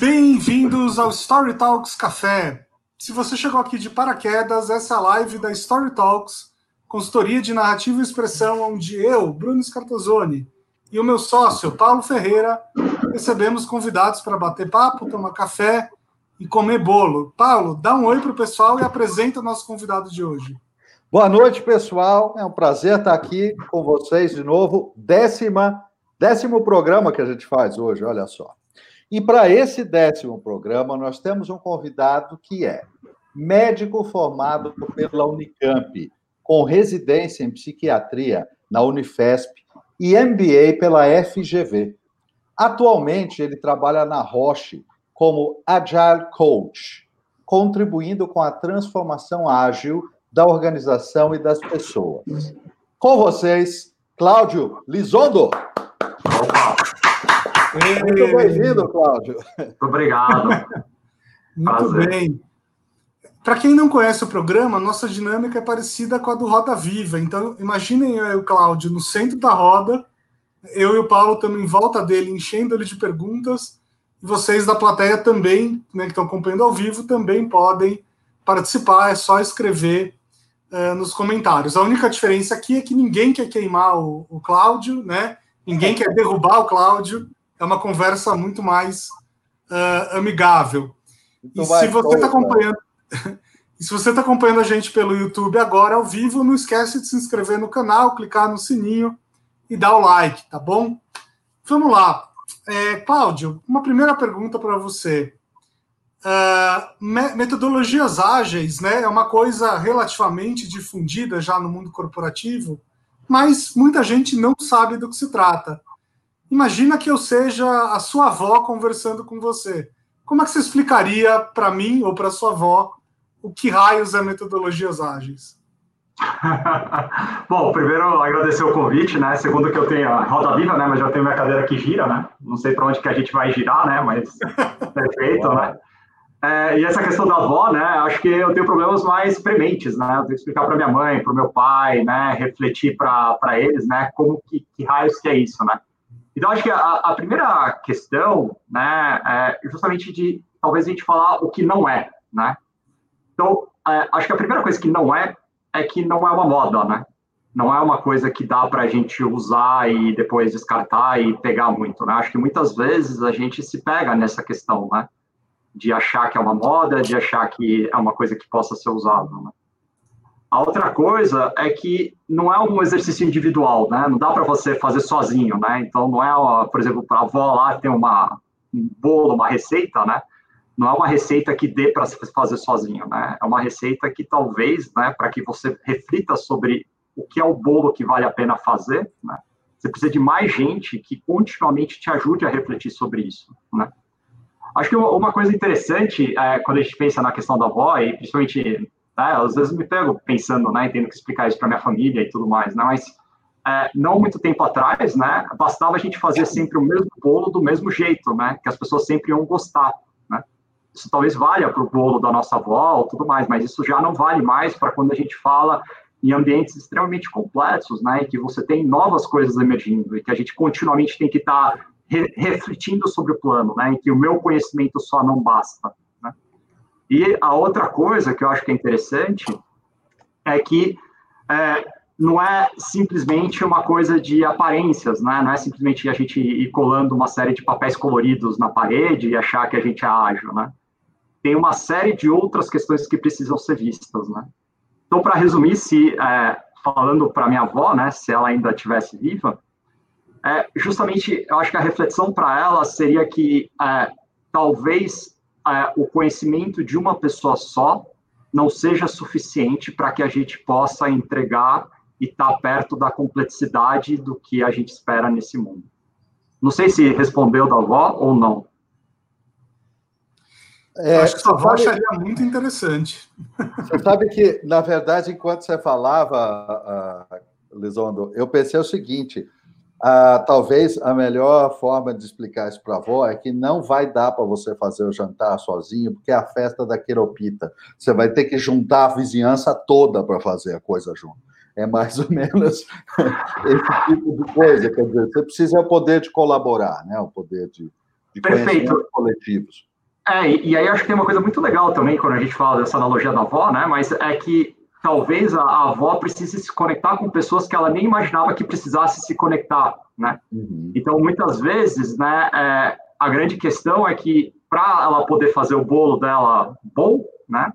Bem-vindos ao Story Talks Café. Se você chegou aqui de paraquedas, essa é a live da Story Talks, consultoria de narrativa e expressão, onde eu, Bruno Scartazoni, e o meu sócio, Paulo Ferreira, recebemos convidados para bater papo, tomar café e comer bolo. Paulo, dá um oi para o pessoal e apresenta o nosso convidado de hoje. Boa noite, pessoal. É um prazer estar aqui com vocês de novo. Décima, décimo programa que a gente faz hoje, olha só. E para esse décimo programa, nós temos um convidado que é médico formado pela Unicamp, com residência em psiquiatria na Unifesp e MBA pela FGV. Atualmente, ele trabalha na Roche como Agile Coach, contribuindo com a transformação ágil da organização e das pessoas. Com vocês, Cláudio Lisondo. Muito bem-vindo, Cláudio. Muito obrigado. Muito Prazer. bem. Para quem não conhece o programa, nossa dinâmica é parecida com a do Roda Viva. Então, imaginem eu e o Cláudio no centro da roda, eu e o Paulo estamos em volta dele, enchendo ele de perguntas, e vocês da plateia também, né, que estão acompanhando ao vivo, também podem participar, é só escrever uh, nos comentários. A única diferença aqui é que ninguém quer queimar o, o Cláudio, né? Ninguém quer derrubar o Cláudio. É uma conversa muito mais uh, amigável. Então e se você está acompanhando, e se você está acompanhando a gente pelo YouTube agora ao vivo, não esquece de se inscrever no canal, clicar no sininho e dar o like, tá bom? Vamos lá. É, Cláudio, uma primeira pergunta para você. Uh, metodologias ágeis né, é uma coisa relativamente difundida já no mundo corporativo, mas muita gente não sabe do que se trata. Imagina que eu seja a sua avó conversando com você. Como é que você explicaria para mim ou para sua avó o que raios é metodologias ágeis? Bom, primeiro agradecer o convite, né? Segundo que eu tenho a roda viva, né? Mas já tenho minha cadeira que gira, né? Não sei para onde que a gente vai girar, né? Mas perfeito, né? É, e essa questão da avó, né? Acho que eu tenho problemas mais prementes, né? Eu tenho que explicar para minha mãe, para o meu pai, né? Refletir para eles, né? Como que, que, raios que é isso, né? Então acho que a, a primeira questão, né? É justamente de talvez a gente falar o que não é, né? Então é, acho que a primeira coisa que não é é que não é uma moda, né? Não é uma coisa que dá para a gente usar e depois descartar e pegar muito, né? Acho que muitas vezes a gente se pega nessa questão, né? de achar que é uma moda, de achar que é uma coisa que possa ser usada. Né? A outra coisa é que não é um exercício individual, né? Não dá para você fazer sozinho, né? Então não é, por exemplo, para a avó lá ter uma um bolo, uma receita, né? Não é uma receita que dê para fazer sozinho, né? É uma receita que talvez, né, para que você reflita sobre o que é o bolo que vale a pena fazer, né? Você precisa de mais gente que continuamente te ajude a refletir sobre isso, né? Acho que uma coisa interessante, é, quando a gente pensa na questão da avó, e principalmente, né, às vezes me pego pensando, né, tendo que explicar isso para minha família e tudo mais, né, mas é, não muito tempo atrás, né, bastava a gente fazer sempre o mesmo bolo do mesmo jeito, né, que as pessoas sempre iam gostar, né. Isso talvez valha para o bolo da nossa avó tudo mais, mas isso já não vale mais para quando a gente fala em ambientes extremamente complexos, né, que você tem novas coisas emergindo e que a gente continuamente tem que estar tá re, refletindo sobre o plano, né, que o meu conhecimento só não basta. E a outra coisa que eu acho que é interessante é que é, não é simplesmente uma coisa de aparências, né? não é simplesmente a gente ir colando uma série de papéis coloridos na parede e achar que a gente é ágil. Né? Tem uma série de outras questões que precisam ser vistas. Né? Então, para resumir, se é, falando para minha avó, né, se ela ainda estivesse viva, é, justamente, eu acho que a reflexão para ela seria que é, talvez é, o conhecimento de uma pessoa só não seja suficiente para que a gente possa entregar e estar tá perto da complexidade do que a gente espera nesse mundo. Não sei se respondeu da avó ou não. É, acho que sua avó acharia muito interessante. Você sabe que, na verdade, enquanto você falava, uh, Lisondo, eu pensei o seguinte: ah, talvez a melhor forma de explicar isso para a avó é que não vai dar para você fazer o jantar sozinho, porque é a festa da queropita. Você vai ter que juntar a vizinhança toda para fazer a coisa junto. É mais ou menos esse tipo de coisa. Quer dizer, você precisa o poder de colaborar, né? o poder de, de Perfeito. coletivos. É, e, e, aí acho que tem uma coisa muito legal também quando a gente fala dessa analogia da avó, né? Mas é que talvez a, a avó precise se conectar com pessoas que ela nem imaginava que precisasse se conectar, né? Uhum. Então, muitas vezes, né, é, a grande questão é que para ela poder fazer o bolo dela bom, né?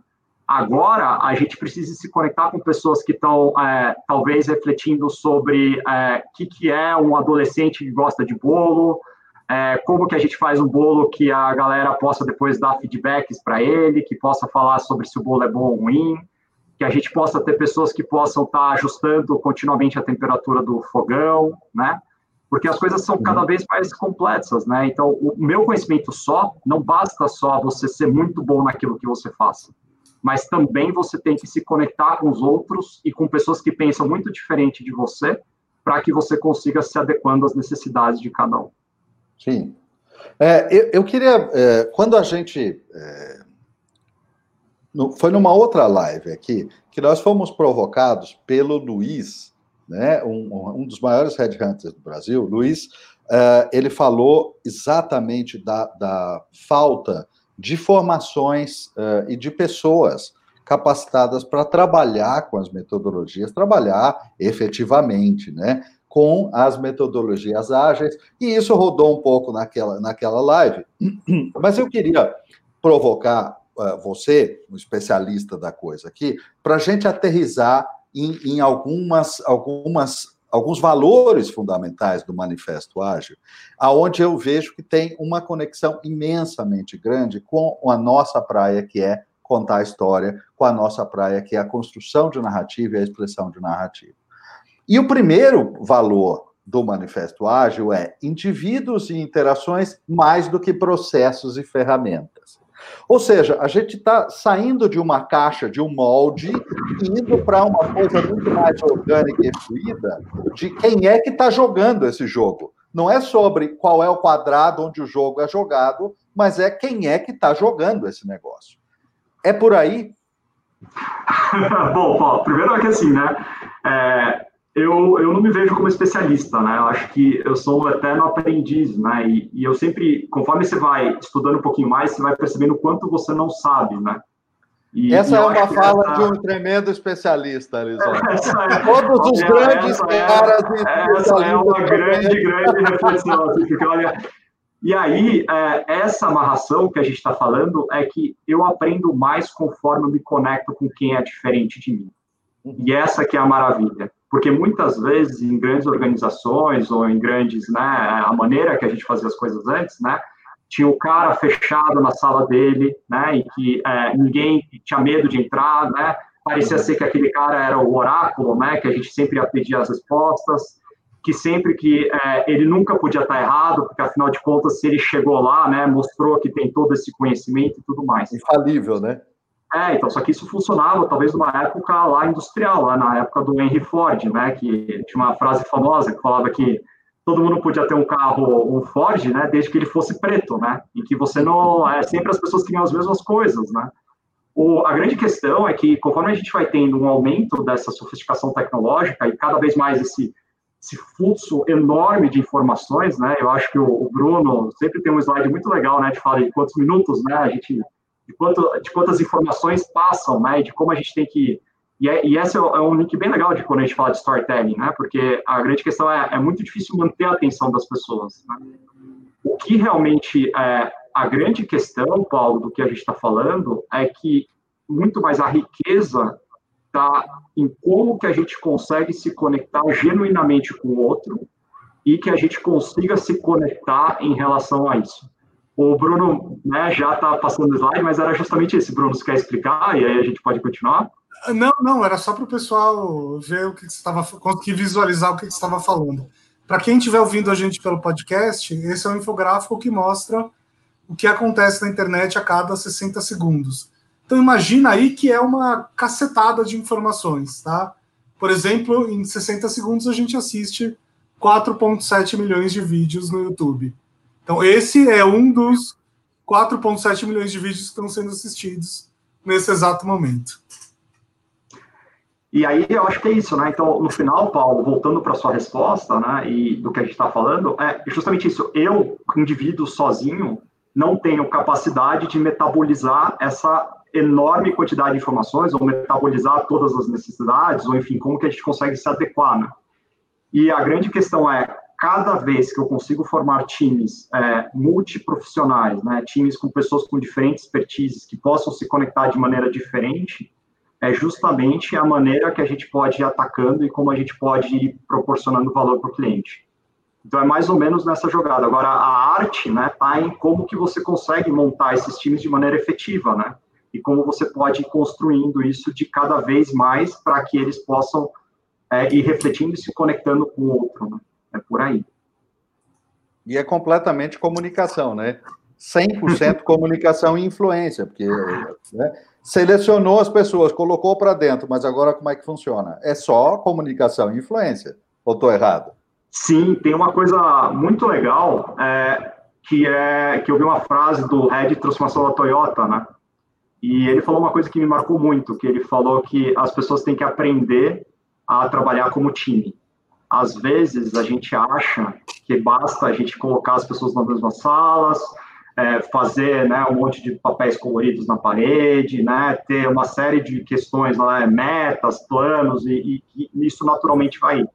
Agora a gente precisa se conectar com pessoas que estão é, talvez refletindo sobre o é, que, que é um adolescente que gosta de bolo, é, como que a gente faz um bolo que a galera possa depois dar feedbacks para ele, que possa falar sobre se o bolo é bom ou ruim, que a gente possa ter pessoas que possam estar tá ajustando continuamente a temperatura do fogão, né? Porque as coisas são cada vez mais complexas, né? Então, o meu conhecimento só não basta só você ser muito bom naquilo que você faça, mas também você tem que se conectar com os outros e com pessoas que pensam muito diferente de você, para que você consiga se adequando às necessidades de cada um. Sim. É, eu, eu, queria, é, quando a gente é, no, foi numa outra live aqui que nós fomos provocados pelo Luiz, né, um, um dos maiores headhunters do Brasil. Luiz, uh, ele falou exatamente da, da falta de formações uh, e de pessoas capacitadas para trabalhar com as metodologias, trabalhar efetivamente, né? Com as metodologias ágeis, e isso rodou um pouco naquela, naquela live. Mas eu queria provocar você, um especialista da coisa aqui, para a gente aterrizar em, em algumas, algumas alguns valores fundamentais do Manifesto Ágil, aonde eu vejo que tem uma conexão imensamente grande com a nossa praia, que é contar a história, com a nossa praia, que é a construção de narrativa e a expressão de narrativa. E o primeiro valor do Manifesto Ágil é indivíduos e interações mais do que processos e ferramentas. Ou seja, a gente está saindo de uma caixa, de um molde, e indo para uma coisa muito mais orgânica e fluida de quem é que está jogando esse jogo. Não é sobre qual é o quadrado onde o jogo é jogado, mas é quem é que está jogando esse negócio. É por aí? Bom, Paulo, primeiro é que assim, né? É, eu, eu não me vejo como especialista, né? Eu acho que eu sou um eterno aprendiz, né? E, e, eu sempre, conforme você vai estudando um pouquinho mais, você vai percebendo o quanto você não sabe, né? E, essa e é uma fala essa... de um tremendo especialista, Alisson. É, Todos os grandes essa caras. É, essa é uma grande, grande reflexão. Assim, porque, olha, e aí, é, essa amarração que a gente está falando é que eu aprendo mais conforme eu me conecto com quem é diferente de mim. E essa que é a maravilha porque muitas vezes em grandes organizações ou em grandes, né, a maneira que a gente fazia as coisas antes, né, tinha o cara fechado na sala dele, né, e que é, ninguém tinha medo de entrar, né, parecia ser que aquele cara era o oráculo, né, que a gente sempre ia pedir as respostas, que sempre que é, ele nunca podia estar errado, porque afinal de contas, se ele chegou lá, né, mostrou que tem todo esse conhecimento e tudo mais. Infalível, né? É, então, só que isso funcionava talvez numa época lá industrial, lá na época do Henry Ford, né, que tinha uma frase famosa que falava que todo mundo podia ter um carro, um Ford, né, desde que ele fosse preto, né, e que você não, é, sempre as pessoas queriam as mesmas coisas, né. O, a grande questão é que conforme a gente vai tendo um aumento dessa sofisticação tecnológica e cada vez mais esse, esse fluxo enorme de informações, né, eu acho que o, o Bruno sempre tem um slide muito legal, né, de falar de quantos minutos, né, a gente de, quanto, de quantas informações passam, né, de como a gente tem que... E, é, e esse é, é um link bem legal de quando a gente fala de storytelling, né, porque a grande questão é, é muito difícil manter a atenção das pessoas, né? O que realmente é a grande questão, Paulo, do que a gente está falando, é que muito mais a riqueza está em como que a gente consegue se conectar genuinamente com o outro e que a gente consiga se conectar em relação a isso. O Bruno né, já está passando o slide, mas era justamente esse. Bruno, você quer explicar? E aí a gente pode continuar? Não, não, era só para o pessoal ver o que estava, conseguir visualizar o que estava falando. Para quem estiver ouvindo a gente pelo podcast, esse é um infográfico que mostra o que acontece na internet a cada 60 segundos. Então imagina aí que é uma cacetada de informações, tá? Por exemplo, em 60 segundos a gente assiste 4.7 milhões de vídeos no YouTube. Então, esse é um dos 4,7 milhões de vídeos que estão sendo assistidos nesse exato momento. E aí eu acho que é isso, né? Então, no final, Paulo, voltando para sua resposta, né, e do que a gente está falando, é justamente isso. Eu, indivíduo sozinho, não tenho capacidade de metabolizar essa enorme quantidade de informações, ou metabolizar todas as necessidades, ou enfim, como que a gente consegue se adequar, né? E a grande questão é, cada vez que eu consigo formar times é, multiprofissionais, né, times com pessoas com diferentes expertises que possam se conectar de maneira diferente, é justamente a maneira que a gente pode ir atacando e como a gente pode ir proporcionando valor para o cliente. Então é mais ou menos nessa jogada. Agora a arte, né, tá em como que você consegue montar esses times de maneira efetiva, né? E como você pode ir construindo isso de cada vez mais para que eles possam é, ir refletindo e se conectando com o outro, né? É por aí. E é completamente comunicação, né? 100% comunicação e influência, porque né, selecionou as pessoas, colocou para dentro, mas agora como é que funciona? É só comunicação e influência. Ou estou errado? Sim, tem uma coisa muito legal, é, que é que eu vi uma frase do head de transformação da Toyota, né? E ele falou uma coisa que me marcou muito, que ele falou que as pessoas têm que aprender a trabalhar como time. Às vezes a gente acha que basta a gente colocar as pessoas nas mesmas salas, é, fazer né, um monte de papéis coloridos na parede, né, ter uma série de questões lá, metas, planos, e, e, e isso naturalmente vai.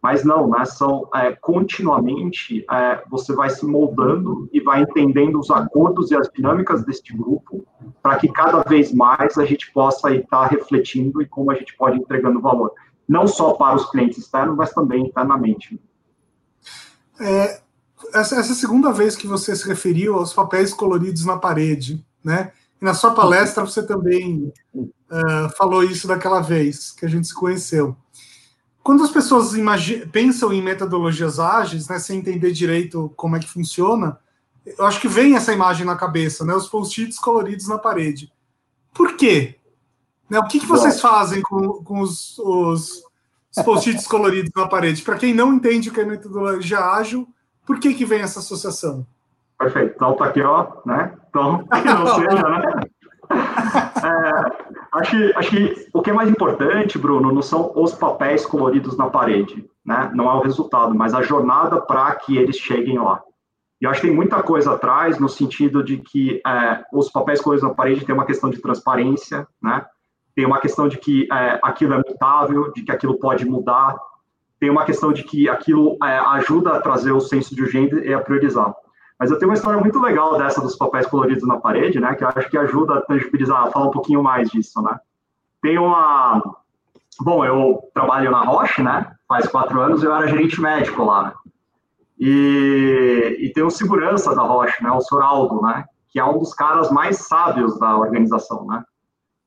Mas não, né, são é, continuamente é, você vai se moldando e vai entendendo os acordos e as dinâmicas deste grupo para que cada vez mais a gente possa estar refletindo e como a gente pode ir entregando valor. Não só para os clientes externos, mas também internamente. É, essa, essa segunda vez que você se referiu aos papéis coloridos na parede, né? E na sua palestra você também uh, falou isso daquela vez que a gente se conheceu. Quando as pessoas pensam em metodologias ágeis, né, sem entender direito como é que funciona, eu acho que vem essa imagem na cabeça, né? Os post-its coloridos na parede. Por quê? Né, o que, que vocês fazem com, com os, os, os post-its coloridos na parede? Para quem não entende o que é metodologia ágil, por que, que vem essa associação? Perfeito. Então, tá aqui, ó, né? Então, que não seja, né? É, acho, que, acho que o que é mais importante, Bruno, não são os papéis coloridos na parede, né? Não é o resultado, mas a jornada para que eles cheguem lá. E acho que tem muita coisa atrás no sentido de que é, os papéis coloridos na parede tem uma questão de transparência, né? Tem uma questão de que é, aquilo é mutável, de que aquilo pode mudar, tem uma questão de que aquilo é, ajuda a trazer o senso de urgência e a priorizar. Mas eu tenho uma história muito legal dessa dos papéis coloridos na parede, né, que eu acho que ajuda a tangibilizar, a falar um pouquinho mais disso, né. Tem uma... Bom, eu trabalho na Roche, né, faz quatro anos, eu era gerente médico lá? E, e tem o segurança da Roche, né, o Soraldo, né, que é um dos caras mais sábios da organização, né.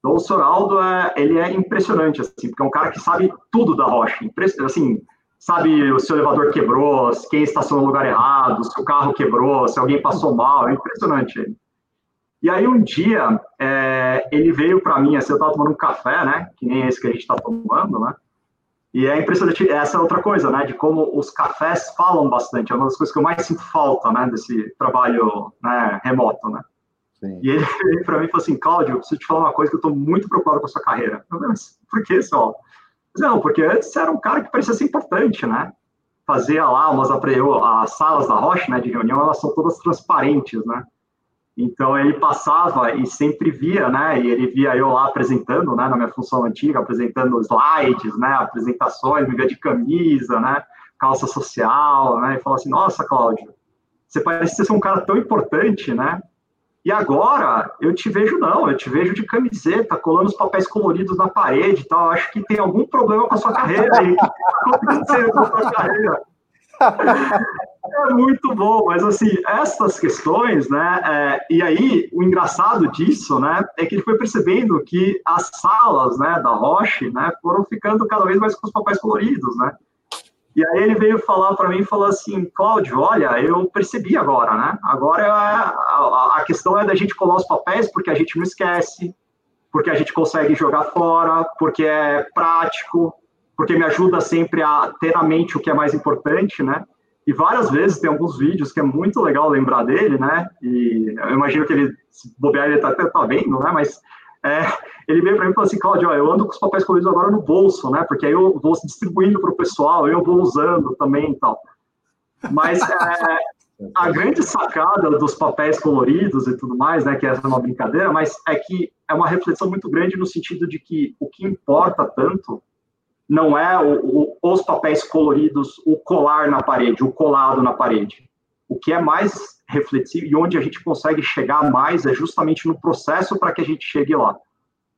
Então, o Soraldo, é, ele é impressionante, assim, porque é um cara que sabe tudo da Rocha. Assim, sabe o elevador quebrou, quem estacionou no lugar errado, se o carro quebrou, se alguém passou mal, é impressionante ele. E aí um dia, é, ele veio para mim, assim, eu estava tomando um café, né, que nem esse que a gente está tomando, né, e é impressionante essa é outra coisa, né, de como os cafés falam bastante, é uma das coisas que eu mais sinto falta, né, desse trabalho né, remoto, né. Sim. E ele veio para mim e falou assim, Cláudio, eu preciso te falar uma coisa que eu estou muito preocupado com a sua carreira. Eu falei, mas por que só? Não, porque antes era um cara que parecia ser importante, né? Fazia lá umas as salas da Rocha, né, de reunião, elas são todas transparentes, né? Então ele passava e sempre via, né? E ele via eu lá apresentando, né? Na minha função antiga, apresentando slides, né? Apresentações, me via de camisa, né? Calça social, né? E falou assim: Nossa, Cláudio, você parece ser um cara tão importante, né? E agora eu te vejo não, eu te vejo de camiseta, colando os papéis coloridos na parede e tal. Acho que tem algum problema com a sua carreira aí. O que acontecendo com a sua carreira? É muito bom, mas assim, essas questões, né? É, e aí, o engraçado disso, né, é que ele foi percebendo que as salas, né, da Roche, né, foram ficando cada vez mais com os papéis coloridos, né? E aí ele veio falar para mim falou assim, Cláudio, olha, eu percebi agora, né? Agora é a, a, questão é da gente colar os papéis porque a gente não esquece, porque a gente consegue jogar fora, porque é prático, porque me ajuda sempre a ter na mente o que é mais importante, né? E várias vezes tem alguns vídeos que é muito legal lembrar dele, né? E eu imagino que ele, se bobear, ele tá, tá vendo, né? Mas é, ele veio para mim e falou assim, Cláudio, eu ando com os papéis coloridos agora no bolso, né? Porque aí eu vou distribuindo para o pessoal, eu vou usando também e tal. Mas é, a grande sacada dos papéis coloridos e tudo mais, né, que essa é uma brincadeira, mas é que é uma reflexão muito grande no sentido de que o que importa tanto não é o, o, os papéis coloridos, o colar na parede, o colado na parede. O que é mais reflexivo e onde a gente consegue chegar mais é justamente no processo para que a gente chegue lá.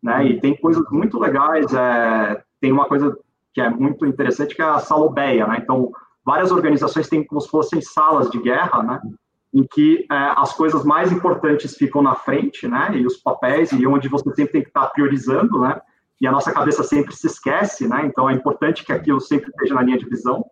Né? E tem coisas muito legais, é, tem uma coisa que é muito interessante que é a salobeia, né? Então, várias organizações têm como se fossem salas de guerra, né? Em que é, as coisas mais importantes ficam na frente, né? E os papéis, e onde você sempre tem que estar priorizando, né? E a nossa cabeça sempre se esquece, né? Então é importante que aquilo sempre esteja na linha de visão.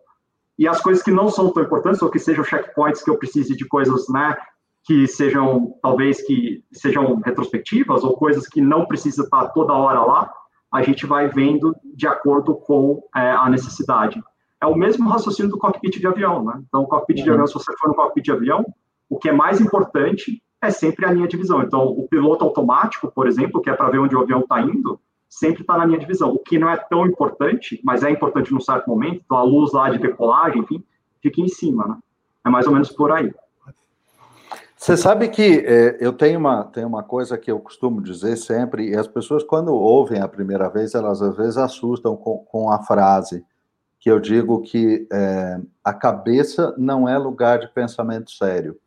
E as coisas que não são tão importantes, ou que sejam checkpoints que eu precise de coisas, né? Que sejam, talvez, que sejam retrospectivas, ou coisas que não precisa estar toda hora lá, a gente vai vendo de acordo com é, a necessidade é o mesmo raciocínio do cockpit de avião, né? Então, o cockpit de uhum. avião, se você for no cockpit de avião, o que é mais importante é sempre a linha de visão. Então, o piloto automático, por exemplo, que é para ver onde o avião está indo, sempre está na linha de visão. O que não é tão importante, mas é importante num certo momento, então a luz lá de decolagem, enfim, fica em cima, né? É mais ou menos por aí. Você sabe que é, eu tenho uma, tenho uma coisa que eu costumo dizer sempre, e as pessoas, quando ouvem a primeira vez, elas às vezes assustam com, com a frase que eu digo que é, a cabeça não é lugar de pensamento sério.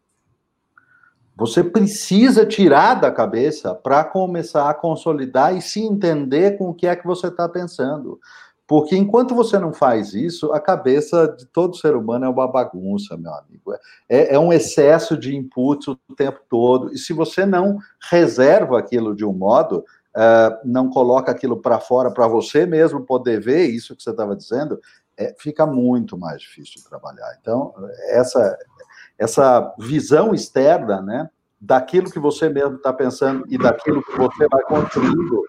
Você precisa tirar da cabeça para começar a consolidar e se entender com o que é que você está pensando. Porque enquanto você não faz isso, a cabeça de todo ser humano é uma bagunça, meu amigo. É, é um excesso de inputs o tempo todo. E se você não reserva aquilo de um modo, Uh, não coloca aquilo para fora para você mesmo poder ver isso que você estava dizendo, é, fica muito mais difícil trabalhar. Então, essa, essa visão externa, né, daquilo que você mesmo está pensando e daquilo que você vai construindo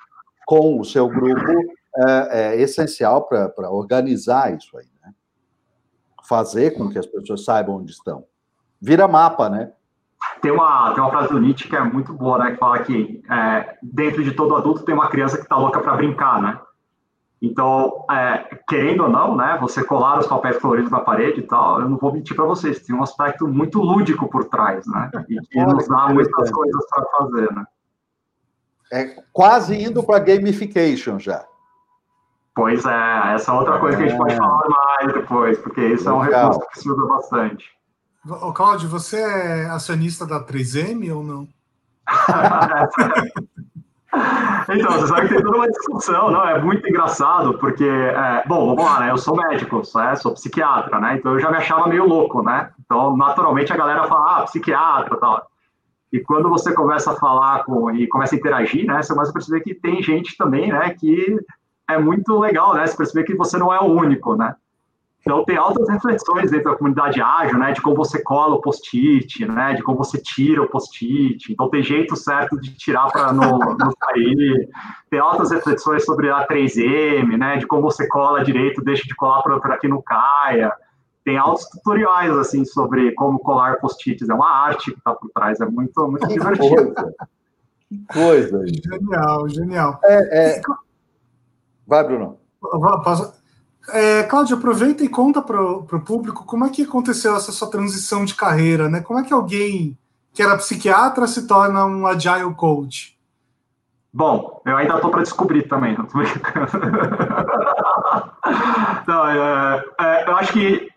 com o seu grupo é, é essencial para organizar isso aí, né? Fazer com que as pessoas saibam onde estão. Vira mapa, né? Tem uma, tem uma frase do Nietzsche que é muito boa, né? Que fala que é, dentro de todo adulto tem uma criança que está louca para brincar, né? Então, é, querendo ou não, né, você colar os papéis coloridos na parede e tal, eu não vou mentir para vocês, tem um aspecto muito lúdico por trás, né? E que nos dá muitas coisas para fazer, né? É quase indo para gamification já. Pois é, essa é outra coisa que a gente pode é. falar mais depois, porque isso Legal. é um recurso que se usa bastante. Ô, Cláudio, você é acionista da 3M ou não? Então, você sabe que tem toda uma discussão, não? É muito engraçado, porque, é, bom, vamos lá, né? Eu sou médico, né? sou psiquiatra, né? Então eu já me achava meio louco, né? Então, naturalmente, a galera fala, ah, psiquiatra e tal. E quando você começa a falar com, e começa a interagir, né? Você começa a perceber que tem gente também, né? Que é muito legal, né? Você perceber que você não é o único, né? Então, tem altas reflexões dentro da comunidade ágil, né, de como você cola o post-it, né, de como você tira o post-it. Então, tem jeito certo de tirar para não, não sair. Tem altas reflexões sobre a 3M, né, de como você cola direito, deixa de colar para que não caia. Tem altos tutoriais, assim, sobre como colar post-its. É uma arte que está por trás, é muito, muito divertido. Que coisa. Genial, genial. É, é... Vai, Bruno. Posso... É, Cláudio, aproveita e conta para o público como é que aconteceu essa sua transição de carreira, né? Como é que alguém que era psiquiatra se torna um agile coach? Bom, eu ainda estou para descobrir também, não estou brincando. não, é, é, eu acho que.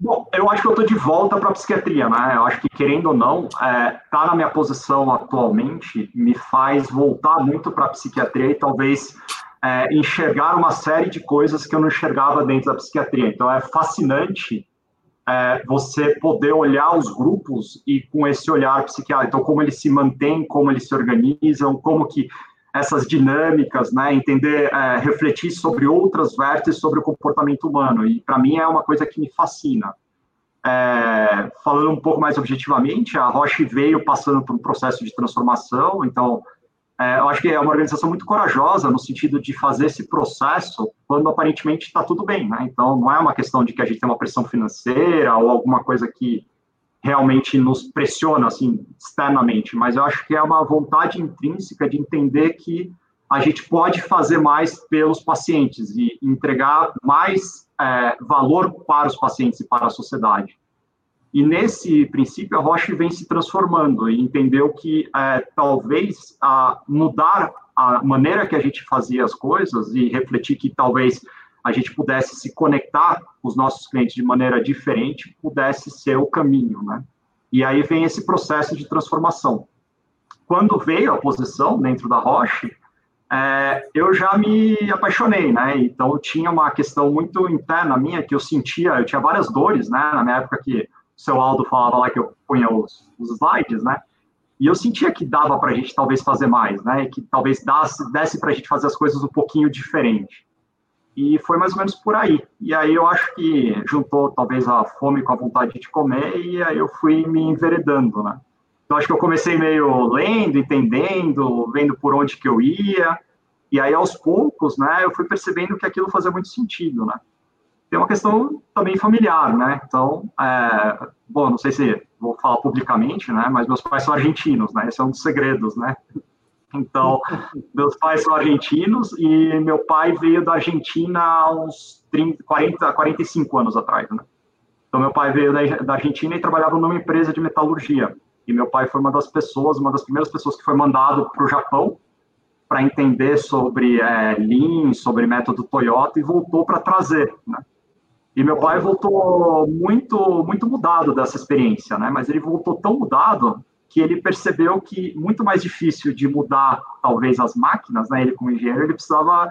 Bom, eu acho que eu estou de volta para a psiquiatria, né? Eu acho que, querendo ou não, é, tá na minha posição atualmente me faz voltar muito para a psiquiatria e talvez é, enxergar uma série de coisas que eu não enxergava dentro da psiquiatria. Então, é fascinante é, você poder olhar os grupos e com esse olhar psiquiátrico, então, como eles se mantêm, como eles se organizam, como que essas dinâmicas, né, entender, é, refletir sobre outras vértices sobre o comportamento humano. E, para mim, é uma coisa que me fascina. É, falando um pouco mais objetivamente, a Roche veio passando por um processo de transformação, então é, eu acho que é uma organização muito corajosa no sentido de fazer esse processo quando aparentemente está tudo bem, né? Então, não é uma questão de que a gente tem uma pressão financeira ou alguma coisa que realmente nos pressiona, assim, externamente, mas eu acho que é uma vontade intrínseca de entender que a gente pode fazer mais pelos pacientes e entregar mais é, valor para os pacientes e para a sociedade. E nesse princípio, a Roche vem se transformando e entendeu que é, talvez a mudar a maneira que a gente fazia as coisas e refletir que talvez a gente pudesse se conectar com os nossos clientes de maneira diferente, pudesse ser o caminho, né? E aí vem esse processo de transformação. Quando veio a posição dentro da Roche, é, eu já me apaixonei, né? Então tinha uma questão muito interna minha que eu sentia, eu tinha várias dores, né? Na minha época que seu Aldo falava lá que eu punha os, os slides, né? E eu sentia que dava para a gente talvez fazer mais, né? Que talvez desse, desse para a gente fazer as coisas um pouquinho diferente. E foi mais ou menos por aí. E aí eu acho que juntou talvez a fome com a vontade de comer e aí eu fui me enveredando, né? Então, acho que eu comecei meio lendo, entendendo, vendo por onde que eu ia, e aí, aos poucos, né, eu fui percebendo que aquilo fazia muito sentido, né. Tem uma questão também familiar, né, então, é, bom, não sei se vou falar publicamente, né, mas meus pais são argentinos, né, esse é um dos segredos, né. Então, meus pais são argentinos e meu pai veio da Argentina há uns 30, 40, 45 anos atrás, né. Então, meu pai veio da, da Argentina e trabalhava numa empresa de metalurgia. E meu pai foi uma das pessoas, uma das primeiras pessoas que foi mandado para o Japão para entender sobre é, Lean, sobre método Toyota e voltou para trazer, né? E meu pai voltou muito, muito mudado dessa experiência, né? Mas ele voltou tão mudado que ele percebeu que muito mais difícil de mudar, talvez, as máquinas, né? Ele como engenheiro, ele precisava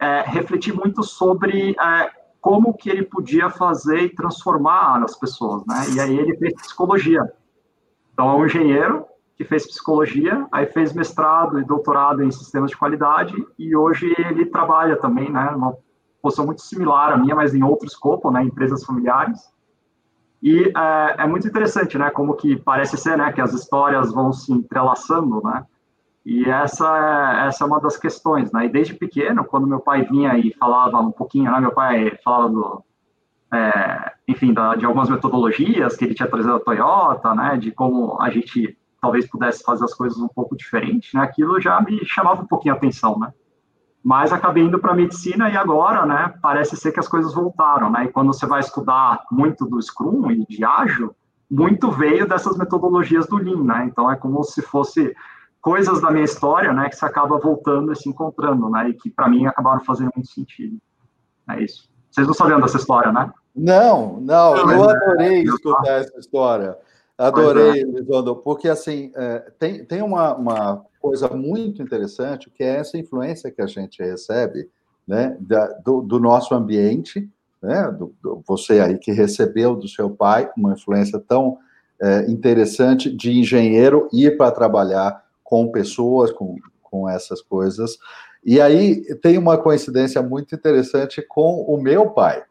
é, refletir muito sobre é, como que ele podia fazer e transformar as pessoas, né? E aí ele fez psicologia. Então, é um engenheiro que fez psicologia, aí fez mestrado e doutorado em sistemas de qualidade, e hoje ele trabalha também, né, posição muito similar à minha, mas em outro escopo, né, empresas familiares. E é, é, muito interessante, né, como que parece ser, né, que as histórias vão se entrelaçando, né, e essa é, essa é uma das questões, né, e desde pequeno, quando meu pai vinha e falava um pouquinho, né, meu pai falava do, é, enfim, da, de algumas metodologias que ele tinha trazido da Toyota, né, de como a gente talvez pudesse fazer as coisas um pouco diferente, né, aquilo já me chamava um pouquinho a atenção, né. Mas acabei indo para medicina e agora, né, parece ser que as coisas voltaram, né, e quando você vai estudar muito do Scrum e de Ágil, muito veio dessas metodologias do Lean, né, então é como se fosse coisas da minha história, né, que você acaba voltando e se encontrando, né, e que para mim acabaram fazendo muito sentido. É isso. Vocês não sabiam dessa história, né? Não, não, eu adorei escutar essa história. Adorei, Lisondo, porque assim, é, tem, tem uma, uma coisa muito interessante, que é essa influência que a gente recebe né, da, do, do, nosso ambiente, né, do, do, você aí que recebeu do seu pai uma influência tão é, interessante de engenheiro ir para trabalhar com pessoas, com, com essas coisas, e aí tem uma coincidência muito interessante com o meu pai.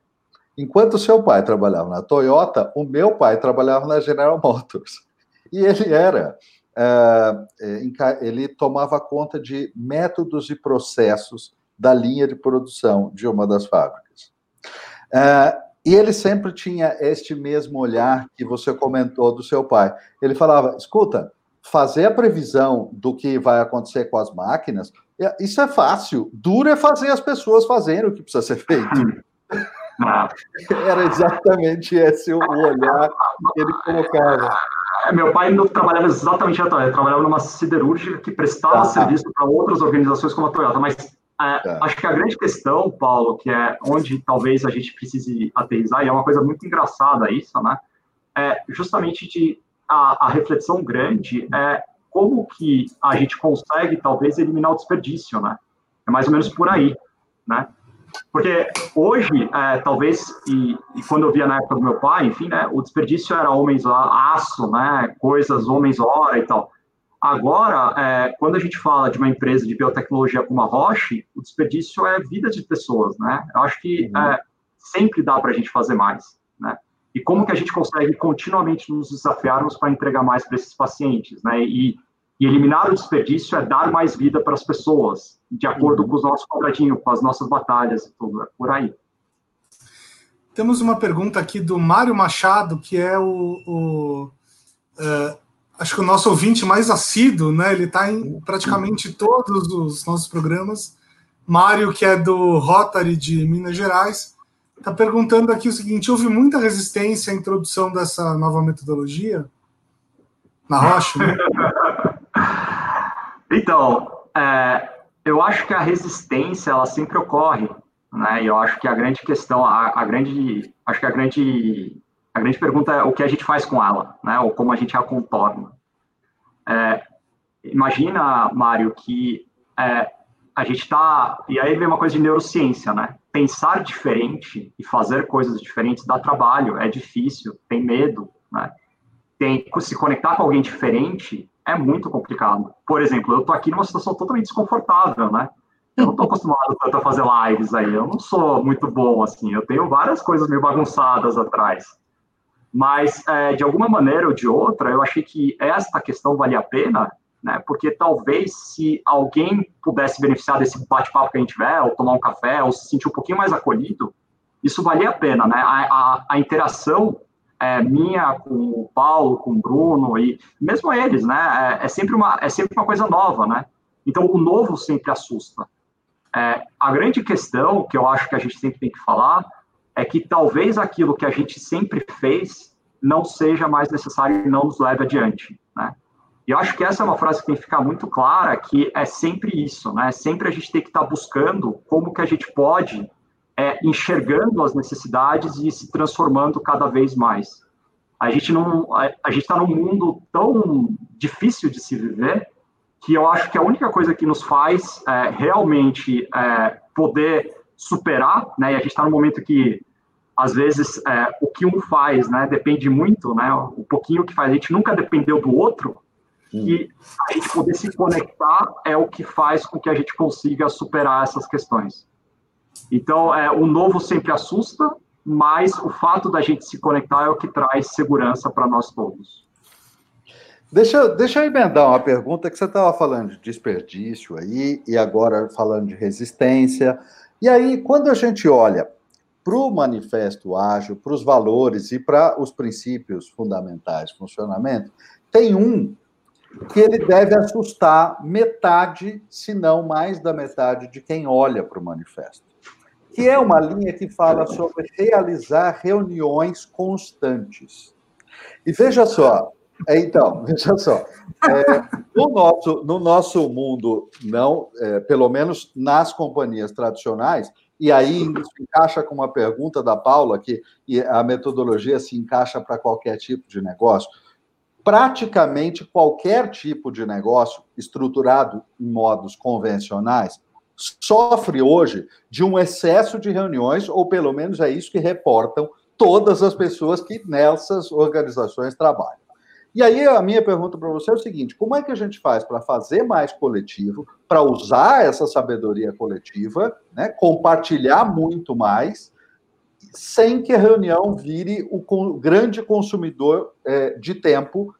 Enquanto seu pai trabalhava na Toyota, o meu pai trabalhava na General Motors. E ele era, ele tomava conta de métodos e processos da linha de produção de uma das fábricas. Uh, e ele sempre tinha este mesmo olhar que você comentou do seu pai. Ele falava: escuta, fazer a previsão do que vai acontecer com as máquinas isso é fácil. Duro é fazer as pessoas fazerem o que precisa ser feito. Era exatamente esse o olhar que ele colocava. Meu pai não trabalhava exatamente na Toyota, trabalhava numa siderúrgica que prestava ah. serviço para outras organizações como a Toyota, mas é, tá. acho que a grande questão, Paulo, que é onde talvez a gente precise aterrizar, e é uma coisa muito engraçada isso, né? É justamente de a, a reflexão grande é como que a gente consegue, talvez, eliminar o desperdício, né? É mais ou menos por aí, né? Porque hoje, é, talvez, e, e, quando eu via na época do meu pai, enfim, né, o desperdício era homens aço, né, coisas homens hora e tal. Agora, é, quando a gente fala de uma empresa de biotecnologia como a Roche, o desperdício é vida de pessoas, né? Eu acho que uhum. é, sempre dá para a gente fazer mais, né? E como que a gente consegue continuamente nos desafiarmos para entregar mais para esses pacientes, né? E e eliminar o desperdício é dar mais vida para as pessoas, de acordo uhum. com os nossos quadradinhos, com as nossas batalhas e tudo, é por aí. temos uma pergunta aqui do Mário Machado, que é o, o uh, acho que o nosso ouvinte mais assíduo, né? Ele está em praticamente todos os nossos programas. Mário, que é do Rotary de Minas Gerais, está perguntando aqui o seguinte: houve muita resistência à introdução dessa nova metodologia na rocha? Né? então, é, eu acho que a resistência ela sempre ocorre, né? E eu acho que a grande questão, a, a, grande, acho que a grande, a grande pergunta é o que a gente faz com ela, né? Ou como a gente a contorna. É, imagina, Mário, que é, a gente está, e aí vem uma coisa de neurociência, né? Pensar diferente e fazer coisas diferentes dá trabalho, é difícil, tem medo, né? Tem se conectar com alguém diferente é muito complicado. Por exemplo, eu estou aqui numa situação totalmente desconfortável, né? Eu não estou acostumado tanto a fazer lives aí, eu não sou muito bom assim, eu tenho várias coisas meio bagunçadas atrás. Mas, é, de alguma maneira ou de outra, eu achei que esta questão valia a pena, né? Porque talvez se alguém pudesse beneficiar desse bate-papo que a gente tiver, ou tomar um café, ou se sentir um pouquinho mais acolhido, isso valia a pena, né? A, a, a interação é, minha com o Paulo, com o Bruno e mesmo eles, né? É, é, sempre uma é sempre uma coisa nova, né? Então o novo sempre assusta. É, a grande questão que eu acho que a gente sempre tem que falar é que talvez aquilo que a gente sempre fez não seja mais necessário e não nos leve adiante, né? E eu acho que essa é uma frase que tem que ficar muito clara, que é sempre isso, né? Sempre a gente tem que estar buscando como que a gente pode é, enxergando as necessidades e se transformando cada vez mais. A gente não, a, a gente está num mundo tão difícil de se viver que eu acho que a única coisa que nos faz é, realmente é, poder superar, né? E a gente está num momento que às vezes é, o que um faz, né, depende muito, né? O pouquinho que faz, a gente nunca dependeu do outro. E a gente poder se conectar é o que faz com que a gente consiga superar essas questões. Então, é, o novo sempre assusta, mas o fato da gente se conectar é o que traz segurança para nós todos. Deixa, deixa eu emendar uma pergunta que você estava falando de desperdício aí, e agora falando de resistência. E aí, quando a gente olha para o manifesto ágil, para os valores e para os princípios fundamentais de funcionamento, tem um que ele deve assustar metade, se não mais da metade, de quem olha para o manifesto que é uma linha que fala sobre realizar reuniões constantes. E veja só, é, então, veja só, é, no, nosso, no nosso mundo, não, é, pelo menos nas companhias tradicionais, e aí isso encaixa com uma pergunta da Paula, que a metodologia se encaixa para qualquer tipo de negócio. Praticamente qualquer tipo de negócio estruturado em modos convencionais sofre hoje de um excesso de reuniões, ou pelo menos é isso que reportam todas as pessoas que nessas organizações trabalham. E aí a minha pergunta para você é o seguinte: como é que a gente faz para fazer mais coletivo, para usar essa sabedoria coletiva, né, compartilhar muito mais, sem que a reunião vire o grande consumidor é, de tempo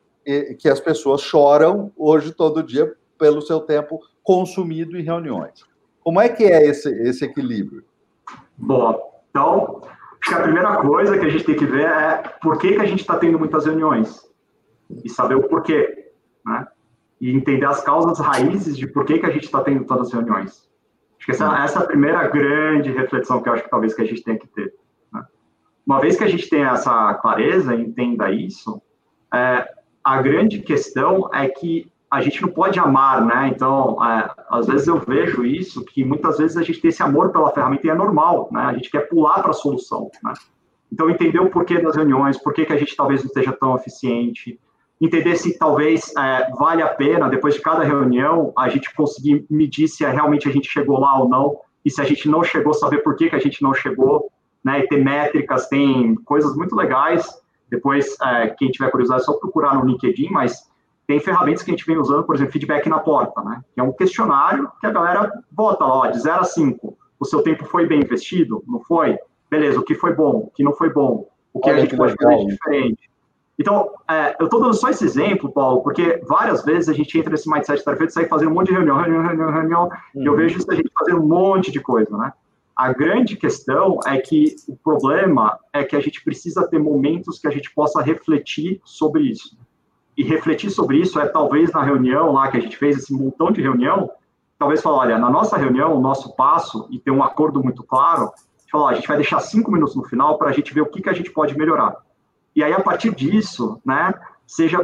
que as pessoas choram hoje todo dia pelo seu tempo consumido em reuniões? Como é que é esse, esse equilíbrio? Bom, então, acho que a primeira coisa que a gente tem que ver é por que, que a gente está tendo muitas reuniões e saber o porquê, né? E entender as causas raízes de por que, que a gente está tendo todas as reuniões. Acho que essa, essa é a primeira grande reflexão que eu acho que talvez que a gente tenha que ter. Né? Uma vez que a gente tenha essa clareza, entenda isso, é, a grande questão é que a gente não pode amar, né? Então, é, às vezes eu vejo isso, que muitas vezes a gente tem esse amor pela ferramenta e é normal, né? A gente quer pular para a solução, né? Então, entender o porquê das reuniões, por que, a gente talvez não esteja tão eficiente, entender se talvez é, vale a pena, depois de cada reunião, a gente conseguir medir se realmente a gente chegou lá ou não, e se a gente não chegou, saber por que, que a gente não chegou, né? E ter métricas, tem coisas muito legais. Depois, é, quem tiver curiosidade, é só procurar no LinkedIn, mas tem ferramentas que a gente vem usando, por exemplo, feedback na porta, né? Que é um questionário que a galera bota lá, ó, de 0 a 5. O seu tempo foi bem investido? Não foi? Beleza, o que foi bom? O que não foi bom? O que Olha a gente que pode fazer de diferente? Então, é, eu estou dando só esse exemplo, Paulo, porque várias vezes a gente entra nesse mindset de tarefa de sair fazendo um monte de reunião, reunião, reunião, reunião, uhum. e eu uhum. vejo isso a gente fazendo um monte de coisa, né? A grande questão é que o problema é que a gente precisa ter momentos que a gente possa refletir sobre isso. E refletir sobre isso é talvez na reunião lá que a gente fez, esse montão de reunião, talvez falar, olha, na nossa reunião, o nosso passo, e ter um acordo muito claro, falar, a gente vai deixar cinco minutos no final para a gente ver o que, que a gente pode melhorar. E aí, a partir disso, né, seja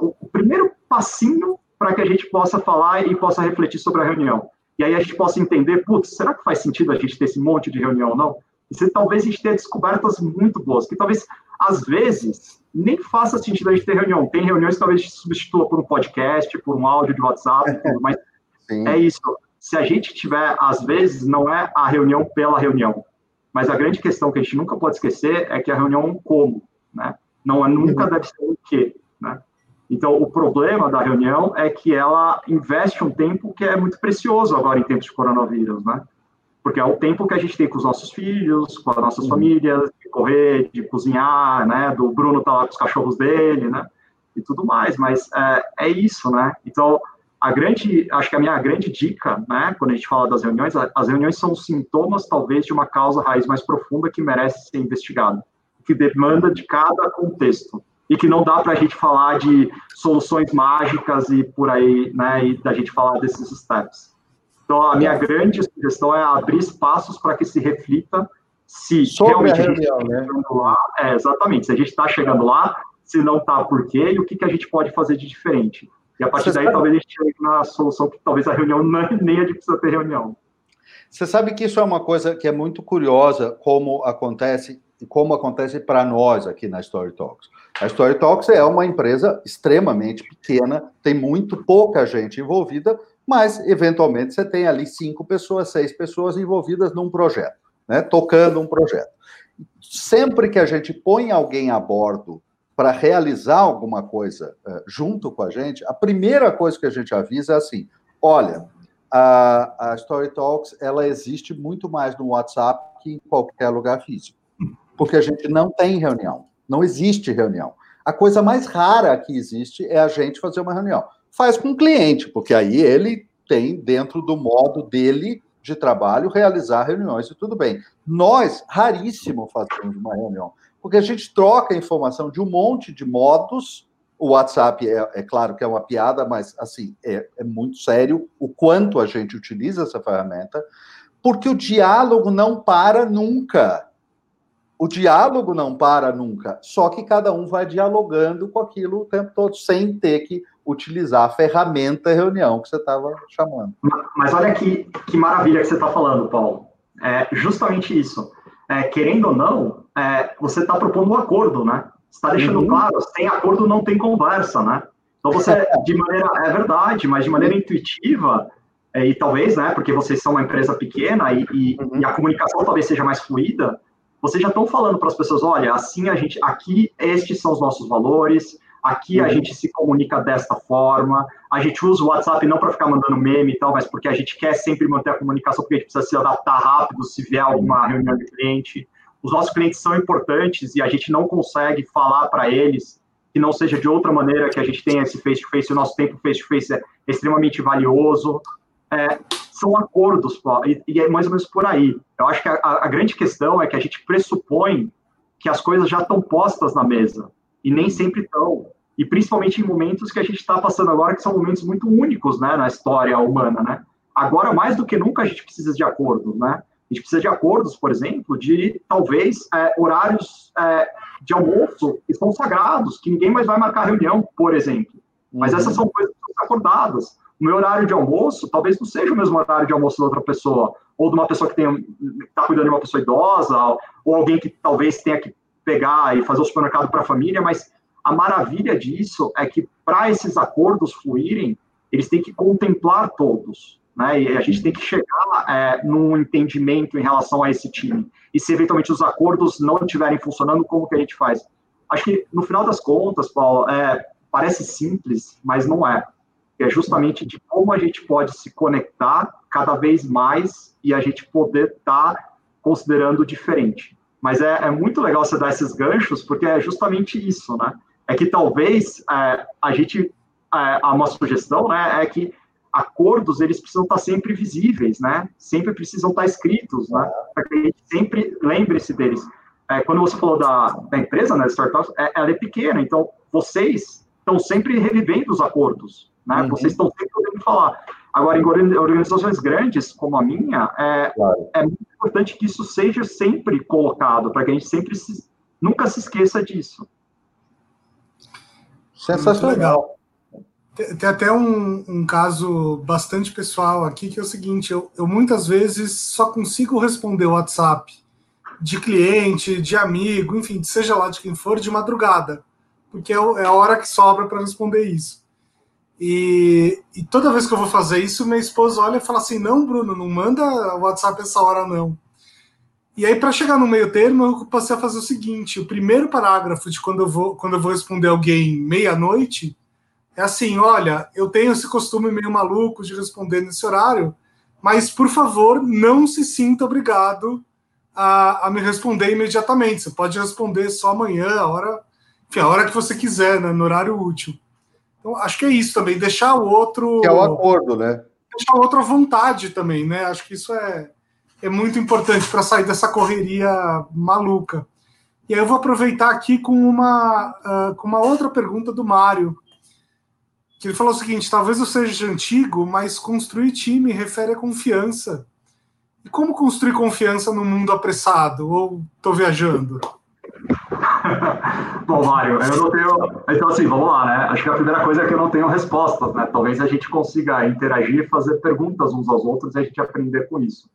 o primeiro passinho para que a gente possa falar e possa refletir sobre a reunião. E aí a gente possa entender, putz, será que faz sentido a gente ter esse monte de reunião ou não? Se, talvez a gente tenha descobertas muito boas, que talvez, às vezes, nem faça sentido a gente ter reunião. Tem reuniões que talvez substitua por um podcast, por um áudio de WhatsApp, mas Sim. é isso. Se a gente tiver, às vezes, não é a reunião pela reunião, mas a grande questão que a gente nunca pode esquecer é que a reunião é um como, né? Não é nunca deve ser o quê, né? Então, o problema da reunião é que ela investe um tempo que é muito precioso agora em tempos de coronavírus, né? Porque é o tempo que a gente tem com os nossos filhos, com as nossas famílias, de correr, de cozinhar, né? Do Bruno tá lá com os cachorros dele, né? E tudo mais, mas é, é isso, né? Então, a grande, acho que a minha grande dica, né, quando a gente fala das reuniões, as reuniões são sintomas, talvez, de uma causa raiz mais profunda que merece ser investigada, que demanda de cada contexto e que não dá para a gente falar de soluções mágicas e por aí, né, e da gente falar desses steps. Então, a minha grande sugestão é abrir espaços para que se reflita se Sobre realmente a, reunião, a gente está né? lá, é, exatamente, se a gente está chegando lá, se não está, por quê, e o que, que a gente pode fazer de diferente. E a partir Você daí, sabe... talvez a gente chegue na solução que talvez a reunião não, nem a gente precisa ter reunião. Você sabe que isso é uma coisa que é muito curiosa, como acontece e como acontece para nós aqui na Story Talks. A Story Talks é uma empresa extremamente pequena, tem muito pouca gente envolvida, mas eventualmente você tem ali cinco pessoas, seis pessoas envolvidas num projeto, né, tocando um projeto. Sempre que a gente põe alguém a bordo para realizar alguma coisa uh, junto com a gente, a primeira coisa que a gente avisa é assim: olha, a, a Story Talks ela existe muito mais no WhatsApp que em qualquer lugar físico, porque a gente não tem reunião. Não existe reunião. A coisa mais rara que existe é a gente fazer uma reunião. Faz com o cliente, porque aí ele tem, dentro do modo dele de trabalho, realizar reuniões e tudo bem. Nós, raríssimo, fazemos uma reunião, porque a gente troca informação de um monte de modos. O WhatsApp é, é claro que é uma piada, mas assim é, é muito sério o quanto a gente utiliza essa ferramenta, porque o diálogo não para nunca. O diálogo não para nunca, só que cada um vai dialogando com aquilo o tempo todo, sem ter que utilizar a ferramenta reunião que você estava chamando. Mas olha que, que maravilha que você está falando, Paulo. É justamente isso. É, querendo ou não, é, você está propondo um acordo, né? está deixando uhum. claro, sem acordo não tem conversa, né? Então você, de maneira, é verdade, mas de maneira intuitiva, é, e talvez, né, porque vocês são uma empresa pequena e, e, uhum. e a comunicação talvez seja mais fluida, vocês já estão falando para as pessoas, olha, assim a gente, aqui estes são os nossos valores, aqui a gente se comunica desta forma, a gente usa o WhatsApp não para ficar mandando meme e tal, mas porque a gente quer sempre manter a comunicação, porque a gente precisa se adaptar rápido se vier alguma reunião de cliente. Os nossos clientes são importantes e a gente não consegue falar para eles que não seja de outra maneira que a gente tenha esse face-to-face, -face, o nosso tempo face-to-face -face é extremamente valioso. É, são acordos, e, e, é mais ou menos por aí. Eu acho que a, a, grande questão é que a gente pressupõe que as coisas já estão postas na mesa, e nem sempre estão. E principalmente em momentos que a gente está passando agora, que são momentos muito únicos né, na história humana. Né? Agora, mais do que nunca, a gente precisa de acordos. Né? A gente precisa de acordos, por exemplo, de talvez é, horários é, de almoço que são sagrados, que ninguém mais vai marcar reunião, por exemplo. Mas uhum. essas são coisas acordadas o meu horário de almoço talvez não seja o mesmo horário de almoço da outra pessoa, ou de uma pessoa que está cuidando de uma pessoa idosa, ou alguém que talvez tenha que pegar e fazer o supermercado para a família, mas a maravilha disso é que para esses acordos fluírem, eles têm que contemplar todos, né? E a gente tem que chegar é, num entendimento em relação a esse time. E se eventualmente os acordos não estiverem funcionando, como que a gente faz? Acho que no final das contas, Paulo, é, parece simples, mas não é é justamente de como a gente pode se conectar cada vez mais e a gente poder estar tá considerando diferente. Mas é, é, muito legal você dar esses ganchos, porque é justamente isso, né? É que talvez é, a gente, é, a uma sugestão, né, é que acordos, eles precisam estar sempre visíveis, né? Sempre precisam estar escritos, né? Para que a gente sempre lembre-se deles. É, quando você falou da, da empresa, né, startup, é, ela é pequena, então vocês estão sempre revivendo os acordos, né? Uhum. Vocês estão sempre podendo falar. Agora, em organizações grandes, como a minha, é, claro. é muito importante que isso seja sempre colocado, para que a gente sempre se, nunca se esqueça disso. Sensacional. Tem, tem até um, um, caso bastante pessoal aqui, que é o seguinte, eu, eu muitas vezes só consigo responder o WhatsApp de cliente, de amigo, enfim, seja lá de quem for, de madrugada, porque é, é a hora que sobra para responder isso. E, e, toda vez que eu vou fazer isso, minha esposa olha e fala assim: não, Bruno, não manda WhatsApp essa hora, não. E aí, para chegar no meio termo, eu passei a fazer o seguinte: o primeiro parágrafo de quando eu vou, quando eu vou responder alguém meia-noite é assim: olha, eu tenho esse costume meio maluco de responder nesse horário, mas por favor, não se sinta obrigado a, a me responder imediatamente. Você pode responder só amanhã, a hora, enfim, a hora que você quiser, né, no horário útil. Então, acho que é isso também, deixar o outro. Que é o acordo, né? Deixar o outro à vontade também, né? Acho que isso é, é muito importante para sair dessa correria maluca. E aí eu vou aproveitar aqui com uma, uh, com uma outra pergunta do Mário, que ele falou o seguinte: talvez eu seja antigo, mas construir time refere a confiança. E como construir confiança no mundo apressado? Ou estou viajando? Bom, Mário, eu não tenho. Então, assim, vamos lá, né? Acho que a primeira coisa é que eu não tenho respostas, né? Talvez a gente consiga interagir, fazer perguntas uns aos outros e a gente aprender com isso.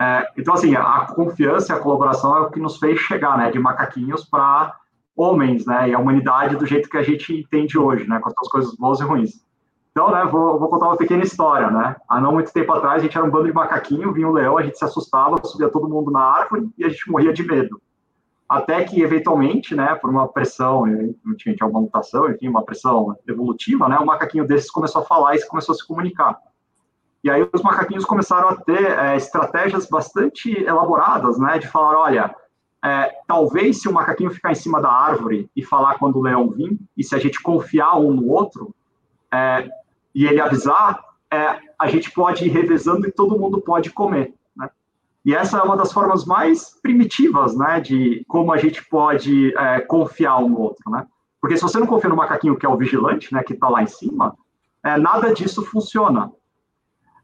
É, então, assim, a confiança e a colaboração é o que nos fez chegar, né? De macaquinhos para homens, né? E a humanidade do jeito que a gente entende hoje, né? Com as coisas boas e ruins. Então, né, vou, vou, contar uma pequena história, né? Há não muito tempo atrás, a gente era um bando de macaquinho, vinha um leão, a gente se assustava, subia todo mundo na árvore e a gente morria de medo até que eventualmente, né, por uma pressão, não tinha, tinha uma mutação, enfim, uma pressão evolutiva, né, o macaquinho desses começou a falar e começou a se comunicar. E aí os macaquinhos começaram a ter é, estratégias bastante elaboradas, né, de falar, olha, é, talvez se o macaquinho ficar em cima da árvore e falar quando o leão vir, e se a gente confiar um no outro, é, e ele avisar, é, a gente pode ir revezando e todo mundo pode comer. E essa é uma das formas mais primitivas, né, de como a gente pode é, confiar um no outro, né? Porque se você não confia no macaquinho que é o vigilante, né, que está lá em cima, é, nada disso funciona.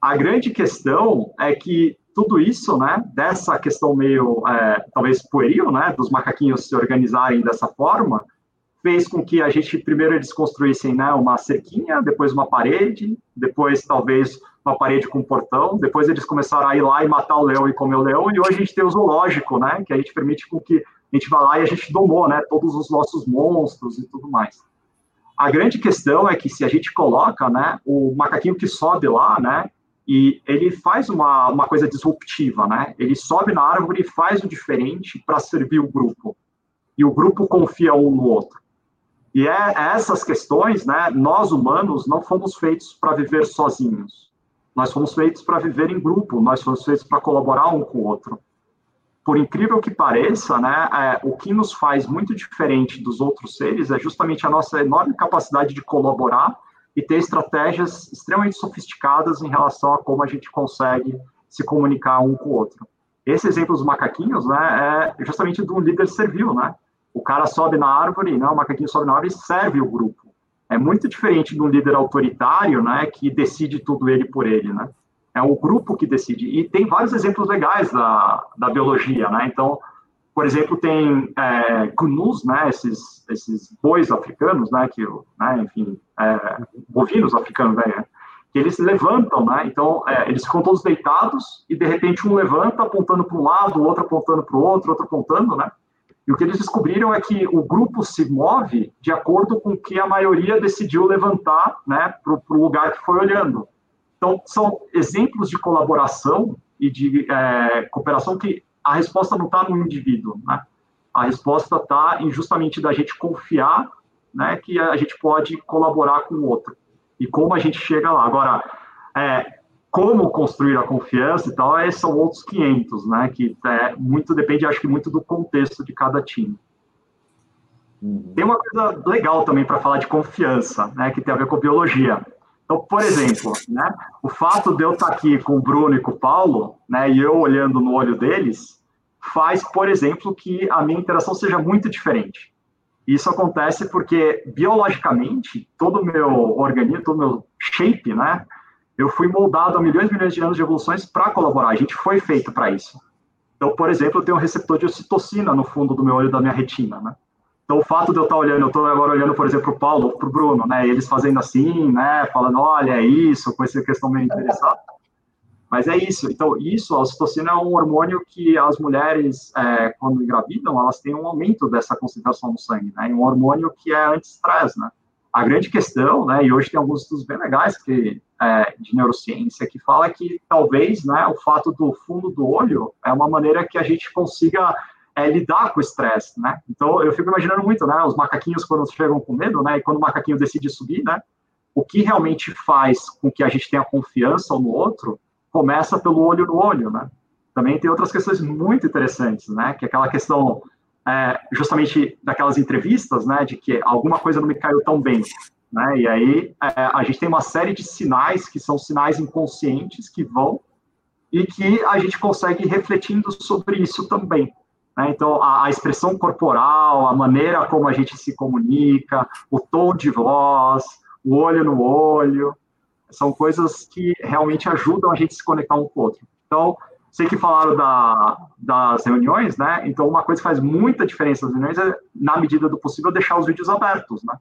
A grande questão é que tudo isso, né, dessa questão meio, é, talvez pueril, né, dos macaquinhos se organizarem dessa forma, fez com que a gente primeiro eles construíssem, né, uma cerquinha, depois uma parede, depois talvez uma parede com um portão. Depois eles começaram a ir lá e matar o leão e comer o leão. E hoje a gente tem o zoológico, né? Que a gente permite com que a gente vá lá e a gente domou, né? Todos os nossos monstros e tudo mais. A grande questão é que se a gente coloca, né? O macaquinho que sobe lá, né? E ele faz uma, uma coisa disruptiva, né? Ele sobe na árvore e faz o diferente para servir o grupo. E o grupo confia um no outro. E é essas questões, né? Nós humanos não fomos feitos para viver sozinhos nós fomos feitos para viver em grupo, nós fomos feitos para colaborar um com o outro. Por incrível que pareça, né, é, o que nos faz muito diferente dos outros seres é justamente a nossa enorme capacidade de colaborar e ter estratégias extremamente sofisticadas em relação a como a gente consegue se comunicar um com o outro. Esse exemplo dos macaquinhos, né, é justamente de um líder servil, né? O cara sobe na árvore, né, o macaquinho sobe na árvore e serve o grupo. É muito diferente de um líder autoritário, né, que decide tudo ele por ele, né? É o grupo que decide. E tem vários exemplos legais da, da biologia, né? Então, por exemplo, tem é, gnus, né, esses, esses bois africanos, né, que, né, enfim, é, bovinos africanos, né, que eles levantam, né, então é, eles ficam todos deitados e de repente um levanta apontando para um lado, o outro apontando para o outro, outro apontando, né, e o que eles descobriram é que o grupo se move de acordo com o que a maioria decidiu levantar né, para o lugar que foi olhando. Então, são exemplos de colaboração e de é, cooperação que a resposta não está no indivíduo. Né? A resposta está em justamente da gente confiar né, que a gente pode colaborar com o outro. E como a gente chega lá. Agora, é, como construir a confiança e tal, esses são outros 500, né? Que é, muito depende, acho que muito do contexto de cada time. Uhum. Tem uma coisa legal também para falar de confiança, né? Que tem a ver com biologia. Então, por exemplo, né, o fato de eu estar aqui com o Bruno e com o Paulo, né, e eu olhando no olho deles, faz, por exemplo, que a minha interação seja muito diferente. Isso acontece porque, biologicamente, todo o meu organismo, todo o meu shape, né, eu fui moldado há milhões e milhões de anos de evoluções para colaborar. A gente foi feito para isso. Então, por exemplo, eu tenho um receptor de ocitocina no fundo do meu olho da minha retina, né? Então, o fato de eu estar olhando, eu estou agora olhando, por exemplo, para o Paulo, para o Bruno, né? Eles fazendo assim, né? Falando, olha, é isso, com essa questão meio interessada. Mas é isso. Então, isso, a ocitocina é um hormônio que as mulheres, é, quando engravidam, elas têm um aumento dessa concentração no sangue, né? Um hormônio que é anti-estresse, né? A grande questão, né? E hoje tem alguns estudos bem legais que, é, de neurociência que fala que talvez, né? O fato do fundo do olho é uma maneira que a gente consiga é, lidar com o estresse, né? Então, eu fico imaginando muito, né? Os macaquinhos quando chegam com medo, né? E quando o macaquinho decide subir, né? O que realmente faz com que a gente tenha confiança um no outro começa pelo olho no olho, né? Também tem outras questões muito interessantes, né? Que é aquela questão é, justamente daquelas entrevistas, né? De que alguma coisa não me caiu tão bem, né? E aí é, a gente tem uma série de sinais que são sinais inconscientes que vão e que a gente consegue refletindo sobre isso também. Né? Então, a, a, expressão corporal, a maneira como a gente se comunica, o tom de voz, o olho no olho, são coisas que realmente ajudam a gente a se conectar um com o outro. Então, sei que falaram da, das reuniões, né? Então, uma coisa que faz muita diferença nas reuniões é, na medida do possível, deixar os vídeos abertos, né?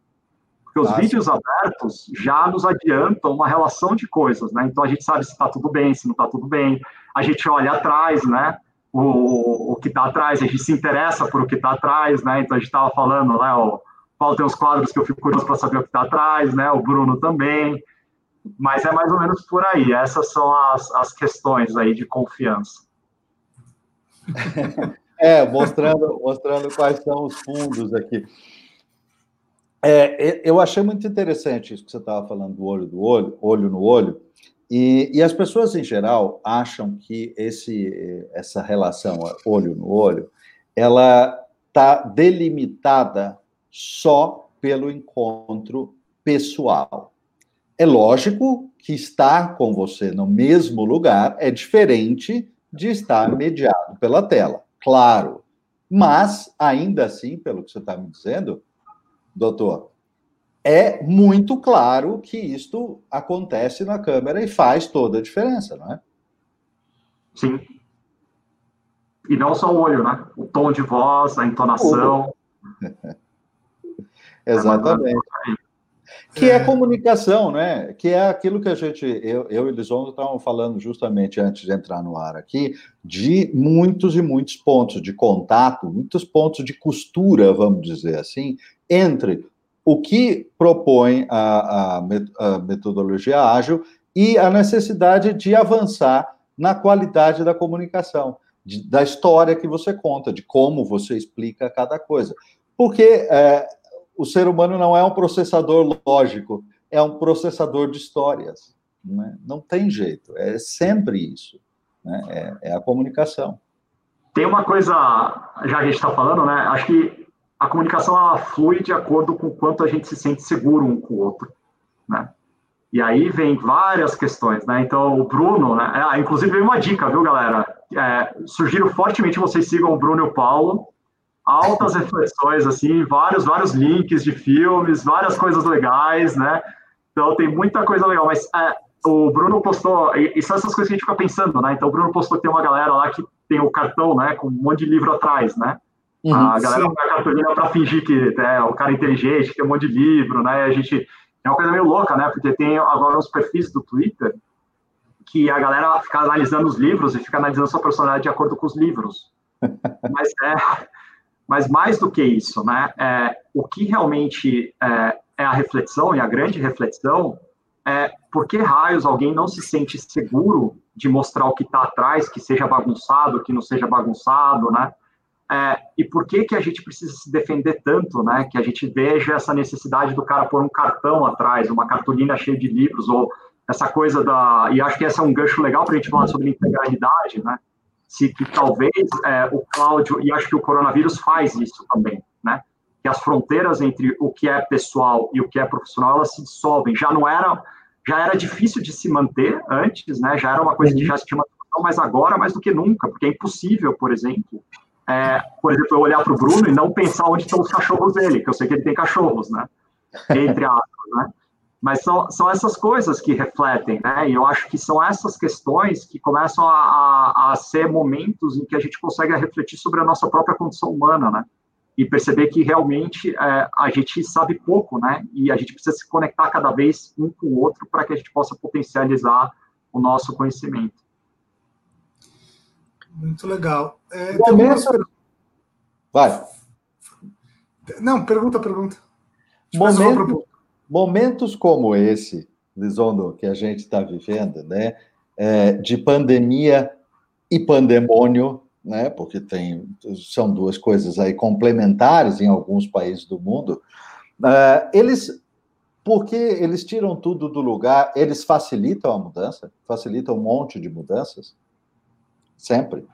Porque os vídeos abertos já nos adiantam uma relação de coisas, né? Então, a gente sabe se está tudo bem, se não está tudo bem. A gente olha atrás, né? O, o que está atrás, a gente se interessa por o que está atrás, né? Então, a gente estava falando, né? O Paulo tem os quadros que eu fico curioso para saber o que está atrás, né? O Bruno também. Mas é mais ou menos por aí. Essas são as, as questões aí de confiança. é, mostrando, mostrando quais são os fundos aqui. É, eu achei muito interessante isso que você estava falando do olho do olho, olho no olho, e, e, as pessoas em geral acham que esse, essa relação olho no olho, ela está delimitada só pelo encontro pessoal. É lógico que estar com você no mesmo lugar é diferente de estar mediado pela tela, claro. Mas, ainda assim, pelo que você está me dizendo, doutor, é muito claro que isto acontece na câmera e faz toda a diferença, não é? Sim. E não só o olho, né? O tom de voz, a entonação. Exatamente. É que é, é comunicação, né? Que é aquilo que a gente, eu, eu e Lisondo estavam falando justamente antes de entrar no ar aqui, de muitos e muitos pontos de contato, muitos pontos de costura, vamos dizer assim, entre o que propõe a, a, a metodologia ágil e a necessidade de avançar na qualidade da comunicação, de, da história que você conta, de como você explica cada coisa. Porque é, o ser humano não é um processador lógico, é um processador de histórias. Né? Não tem jeito, é sempre isso. Né? É, é, a comunicação. Tem uma coisa, já a gente está falando, né? Acho que a comunicação ela flui de acordo com o quanto a gente se sente seguro um com o outro, né? E aí vem várias questões, né? Então, o Bruno, né? Ah, inclusive, veio uma dica, viu, galera? É, sugiro fortemente vocês sigam o Bruno e o Paulo, altas reflexões, assim, vários, vários links de filmes, várias coisas legais, né? Então tem muita coisa legal, mas é, o Bruno postou, e, e, são essas coisas que a gente fica pensando, né? Então o Bruno postou que tem uma galera lá que tem o cartão, né, com um monte de livro atrás, né? Uhum, a galera usa a cartolina para fingir que é o cara inteligente, que tem um monte de livro, né? A gente é uma coisa meio louca, né? Porque tem agora uns perfis do Twitter que a galera fica analisando os livros e fica analisando sua personalidade de acordo com os livros. Mas é, mas mais do que isso, né, é, o que realmente é, é, a reflexão, e a grande reflexão, é por que raios alguém não se sente seguro de mostrar o que está atrás, que seja bagunçado, que não seja bagunçado, né? É, e por que que a gente precisa se defender tanto, né? Que a gente veja essa necessidade do cara pôr um cartão atrás, uma cartolina cheia de livros, ou essa coisa da... E acho que esse é um gancho legal para a gente falar sobre integralidade, né? Se que talvez é, o Cláudio, e acho que o coronavírus faz isso também, né? Que as fronteiras entre o que é pessoal e o que é profissional, elas se dissolvem. Já não era, já era difícil de se manter antes, né? Já era uma coisa que uhum. já se tinha mas agora mais do que nunca, porque é impossível, por exemplo, é, por exemplo, eu olhar para o Bruno e não pensar onde estão os cachorros dele, que eu sei que ele tem cachorros, né? Entre aspas, né? Mas são, são essas coisas que refletem, né? E eu acho que são essas questões que começam a, a, a ser momentos em que a gente consegue refletir sobre a nossa própria condição humana, né? E perceber que realmente é, a gente sabe pouco, né? E a gente precisa se conectar cada vez um com o outro para que a gente possa potencializar o nosso conhecimento. Muito legal. É, Momento... Vai. Não, pergunta, pergunta. Momento, momentos como esse, Lisondo, que a gente está vivendo, né, é, de pandemia e pandemônio, né, porque tem, são duas coisas aí complementares em alguns países do mundo, uh, eles, porque eles tiram tudo do lugar, eles facilitam a mudança, facilitam um monte de mudanças, sempre.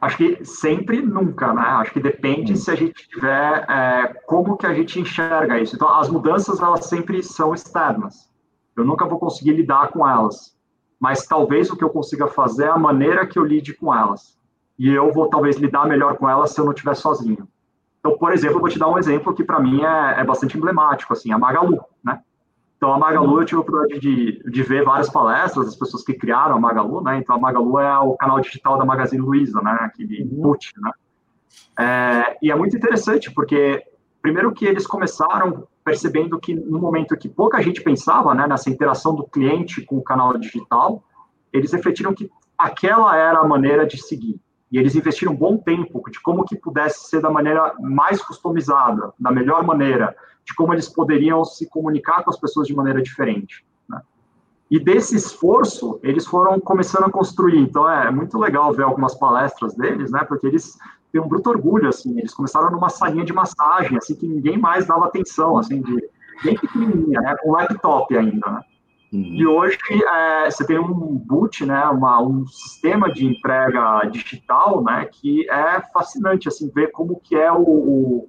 Acho que sempre, nunca, né? Acho que depende se a gente tiver é, como que a gente enxerga isso. Então, as mudanças elas sempre são externas. Eu nunca vou conseguir lidar com elas, mas talvez o que eu consiga fazer é a maneira que eu lide com elas. E eu vou talvez lidar melhor com elas se eu não estiver sozinho. Então, por exemplo, eu vou te dar um exemplo que para mim é, é bastante emblemático, assim, a Magalu, né? Então, a Magalu, eu tive o oportunidade de, de ver várias palestras das pessoas que criaram a Magalu, né? Então, a Magalu é o canal digital da Magazine Luiza, né? Aquele uhum. né? É, e é muito interessante, porque, primeiro que eles começaram percebendo que no momento que pouca gente pensava, né, nessa interação do cliente com o canal digital, eles refletiram que aquela era a maneira de seguir. E eles investiram um bom tempo de como que pudesse ser da maneira mais customizada, da melhor maneira, de como eles poderiam se comunicar com as pessoas de maneira diferente. Né? E desse esforço, eles foram começando a construir. Então, é, é muito legal ver algumas palestras deles, né? Porque eles têm um bruto orgulho, assim. Eles começaram numa salinha de massagem, assim, que ninguém mais dava atenção, assim, de bem pequenininha, né? Com laptop ainda, né? Uhum. E hoje é, você tem um boot, né, uma, um sistema de entrega digital, né, que é fascinante, assim, ver como que é o, o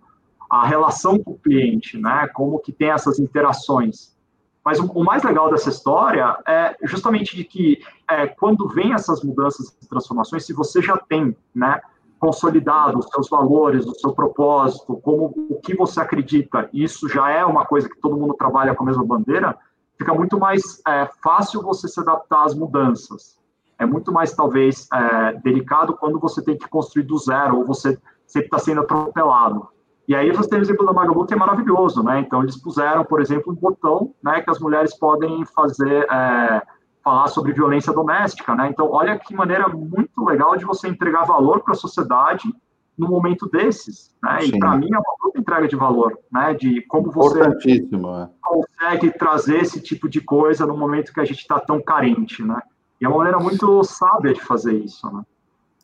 a relação com o cliente, né? Como que tem essas interações. Mas o, o mais legal dessa história é justamente de que é, quando vem essas mudanças e transformações, se você já tem, né? consolidado os seus valores, o seu propósito, como o que você acredita, isso já é uma coisa que todo mundo trabalha com a mesma bandeira, fica muito mais é, fácil você se adaptar às mudanças. É muito mais, talvez, é, delicado quando você tem que construir do zero, ou você sempre está sendo atropelado. E aí você tem o exemplo da Magalu, que é maravilhoso, né? Então, eles puseram, por exemplo, um botão, né, que as mulheres podem fazer, é, falar sobre violência doméstica, né? Então, olha que maneira muito legal de você entregar valor para a sociedade no momento desses, né? Sim. E para mim é uma outra entrega de valor, né? De como você é. consegue trazer esse tipo de coisa no momento que a gente está tão carente, né? E é uma maneira muito sábia de fazer isso, né?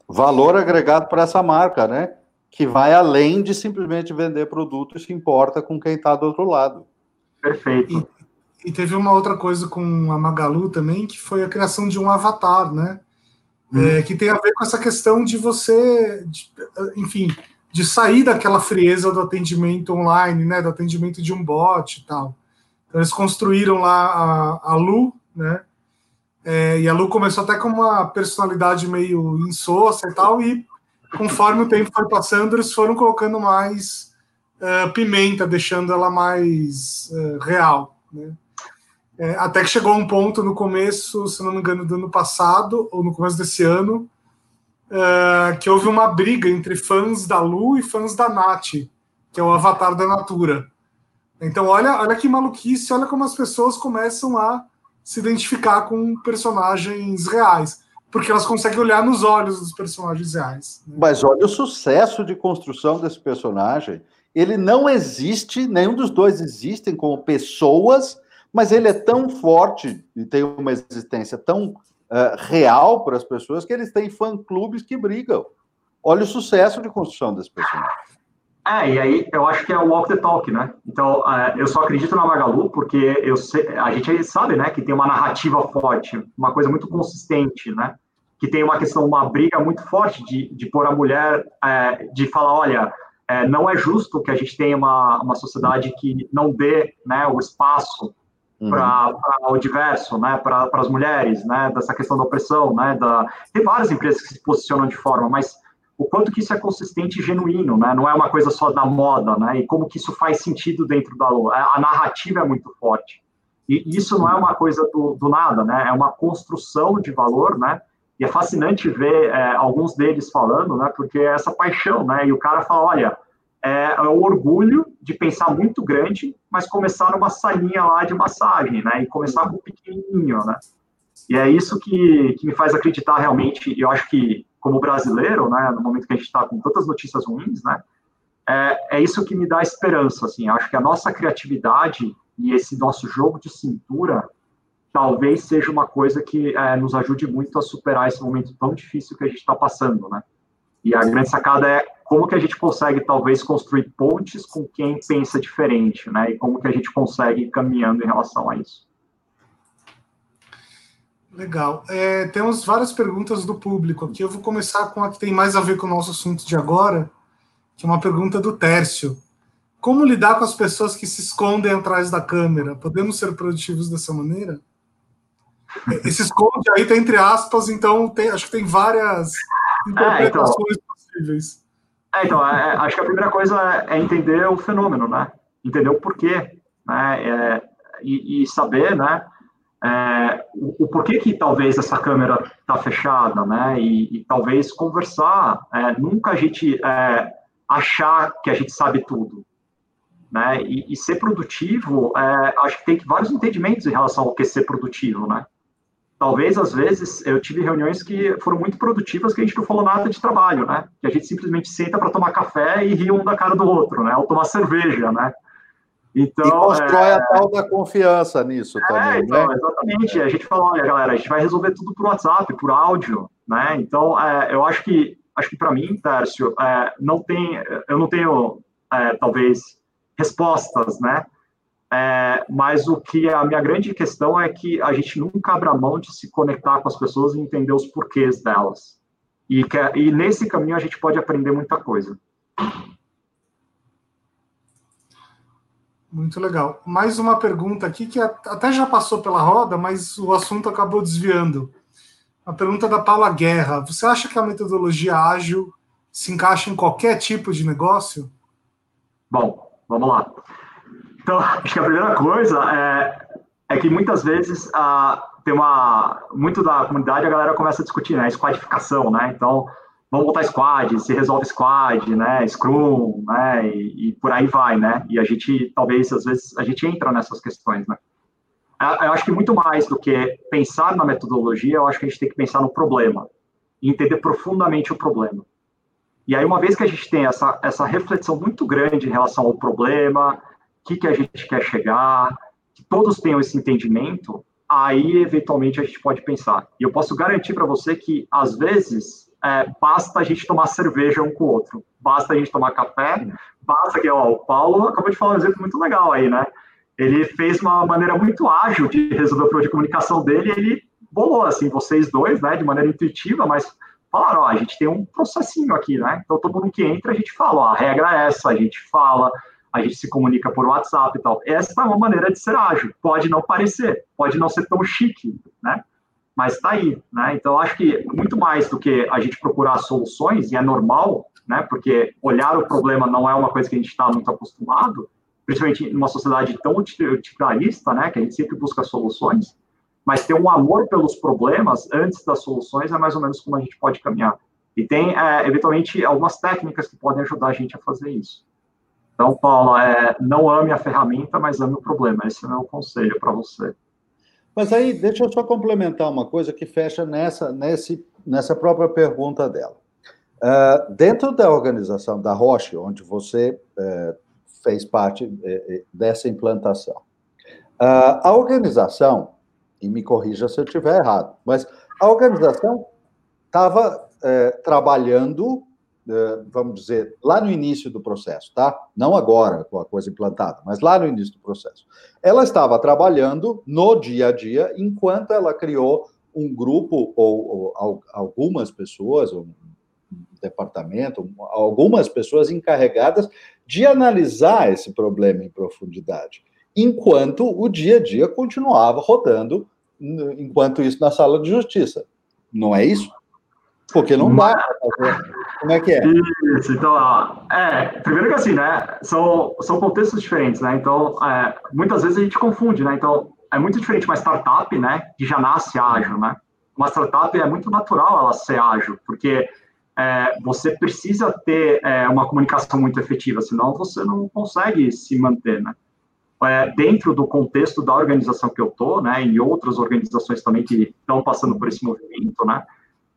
Valor agregado para essa marca, né? que vai além de simplesmente vender produtos que importa com quem está do outro lado. Perfeito. E, e, teve uma outra coisa com a Magalu também, que foi a criação de um avatar, né? Hum. É, que tem a ver com essa questão de você, de, enfim, de sair daquela frieza do atendimento online, né? Do atendimento de um bot e tal. Então, eles construíram lá a, a Lu, né? É, e a Lu começou até com uma personalidade meio insossa e tal, e conforme o tempo foi passando, eles foram colocando mais uh, pimenta, deixando ela mais uh, real. Né? É, até que chegou um ponto no começo, se não me engano, do ano passado, ou no começo desse ano, uh, que houve uma briga entre fãs da Lu e fãs da Nath, que é o avatar da Natura. Então, olha, olha que maluquice, olha como as pessoas começam a se identificar com personagens reais porque elas conseguem olhar nos olhos dos personagens reais. Né? Mas olha o sucesso de construção desse personagem. Ele não existe, nenhum dos dois existem como pessoas, mas ele é tão forte e tem uma existência tão uh, real para as pessoas que eles têm fã-clubes que brigam. Olha o sucesso de construção desse personagem. É, e aí eu acho que é o walk the talk, né? Então, uh, eu só acredito na Magalu porque eu sei, a gente sabe, né, que tem uma narrativa forte, uma coisa muito consistente, né? Que tem uma questão, uma briga muito forte de, de pôr a mulher, é, de falar, olha, não é justo que a gente tenha uma, uma sociedade que não dê né, o espaço uhum. para o diverso, né, para as mulheres, né, dessa questão da opressão, né, da... tem várias empresas que se posicionam de forma, mas o quanto que isso é consistente e genuíno, né, não é uma coisa só da moda, né, e como que isso faz sentido dentro da a narrativa é muito forte. E isso não é uma coisa do, do nada, né, é uma construção de valor, né, e é fascinante ver é, alguns deles falando, né, porque é essa paixão, né, e o cara fala, olha, é, é, o orgulho de pensar muito grande, mas começar numa salinha lá de massagem, né? E começar com pequenininho, né? E é isso que, que me faz acreditar realmente, eu acho que como brasileiro, né, no momento que a gente está com tantas notícias ruins, né, é, é isso que me dá esperança, assim, acho que a nossa criatividade e esse nosso jogo de cintura talvez seja uma coisa que é, nos ajude muito a superar esse momento tão difícil que a gente está passando, né? E a grande sacada é como que a gente consegue talvez construir pontes com quem pensa diferente, né? E como que a gente consegue ir caminhando em relação a isso. Legal. É, temos várias perguntas do público aqui. Eu vou começar com a que tem mais a ver com o nosso assunto de agora, que é uma pergunta do Tércio. Como lidar com as pessoas que se escondem atrás da câmera? Podemos ser produtivos dessa maneira? Esse esconde aí está entre aspas, então tem, acho que tem várias interpretações é, então... possíveis. É, então, é, é, acho que a primeira coisa é entender o fenômeno, né? Entender o porquê, né? É, e, e, saber, né? É, o, o, porquê que talvez essa câmera está fechada, né? E, e talvez conversar, é, nunca a gente achar que a gente sabe tudo, né? E, e ser produtivo, acho que tem vários entendimentos em relação ao que ser produtivo, né? Talvez às vezes eu tive reuniões que foram muito produtivas que a gente não falou nada de trabalho, né? Que a gente simplesmente senta para tomar café e ri um da cara do outro, né? Ou tomar cerveja, né? Então, e constrói é... a tal da confiança nisso é, também, então, né? Exatamente. A gente fala, olha, galera, a gente vai resolver tudo por WhatsApp, por áudio, né? Então, é, eu acho que, acho que para mim, Tércio, é, não tem, eu não tenho, é, talvez, respostas, né? É, mas o que é a minha grande questão é que a gente nunca abra mão de se conectar com as pessoas e entender os porquês delas. E, que, é, e nesse caminho a gente pode aprender muita coisa. Muito legal. Mais uma pergunta aqui que até já passou pela roda, mas o assunto acabou desviando. A pergunta da Paula Guerra. Você acha que a metodologia ágil se encaixa em qualquer tipo de negócio? Bom, vamos lá. Então, acho que a primeira coisa é, é que muitas vezes ah, tem uma. Muito da comunidade a galera começa a discutir, né? Squadificação, né? Então, vamos botar squad, se resolve squad, né? Scrum, né? E, e, por aí vai, né? E a gente, talvez, às vezes, a gente entra nessas questões, né? Eu acho que muito mais do que pensar na metodologia, eu acho que a gente tem que pensar no problema e entender profundamente o problema. E aí, uma vez que a gente tem essa, essa reflexão muito grande em relação ao problema, que, que a gente quer chegar, que todos tenham esse entendimento, aí eventualmente a gente pode pensar. E eu posso garantir para você que, às vezes, é, basta a gente tomar cerveja um com o outro, basta a gente tomar café, basta que, ó, o Paulo acabou de falar um exemplo muito legal aí, né? Ele fez uma maneira muito ágil de resolver o problema de comunicação dele, ele bolou, assim, vocês dois, né, de maneira intuitiva, mas falaram, ó, a gente tem um processinho aqui, né? Então, todo mundo que entra, a gente fala, ó, a regra é essa, a gente fala, a gente se comunica por WhatsApp e tal. Essa é uma maneira de ser ágil. Pode não parecer, pode não ser tão chique, né? Mas está aí, né? Então, acho que muito mais do que a gente procurar soluções, e é normal, né? Porque olhar o problema não é uma coisa que a gente está muito acostumado, principalmente numa sociedade tão utilitarista, né? Que a gente sempre busca soluções, mas ter um amor pelos problemas antes das soluções é mais ou menos como a gente pode caminhar. E tem, é, eventualmente, algumas técnicas que podem ajudar a gente a fazer isso. Então, Paulo, é, não ame a ferramenta, mas ame o problema. Esse é o meu conselho para você. Mas aí, deixa eu só complementar uma coisa que fecha nessa, nesse, nessa própria pergunta dela. Uh, dentro da organização da Roche, onde você uh, fez parte uh, dessa implantação, a organização, e me corrija se eu estiver errado, mas a organização estava trabalhando vamos dizer, lá no início do processo, tá? Não agora, com a coisa implantada, mas lá no início do processo. Ela estava trabalhando no dia a dia enquanto ela criou um grupo ou, ou algumas pessoas, um departamento, algumas pessoas encarregadas de analisar esse problema em profundidade. enquanto o dia a dia continuava rodando, enquanto isso na sala de justiça. Não é isso? Porque não dá para fazer. Como é que é? Isso, então, é, primeiro que assim, né, são, são contextos diferentes, né, então, é, muitas vezes a gente confunde, né, então, é muito diferente uma startup, né, que já nasce ágil, né, uma startup é muito natural ela ser ágil, porque é, você precisa ter é, uma comunicação muito efetiva, senão você não consegue se manter, né. É, dentro do contexto da organização que eu tô, né, e outras organizações também que estão passando por esse movimento, né,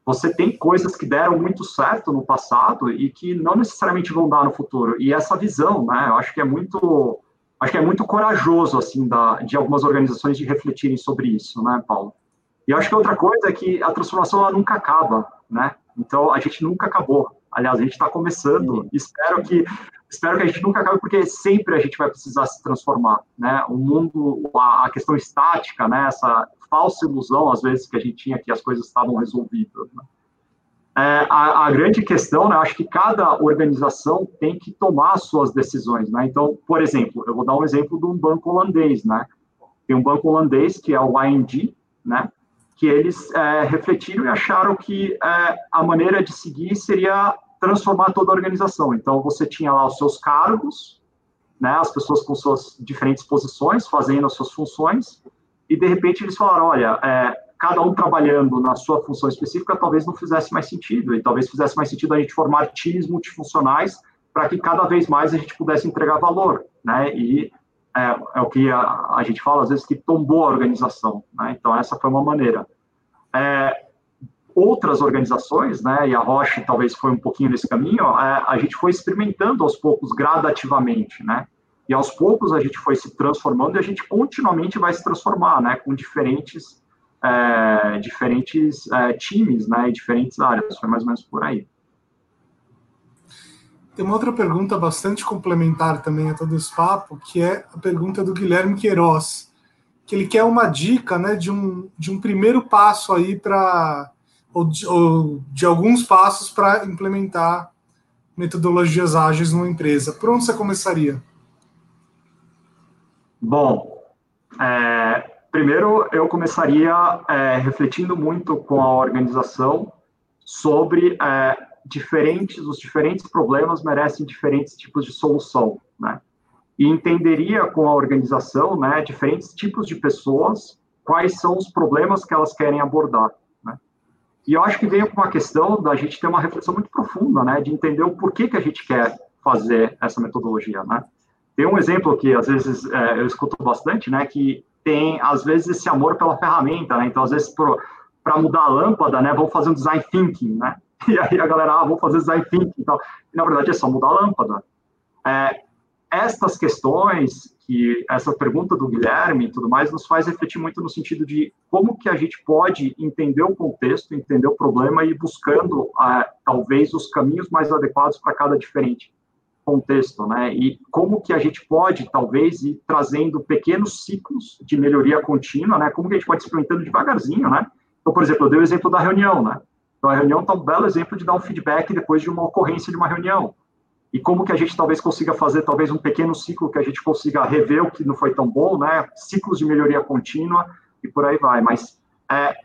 você tem coisas que deram muito certo no passado e que não necessariamente vão dar no futuro. E essa visão, né, eu acho que é muito, acho que é muito corajoso assim da, de algumas organizações de refletirem sobre isso, né, Paulo? E eu acho que outra coisa é que a transformação ela nunca acaba, né? Então a gente nunca acabou. Aliás, a gente está começando. Espero que espero que a gente nunca acabe, porque sempre a gente vai precisar se transformar, né? O mundo, a, a questão estática, né? Essa falsa ilusão, às vezes, que a gente tinha que as coisas estavam resolvidas. Né? É, a, a, grande questão, né, acho que cada organização tem que tomar suas decisões, né? Então, por exemplo, eu vou dar um exemplo de um banco holandês, né? Tem um banco holandês que é o ING, né? Que eles é, refletiram e acharam que é, a maneira de seguir seria transformar toda a organização. Então, você tinha lá os seus cargos, né? As pessoas com suas diferentes posições, fazendo as suas funções, e de repente eles falaram, olha, é, cada um trabalhando na sua função específica talvez não fizesse mais sentido, e talvez fizesse mais sentido a gente formar times multifuncionais para que cada vez mais a gente pudesse entregar valor, né, e é, é o que a, a, gente fala às vezes que tombou a organização, né, então essa foi uma maneira. É, outras organizações, né, e a Roche talvez foi um pouquinho nesse caminho, é, a gente foi experimentando aos poucos, gradativamente, né, e aos poucos a gente foi se transformando e a gente continuamente vai se transformar, né, com diferentes, é, diferentes é, times, né, diferentes áreas. Foi mais ou menos por aí. Tem uma outra pergunta bastante complementar também a todo esse papo, que é a pergunta do Guilherme Queiroz, que ele quer uma dica, né, de um, de um primeiro passo aí para ou ou de alguns passos para implementar metodologias ágeis numa empresa. Por onde você começaria? Bom, é, primeiro eu começaria é, refletindo muito com a organização sobre é, diferentes, os diferentes problemas merecem diferentes tipos de solução, né? E entenderia com a organização, né, diferentes tipos de pessoas, quais são os problemas que elas querem abordar, né? E eu acho que vem com uma questão da gente ter uma reflexão muito profunda, né, de entender o porquê que a gente quer fazer essa metodologia, né? Tem um exemplo que às vezes é, eu escuto bastante, né, que tem às vezes esse amor pela ferramenta, né? Então às vezes para mudar a lâmpada, né, vão fazer um design thinking, né? E aí a galera, ah, vou fazer design thinking, então, e, na verdade é só mudar a lâmpada. É, estas questões que essa pergunta do Guilherme e tudo mais nos faz refletir muito no sentido de como que a gente pode entender o contexto, entender o problema e ir buscando uh, talvez os caminhos mais adequados para cada diferente contexto, né? E como que a gente pode, talvez, ir trazendo pequenos ciclos de melhoria contínua, né? Como que a gente pode experimentando devagarzinho, né? Então, por exemplo, eu dei o exemplo da reunião, né? Então, a reunião está um belo exemplo de dar um feedback depois de uma ocorrência de uma reunião. E como que a gente talvez consiga fazer, talvez, um pequeno ciclo que a gente consiga rever o que não foi tão bom, né? Ciclos de melhoria contínua e por aí vai. Mas é,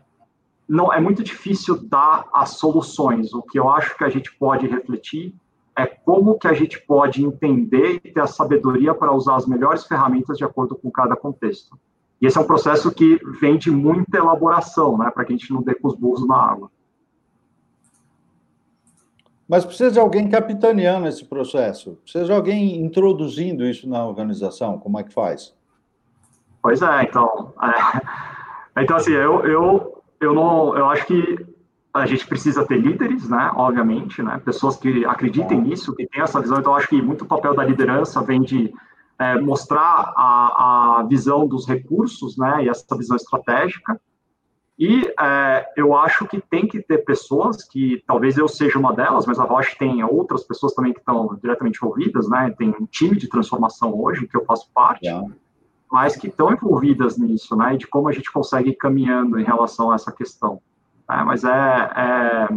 não é muito difícil dar as soluções. O que eu acho que a gente pode refletir é como que a gente pode entender e ter a sabedoria para usar as melhores ferramentas de acordo com cada contexto. E esse é um processo que vem de muita elaboração, né, para que a gente não dê com os burros na água. Mas precisa de alguém capitaneando esse processo, precisa de alguém introduzindo isso na organização, como é que faz? Pois é, então, é, então assim, eu, eu, eu não, eu acho que a gente precisa ter líderes, né, obviamente, né, pessoas que acreditem nisso, que tenham essa visão. Então, acho que muito papel da liderança vem de é, mostrar a, a, visão dos recursos, né, e essa visão estratégica. E é, eu acho que tem que ter pessoas que, talvez eu seja uma delas, mas a Roche tem outras pessoas também que estão diretamente envolvidas, né, tem um time de transformação hoje, que eu faço parte, yeah. mas que estão envolvidas nisso, né, e de como a gente consegue ir caminhando em relação a essa questão. É, mas é, é,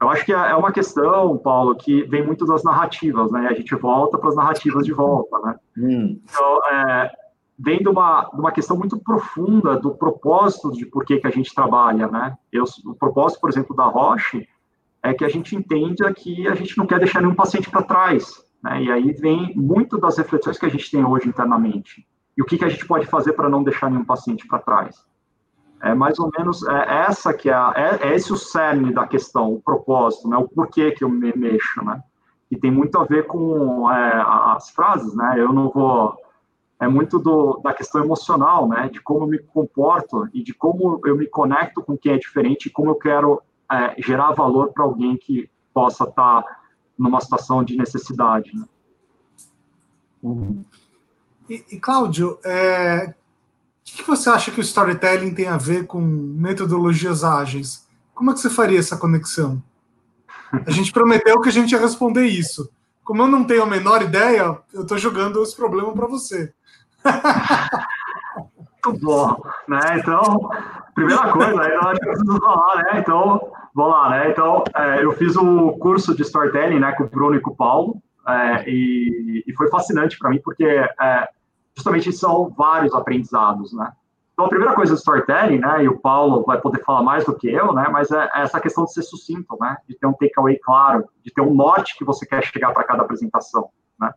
eu acho que é uma questão, Paulo, que vem muito das narrativas, né? A gente volta para as narrativas de volta, né? Hum. Então, é, vem de uma, de uma questão muito profunda do propósito de por que, que a gente trabalha, né? Eu, o propósito, por exemplo, da Roche é que a gente entenda que a gente não quer deixar nenhum paciente para trás, né? E aí vem muito das reflexões que a gente tem hoje internamente. E o que, que a gente pode fazer para não deixar nenhum paciente para trás? É mais ou menos é essa que é, a, é, é, esse o cerne da questão, o propósito, né? O porquê que eu me mexo, né? E tem muito a ver com é, as frases, né? Eu não vou é muito do, da questão emocional, né? De como eu me comporto e de como eu me conecto com quem é diferente e como eu quero é, gerar valor para alguém que possa estar tá numa situação de necessidade. Né? Uhum. E, e Cláudio, é, o que você acha que o storytelling tem a ver com metodologias ágeis? Como é que você faria essa conexão? A gente prometeu que a gente ia responder isso. Como eu não tenho a menor ideia, eu estou jogando esse problema para você. Muito bom, né? Então, primeira coisa, preciso falar, né? Então, vamos lá, né? Então, é, eu fiz o curso de storytelling, né, com o Bruno e com o Paulo, é, e, e, foi fascinante para mim, porque é, justamente são vários aprendizados, né? Então, a primeira coisa do storytelling, né, e o Paulo vai poder falar mais do que eu, né, mas é, é essa questão de ser sucinto, né, de ter um takeaway claro, de ter um norte que você quer chegar para cada apresentação, né.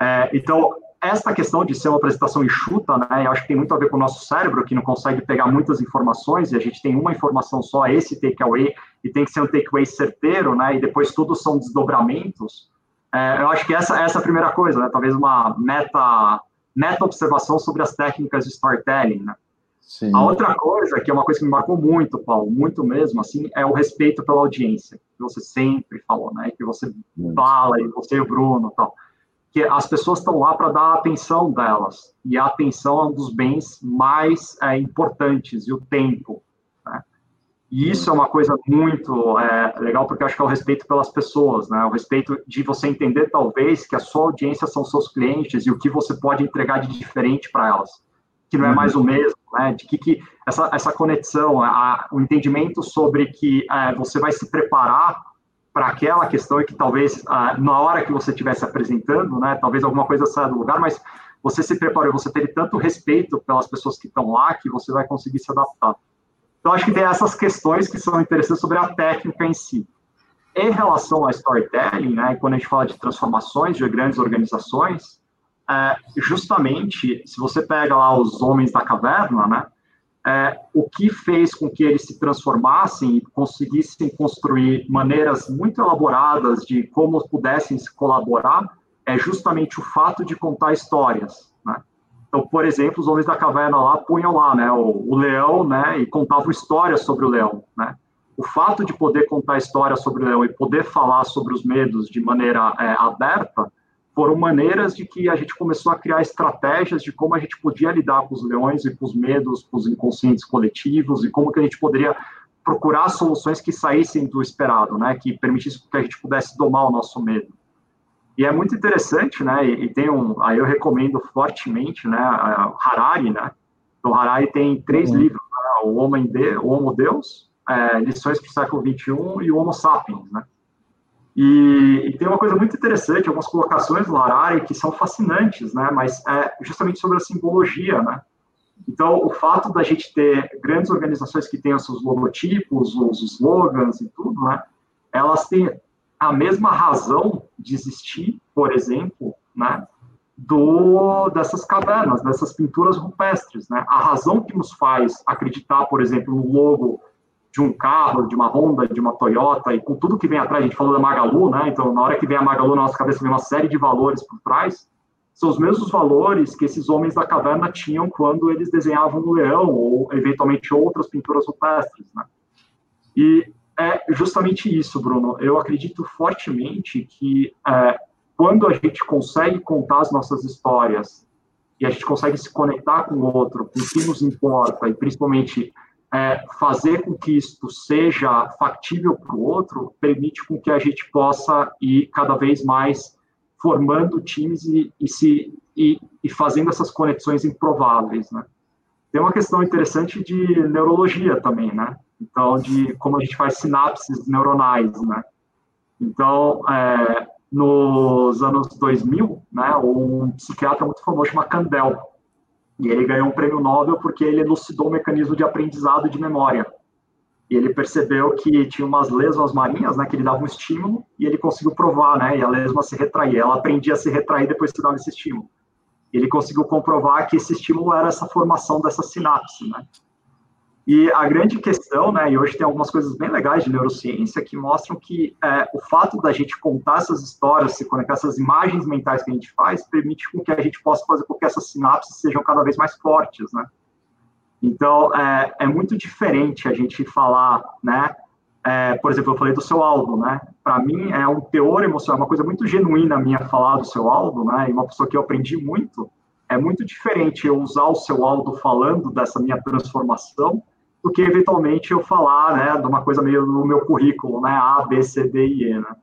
É, então, essa questão de ser uma apresentação enxuta, né, eu acho que tem muito a ver com o nosso cérebro, que não consegue pegar muitas informações, e a gente tem uma informação só, esse takeaway, e tem que ser um takeaway certeiro, né, e depois tudo são desdobramentos, é, eu acho que essa, essa é a primeira coisa, né, talvez uma meta meta-observação sobre as técnicas de storytelling, né? Sim. A outra coisa, que é uma coisa que me marcou muito, Paulo, muito mesmo, assim, é o respeito pela audiência, que você sempre falou, né? Que você fala, e você e o Bruno tal. Que as pessoas estão lá para dar a atenção delas, e a atenção é um dos bens mais é, importantes, e o tempo. E isso é uma coisa muito é, legal, porque acho que é o respeito pelas pessoas, né? O respeito de você entender, talvez, que a sua audiência são seus clientes e o que você pode entregar de diferente para elas, que não é mais o mesmo, né? De que, que essa, essa conexão, a, o entendimento sobre que é, você vai se preparar para aquela questão e que talvez na hora que você estivesse apresentando, né? Talvez alguma coisa saia do lugar, mas você se preparou, você teve tanto respeito pelas pessoas que estão lá que você vai conseguir se adaptar. Então, acho que tem essas questões que são interessantes sobre a técnica em si. Em relação ao storytelling, né, quando a gente fala de transformações de grandes organizações, é, justamente, se você pega lá os homens da caverna, né, é, o que fez com que eles se transformassem e conseguissem construir maneiras muito elaboradas de como pudessem se colaborar é justamente o fato de contar histórias. Então, por exemplo, os homens da caverna lá punham lá, né, o, o leão, né, e contavam histórias sobre o leão, né. O fato de poder contar histórias sobre o leão e poder falar sobre os medos de maneira é, aberta foram maneiras de que a gente começou a criar estratégias de como a gente podia lidar com os leões e com os medos, com os inconscientes coletivos e como que a gente poderia procurar soluções que saíssem do esperado, né, que permitissem que a gente pudesse domar o nosso medo. E é muito interessante, né? E, tem um, aí eu recomendo fortemente, né? Harari, né? O Harari tem três uhum. livros: né, o Homem de, o Homo Deus, é, lições para o século 21 e o Homo Sapiens, né? E, e, tem uma coisa muito interessante, algumas colocações do Harari que são fascinantes, né? Mas é justamente sobre a simbologia, né? Então, o fato da gente ter grandes organizações que têm os seus logotipos, os slogans e tudo, né? Elas têm a mesma razão de existir, por exemplo, né, do, dessas cavernas, dessas pinturas rupestres. Né? A razão que nos faz acreditar, por exemplo, no logo de um carro, de uma Honda, de uma Toyota, e com tudo que vem atrás, a gente falou da Magalu, né? então na hora que vem a Magalu na nossa cabeça vem uma série de valores por trás, são os mesmos valores que esses homens da caverna tinham quando eles desenhavam o leão, ou eventualmente outras pinturas rupestres. Né? E é justamente isso, Bruno. Eu acredito fortemente que é, quando a gente consegue contar as nossas histórias e a gente consegue se conectar com o outro, com o que nos importa e principalmente é, fazer com que isto seja factível para o outro, permite com que a gente possa ir cada vez mais formando times e, e se e, e, fazendo essas conexões improváveis, né? Tem uma questão interessante de neurologia também, né? Então, de como a gente faz sinapses neuronais, né? Então, é, nos anos 2000, né, um psiquiatra muito famoso chamado Candel, E ele ganhou um prêmio Nobel porque ele elucidou o mecanismo de aprendizado de memória. E ele percebeu que tinha umas lesmas marinhas, né, que ele dava um estímulo, e ele conseguiu provar, né, e a lesma se retraía. Ela aprendia a se retrair depois que dava esse estímulo. Ele conseguiu comprovar que esse estímulo era essa formação dessa sinapse, né. E a grande questão, né, e hoje tem algumas coisas bem legais de neurociência que mostram que é, o fato da gente contar essas histórias, se conectar essas imagens mentais que a gente faz, permite com que a gente possa fazer com que essas sinapses sejam cada vez mais fortes, né. Então, é, é muito diferente a gente falar, né, é, por exemplo, eu falei do seu Aldo, né, para mim é um teor emocional, uma coisa muito genuína minha falar do seu Aldo, né, e uma pessoa que eu aprendi muito, é muito diferente eu usar o seu Aldo falando dessa minha transformação do que eventualmente eu falar, né, de uma coisa meio no meu currículo, né, A, B, C, D e E, né.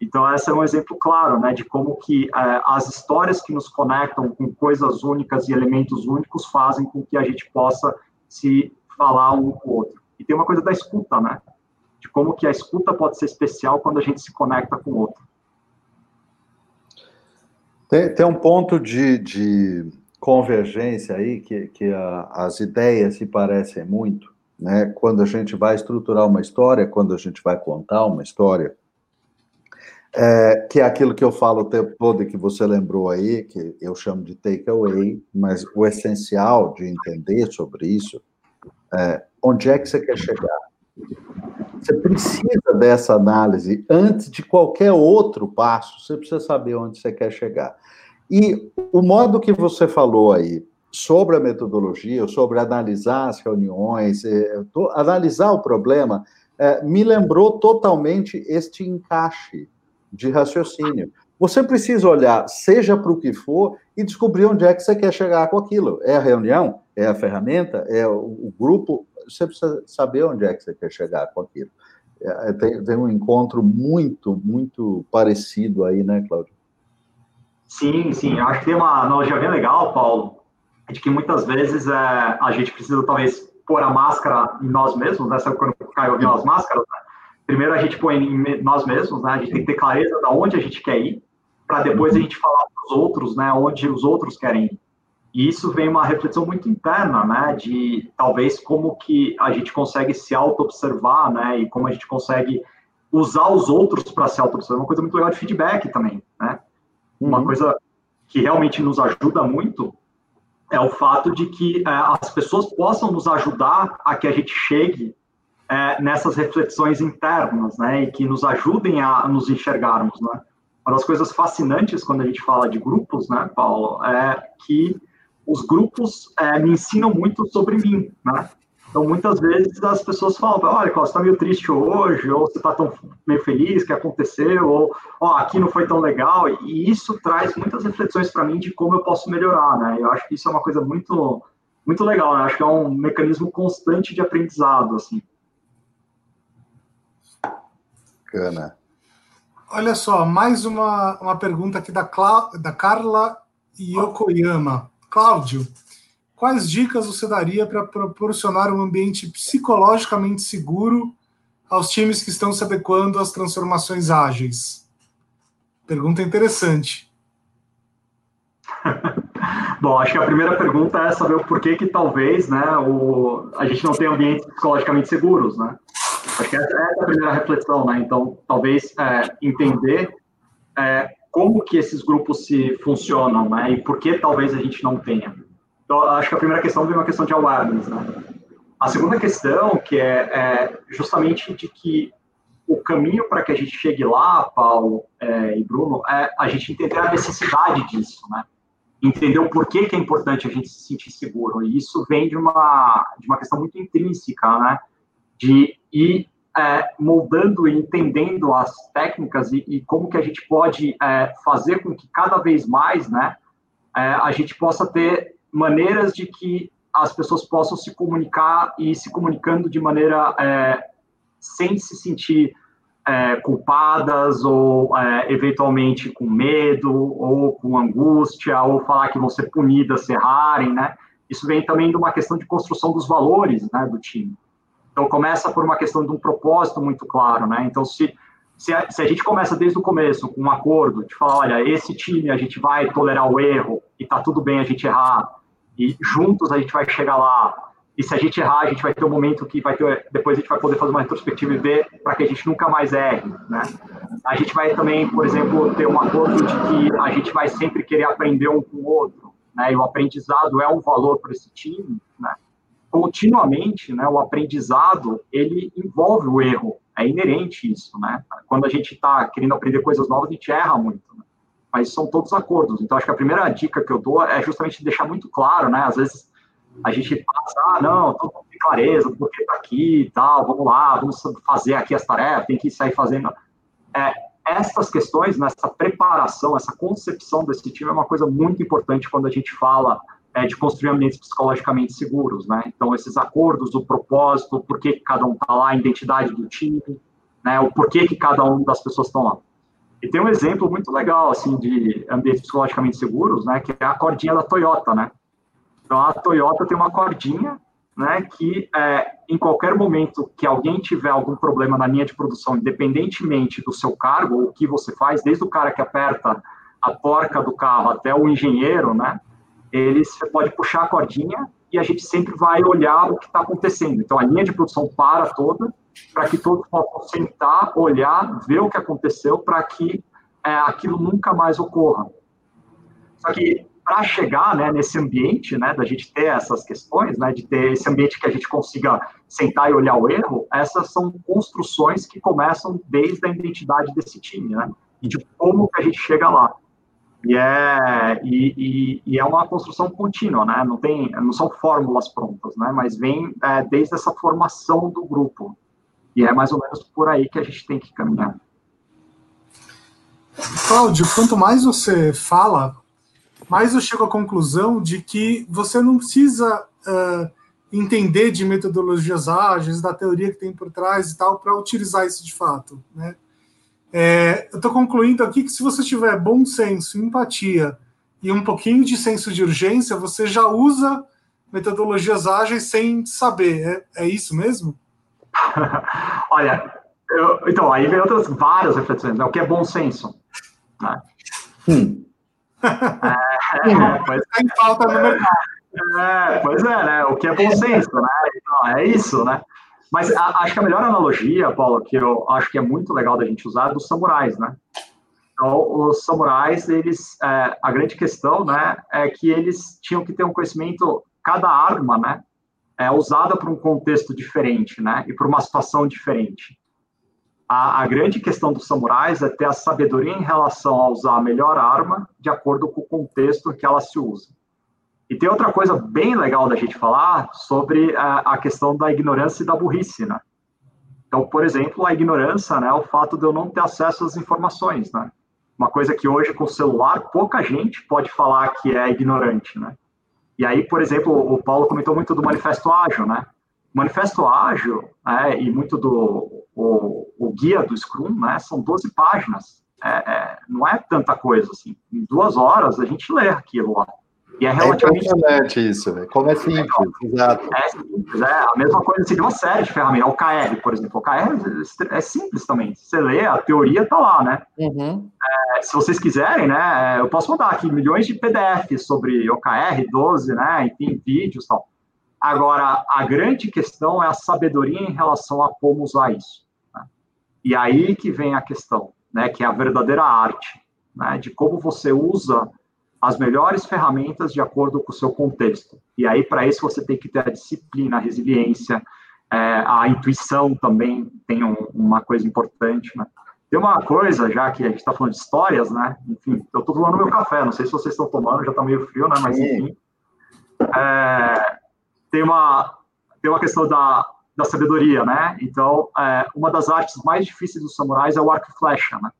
Então, esse é um exemplo claro, né, de como que é, as histórias que nos conectam com coisas únicas e elementos únicos fazem com que a gente possa se falar um com o outro. E tem uma coisa da escuta, né, de como que a escuta pode ser especial quando a gente se conecta com o outro. Tem, tem um ponto de, de convergência aí, que, que a, as ideias se parecem muito, né? Quando a gente vai estruturar uma história, quando a gente vai contar uma história, é, que é aquilo que eu falo o tempo todo e que você lembrou aí, que eu chamo de takeaway, mas o essencial de entender sobre isso é onde é que você quer chegar. Você precisa dessa análise antes de qualquer outro passo, você precisa saber onde você quer chegar. E o modo que você falou aí sobre a metodologia, sobre analisar as reuniões, é, analisar o problema, é, me lembrou totalmente este encaixe de raciocínio. Você precisa olhar, seja para o que for, e descobrir onde é que você quer chegar com aquilo. É a reunião? É a ferramenta? É o, grupo? Você precisa saber onde é que você quer chegar com aquilo. É, tem, tem um encontro muito, muito parecido aí, né, Cláudio? Sim, sim. Acho que tem uma analogia bem legal, Paulo, de que muitas vezes é, a gente precisa talvez pôr a máscara em nós mesmos, né? Sabe quando caiu aquelas máscaras? Né? Primeiro a gente põe em nós mesmos, né? A gente tem que ter clareza de onde a gente quer ir, para depois a gente falar para os outros, né? Onde os outros querem ir. E isso vem uma reflexão muito interna, né? De talvez como que a gente consegue se auto-observar, né? E como a gente consegue usar os outros para se auto-observar. Uma coisa muito legal de feedback também, né? Uma uhum. coisa que realmente nos ajuda muito é o fato de que é, as pessoas possam nos ajudar a que a gente chegue é, nessas reflexões internas, né, e que nos ajudem a nos enxergarmos, né. Uma das coisas fascinantes quando a gente fala de grupos, né, Paulo, é que os grupos é, me ensinam muito sobre mim, né. Então, muitas vezes as pessoas falam, olha, você está meio triste hoje, ou você está tão meio feliz, que aconteceu, ou ó, aqui não foi tão legal, e isso traz muitas reflexões para mim de como eu posso melhorar, né? Eu acho que isso é uma coisa muito, muito legal, né? Acho que é um mecanismo constante de aprendizado, assim. Bacana. Olha só, mais uma, uma pergunta aqui da, Cla da Carla Yokoyama. Cláudio, quais dicas você daria para proporcionar um ambiente psicologicamente seguro aos times que estão se adequando às transformações ágeis? Pergunta interessante. Bom, acho que a primeira pergunta é saber o porquê que talvez né, o, a gente não tem ambientes psicologicamente seguros, né? Acho que essa é a primeira reflexão, né? Então, talvez é, entender é, como que esses grupos se funcionam, né? E por que talvez a gente não tenha. Então, acho que a primeira questão vem uma questão de awareness, né? A segunda questão, que é, é justamente de que o caminho para que a gente chegue lá, Paulo é, e Bruno, é a gente entender a necessidade disso, né? Entender o porquê que é importante a gente se sentir seguro. E isso vem de uma, de uma questão muito intrínseca, né? De ir é, moldando e entendendo as técnicas e, e, como que a gente pode é, fazer com que cada vez mais, né? É, a gente possa ter maneiras de que as pessoas possam se comunicar e se comunicando de maneira é, sem se sentir é, culpadas ou é, eventualmente com medo ou com angústia ou falar que vão ser punidas se errarem, né? Isso vem também de uma questão de construção dos valores, né, do time. Então começa por uma questão de um propósito muito claro, né? Então se se a, se a, gente começa desde o começo com um acordo de falar, olha, esse time a gente vai tolerar o erro e tá tudo bem a gente errar, E juntos a gente vai chegar lá. E se a gente errar, a gente vai ter um momento que vai ter. Depois a gente vai poder fazer uma retrospectiva e ver para que a gente nunca mais erre, né? A gente vai também, por exemplo, ter um acordo de que a gente vai sempre querer aprender um com o outro, né? E o aprendizado é um valor para esse time, né? Continuamente, né? O aprendizado ele envolve o erro, é inerente isso, né? Quando a gente está querendo aprender coisas novas, a gente erra muito. Né? Mas são todos acordos. Então, acho que a primeira dica que eu dou é justamente deixar muito claro, né? Às vezes a gente passa, ah, não, todo mundo tem clareza do porquê tá aqui e tal, vamos lá, vamos fazer aqui as tarefas, tem que sair fazendo. É, essas questões, nessa preparação, essa concepção desse time é uma coisa muito importante quando a gente fala é, de construir ambientes psicologicamente seguros, né? Então, esses acordos, o propósito, o porquê que cada um está lá, a identidade do time, né? O porquê que cada um das pessoas estão lá. E tem um exemplo muito legal, assim, de ambientes psicologicamente seguros, né? Que é a cordinha da Toyota, né? Então, a Toyota tem uma cordinha, né? Que é, em qualquer momento que alguém tiver algum problema na linha de produção, independentemente do seu cargo ou o que você faz, desde o cara que aperta a porca do carro até o engenheiro, né? Eles você pode puxar a cordinha e a gente sempre vai olhar o que está acontecendo. Então, a linha de produção para toda, para que todos possam sentar, olhar, ver o que aconteceu, para que é, aquilo nunca mais ocorra. Só que para chegar né, nesse ambiente, né, da gente ter essas questões, né, de ter esse ambiente que a gente consiga sentar e olhar o erro, essas são construções que começam desde a identidade desse time, né, e de como que a gente chega lá. E é, e, e, e, é uma construção contínua, né? Não tem, não são fórmulas prontas, né? Mas vem é, desde essa formação do grupo. E é mais ou menos por aí que a gente tem que caminhar. Cláudio, quanto mais você fala, mais eu chego à conclusão de que você não precisa uh, entender de metodologias ágeis, da teoria que tem por trás e tal, para utilizar isso de fato, né? É, eu estou concluindo aqui que se você tiver bom senso, empatia e um pouquinho de senso de urgência, você já usa metodologias ágeis sem saber. É, é isso mesmo? Olha, eu, então, aí vem outras várias reflexões. Né? O que é bom senso? Né? Hum. É, é, pois, tem falta no mercado. É, pois é, né? O que é bom senso, né? Então, é isso, né? Mas a, acho que a melhor analogia, Paulo, que eu acho que é muito legal da gente usar é dos samurais, né? Então, os samurais, eles, é, a grande questão, né, é que eles tinham que ter um conhecimento, cada arma, né, é usada para um contexto diferente, né, e para uma situação diferente. A, a, grande questão dos samurais é ter a sabedoria em relação a usar a melhor arma de acordo com o contexto que ela se usa. E tem outra coisa bem legal da gente falar sobre a, a questão da ignorância e da burrice, né? Então, por exemplo, a ignorância, né, o fato de eu não ter acesso às informações, né? Uma coisa que hoje com o celular pouca gente pode falar que é ignorante, né? E aí, por exemplo, o Paulo comentou muito do manifesto ágil, né? O manifesto ágil, né, e muito do o, o, guia do Scrum, né, são 12 páginas. É, é, não é tanta coisa assim. Em duas horas a gente lê aquilo lá. E é relativamente. É impressionante isso, né? Como é simples, é, exato. É simples, é a mesma coisa assim, de uma série de ferramentas. O KR, por exemplo. O KR é simples também. Você lê, a teoria está lá, né? Uhum. É, se vocês quiserem, né? Eu posso mandar aqui milhões de PDFs sobre OKR 12, né? Enfim, vídeos e tal. Agora, a grande questão é a sabedoria em relação a como usar isso. Né? E aí que vem a questão, né? Que é a verdadeira arte, né? De como você usa as melhores ferramentas de acordo com o seu contexto. E aí, para isso, você tem que ter a disciplina, a resiliência, é, a intuição também tem um, uma coisa importante, né? Tem uma coisa, já que a gente está falando de histórias, né? Enfim, eu estou tomando meu café, não sei se vocês estão tomando, já está meio frio, né? Mas, enfim. É, tem, uma, tem uma questão da, da sabedoria, né? Então, é, uma das artes mais difíceis dos samurais é o arco e flecha, né?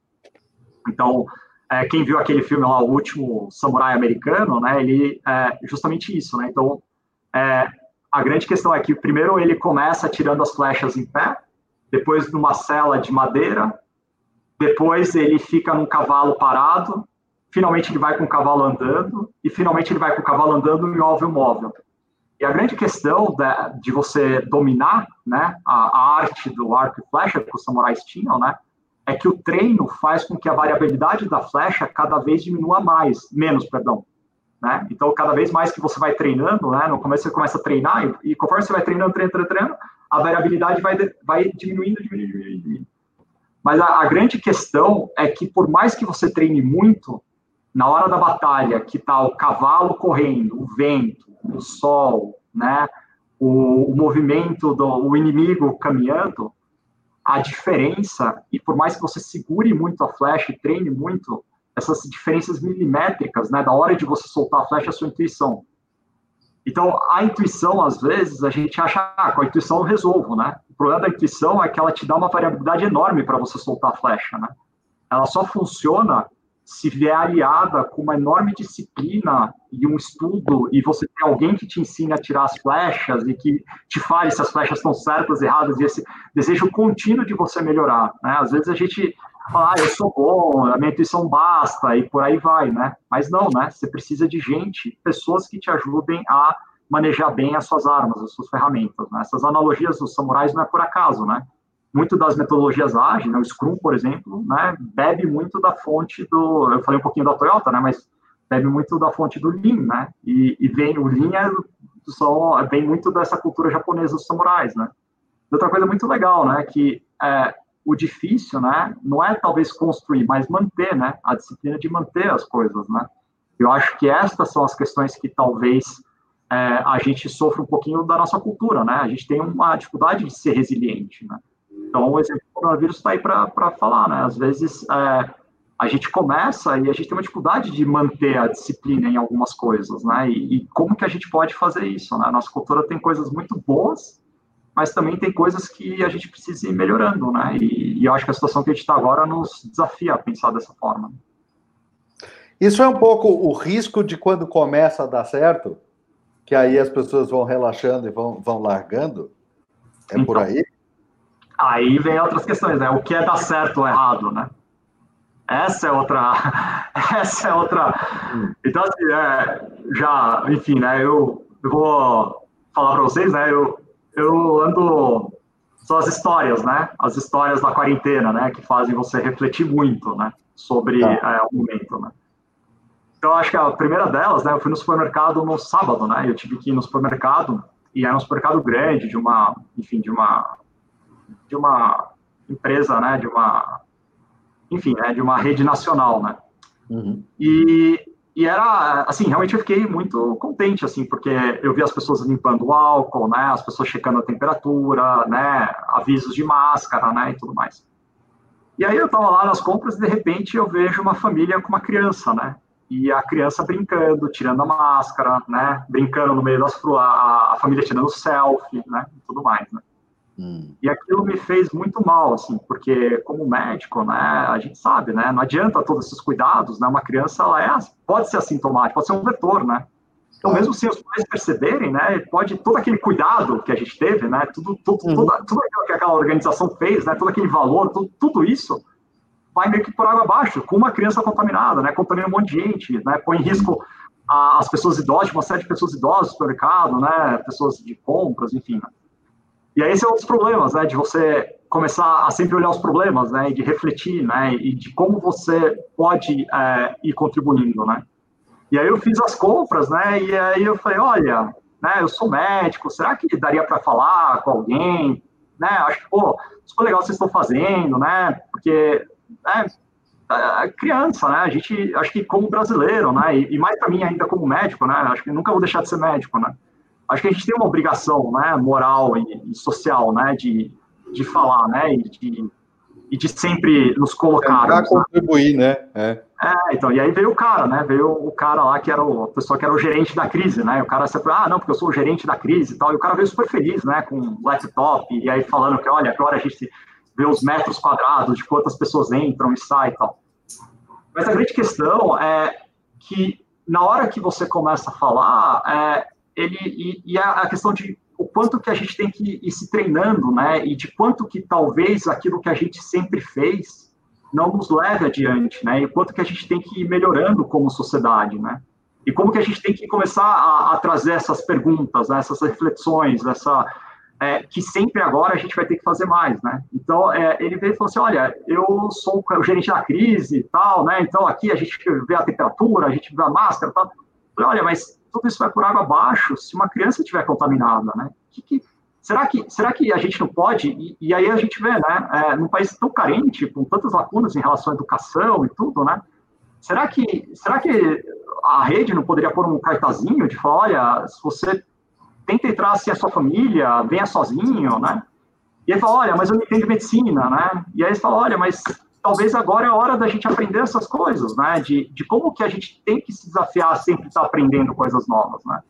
Então, é, quem viu aquele filme lá, o último samurai americano, né, ele é justamente isso, né, então é, a grande questão é que primeiro ele começa tirando as flechas em pé, depois numa cela de madeira, depois ele fica num cavalo parado, finalmente ele vai com o cavalo andando, e finalmente ele vai com o cavalo andando em móvel móvel. E a grande questão de, de você dominar né, a, a, arte do arco e flecha que os samurais tinham, né, é que o treino faz com que a variabilidade da flecha cada vez diminua mais, menos, perdão. né? Então, cada vez mais que você vai treinando, né? No começo você começa a treinar e, e conforme você vai treinando, treinando, treinando, a variabilidade vai, vai diminuindo, diminuindo, diminuindo. Mas a, a, grande questão é que por mais que você treine muito, na hora da batalha, que tá o cavalo correndo, o vento, o sol, né? O, o movimento do o inimigo caminhando, a diferença, e por mais que você segure muito a flecha e treine muito, essas diferenças milimétricas, né, da hora de você soltar a flecha, a sua intuição. Então, a intuição, às vezes, a gente acha, ah, com a intuição eu resolvo, né? O problema da intuição é que ela te dá uma variabilidade enorme para você soltar a flecha, né? Ela só funciona se vier aliada com uma enorme disciplina e um estudo, e você tem alguém que te ensine a tirar as flechas e que te fale se as flechas estão certas, erradas, e esse desejo contínuo de você melhorar. Né? Às vezes a gente fala, ah, eu sou bom, a minha intuição basta, e por aí vai, né? Mas não, né? Você precisa de gente, pessoas que te ajudem a manejar bem as suas armas, as suas ferramentas. Né? Essas analogias dos samurais não é por acaso, né? Muito das metodologias ágeis, né, o Scrum, por exemplo, né, bebe muito da fonte do, eu falei um pouquinho da Toyota, né, mas bebe muito da fonte do Lean, né, e, e vem, o Lean é, só, vem muito dessa cultura japonesa dos samurais, né. Outra coisa muito legal, né, que é, o difícil, né, não é talvez construir, mas manter, né, a disciplina de manter as coisas, né. Eu acho que estas são as questões que talvez é, a gente sofre um pouquinho da nossa cultura, né, a gente tem uma dificuldade de ser resiliente, né. Então, o exemplo do coronavírus está aí para falar, né? Às vezes é, a gente começa e a gente tem uma dificuldade de manter a disciplina em algumas coisas, né? E, e, como que a gente pode fazer isso, né? A nossa cultura tem coisas muito boas, mas também tem coisas que a gente precisa ir melhorando, né? E, e eu acho que a situação que a gente está agora nos desafia a pensar dessa forma. Isso é um pouco o risco de quando começa a dar certo, que aí as pessoas vão relaxando e vão, vão largando? É então, por aí? Aí vem outras questões, né? O que é dar certo ou errado, né? Essa é outra. Essa é outra. Então, assim, é, já, enfim, né? Eu, eu vou falar para vocês, né? Eu, eu ando. São as histórias, né? As histórias da quarentena, né? Que fazem você refletir muito, né? Sobre tá. é, o momento, né? Então, acho que a primeira delas, né? Eu fui no supermercado no sábado, né? Eu tive que ir no supermercado, e era um supermercado grande, de uma, enfim, de uma de uma empresa, né, de uma, enfim, né, de uma rede nacional, né. Uhum. E, e era, assim, realmente eu fiquei muito contente, assim, porque eu vi as pessoas limpando o álcool, né, as pessoas checando a temperatura, né, avisos de máscara, né, e tudo mais. E aí eu estava lá nas compras e de repente eu vejo uma família com uma criança, né, e a criança brincando, tirando a máscara, né, brincando no meio das a, a família tirando selfie, né, e tudo mais, né. Hum. E aquilo me fez muito mal, assim, porque como médico, né, a gente sabe, né, não adianta todos esses cuidados, né, uma criança, ela é, pode ser assintomática, pode ser um vetor, né, então mesmo sem os pais perceberem, né, pode, todo aquele cuidado que a gente teve, né, tudo, tudo, uhum. tudo, tudo aquilo que aquela organização fez, né, todo aquele valor, tudo, tudo isso, vai meio que por água abaixo, com uma criança contaminada, né, contamina um monte de gente, né, põe em risco a, as pessoas idosas, uma série de pessoas idosas no mercado, né, pessoas de compras, enfim, né. E aí esse é dos problemas, né, de você começar a sempre olhar os problemas, né, e de refletir, né, e de como você pode é, ir contribuindo, né. E aí eu fiz as compras, né, e aí eu falei, olha, né, eu sou médico, será que daria para falar com alguém, né, acho que, pô, super legal vocês estão fazendo, né, porque, né, criança, né, a gente, acho que como brasileiro, né, e, e mais para mim ainda como médico, né, acho que nunca vou deixar de ser médico, né, acho que a gente tem uma obrigação, né, moral e, e social, né, de, de falar, né, e de, e de sempre nos colocar. Para contribuir, né? É. é. então, e aí veio o cara, né, veio o cara lá que era o, a pessoa que era o gerente da crise, né, o cara sempre, ah, não, porque eu sou o gerente da crise e tal, e o cara veio super feliz, né, com o laptop, e aí falando que, olha, agora a gente vê os metros quadrados de quantas pessoas entram e saem e tal. Mas a grande questão é que na hora que você começa a falar, é, ele e, e a, a, questão de o quanto que a gente tem que ir se treinando, né? E de quanto que talvez aquilo que a gente sempre fez não nos leve adiante, né? E o quanto que a gente tem que ir melhorando como sociedade, né? E como que a gente tem que começar a, a trazer essas perguntas, né? essas reflexões, essa é, que sempre agora a gente vai ter que fazer mais, né? Então, é, ele veio e falou assim, olha, eu sou o gerente da crise e tal, né? Então, aqui a gente vê a temperatura, a gente vê a máscara tal. Olha, mas tudo isso vai por água abaixo se uma criança estiver contaminada, né? Que, que, será, que, será que a gente não pode? E, e aí a gente vê, né? É, num país tão carente, com tantas lacunas em relação à educação e tudo, né? Será que, será que a rede não poderia pôr um cartazinho de falar, olha, se você tenta entrar assim a sua família, venha sozinho, né? E aí fala, olha, mas eu não entendo medicina, né? E aí ele fala, olha, mas talvez agora é a hora da gente aprender essas coisas, né? De, de como que a gente tem que se desafiar sempre estar aprendendo coisas novas, né?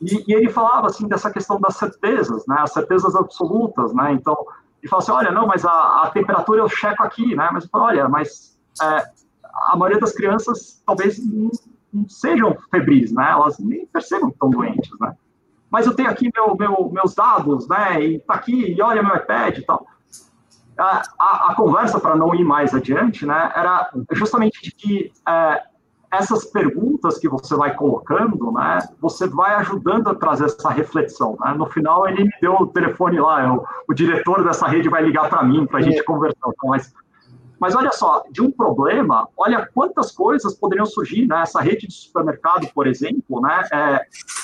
E, e, ele falava, assim, dessa questão das certezas, né? As certezas absolutas, né? Então, ele fala assim, olha, não, mas a, a temperatura eu checo aqui, né? Mas, olha, mas é, a maioria das crianças talvez não, não, sejam febris, né? Elas nem percebam que estão doentes, né? Mas eu tenho aqui meu, meu, meus dados, né? E tá aqui, e olha meu iPad e tal a, a, a conversa, para não ir mais adiante, né, era justamente de que é, essas perguntas que você vai colocando, né, você vai ajudando a trazer essa reflexão. Né? No final, ele me deu o telefone lá, eu, o diretor dessa rede vai ligar para mim para a gente conversar. Então, mas, mas olha só, de um problema, olha quantas coisas poderiam surgir. Né? Essa rede de supermercado, por exemplo, né, é,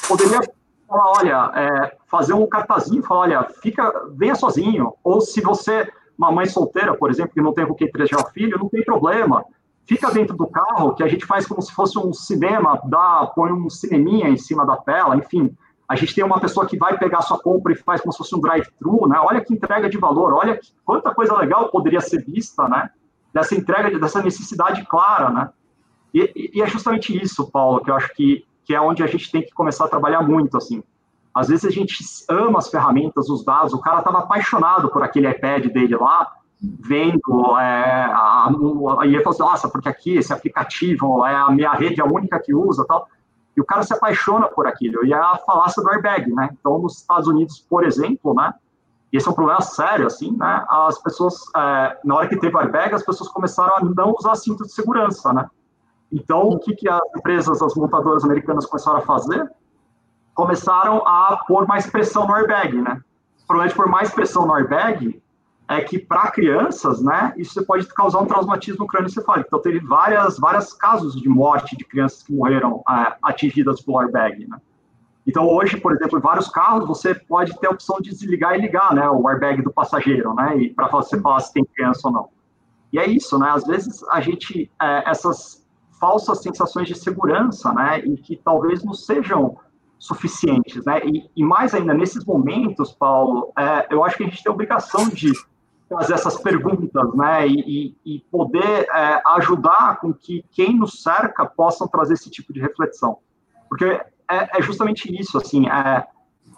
poderia falar, olha, é, fazer um cartazinho, falar, olha, fica, venha sozinho. Ou se você uma mãe solteira, por exemplo, que não tem com quem trejar o filho, não tem problema. Fica dentro do carro, que a gente faz como se fosse um cinema, dá, põe um cineminha em cima da tela, enfim. A gente tem uma pessoa que vai pegar sua compra e faz como se fosse um drive-thru, né? Olha que entrega de valor, olha que, quanta coisa legal poderia ser vista, né? Dessa entrega, dessa necessidade clara, né? E, e é justamente isso, Paulo, que eu acho que, que é onde a gente tem que começar a trabalhar muito, assim às vezes a gente ama as ferramentas, os dados, o cara estava apaixonado por aquele iPad dele lá, vendo, é, a, a, e ele falou assim, nossa, porque aqui esse aplicativo é a minha rede, é a única que usa tal. E o cara se apaixona por aquilo. E é a falácia do airbag, né? Então, nos Estados Unidos, por exemplo, né? Esse é um problema sério, assim, né? As pessoas, é, na hora que teve o airbag, as pessoas começaram a não usar cinto de segurança, né? Então, o que, que as empresas, as montadoras americanas começaram a fazer? Começaram a pôr mais pressão no airbag, né? De pôr mais pressão no airbag é que para crianças, né, isso pode causar um traumatismo crânioencefálico. Então teve várias, vários casos de morte de crianças que morreram é, atingidas pelo airbag, né? Então hoje, por exemplo, em vários carros você pode ter a opção de desligar e ligar, né, o airbag do passageiro, né, e para você falar se tem criança ou não. E é isso, né? Às vezes a gente é, essas falsas sensações de segurança, né, e que talvez não sejam suficientes, né? E, e, mais ainda, nesses momentos, Paulo, é, eu acho que a gente tem a obrigação de fazer essas perguntas, né? E, e, poder é, ajudar com que quem nos cerca possam trazer esse tipo de reflexão. Porque é, é justamente isso, assim, é,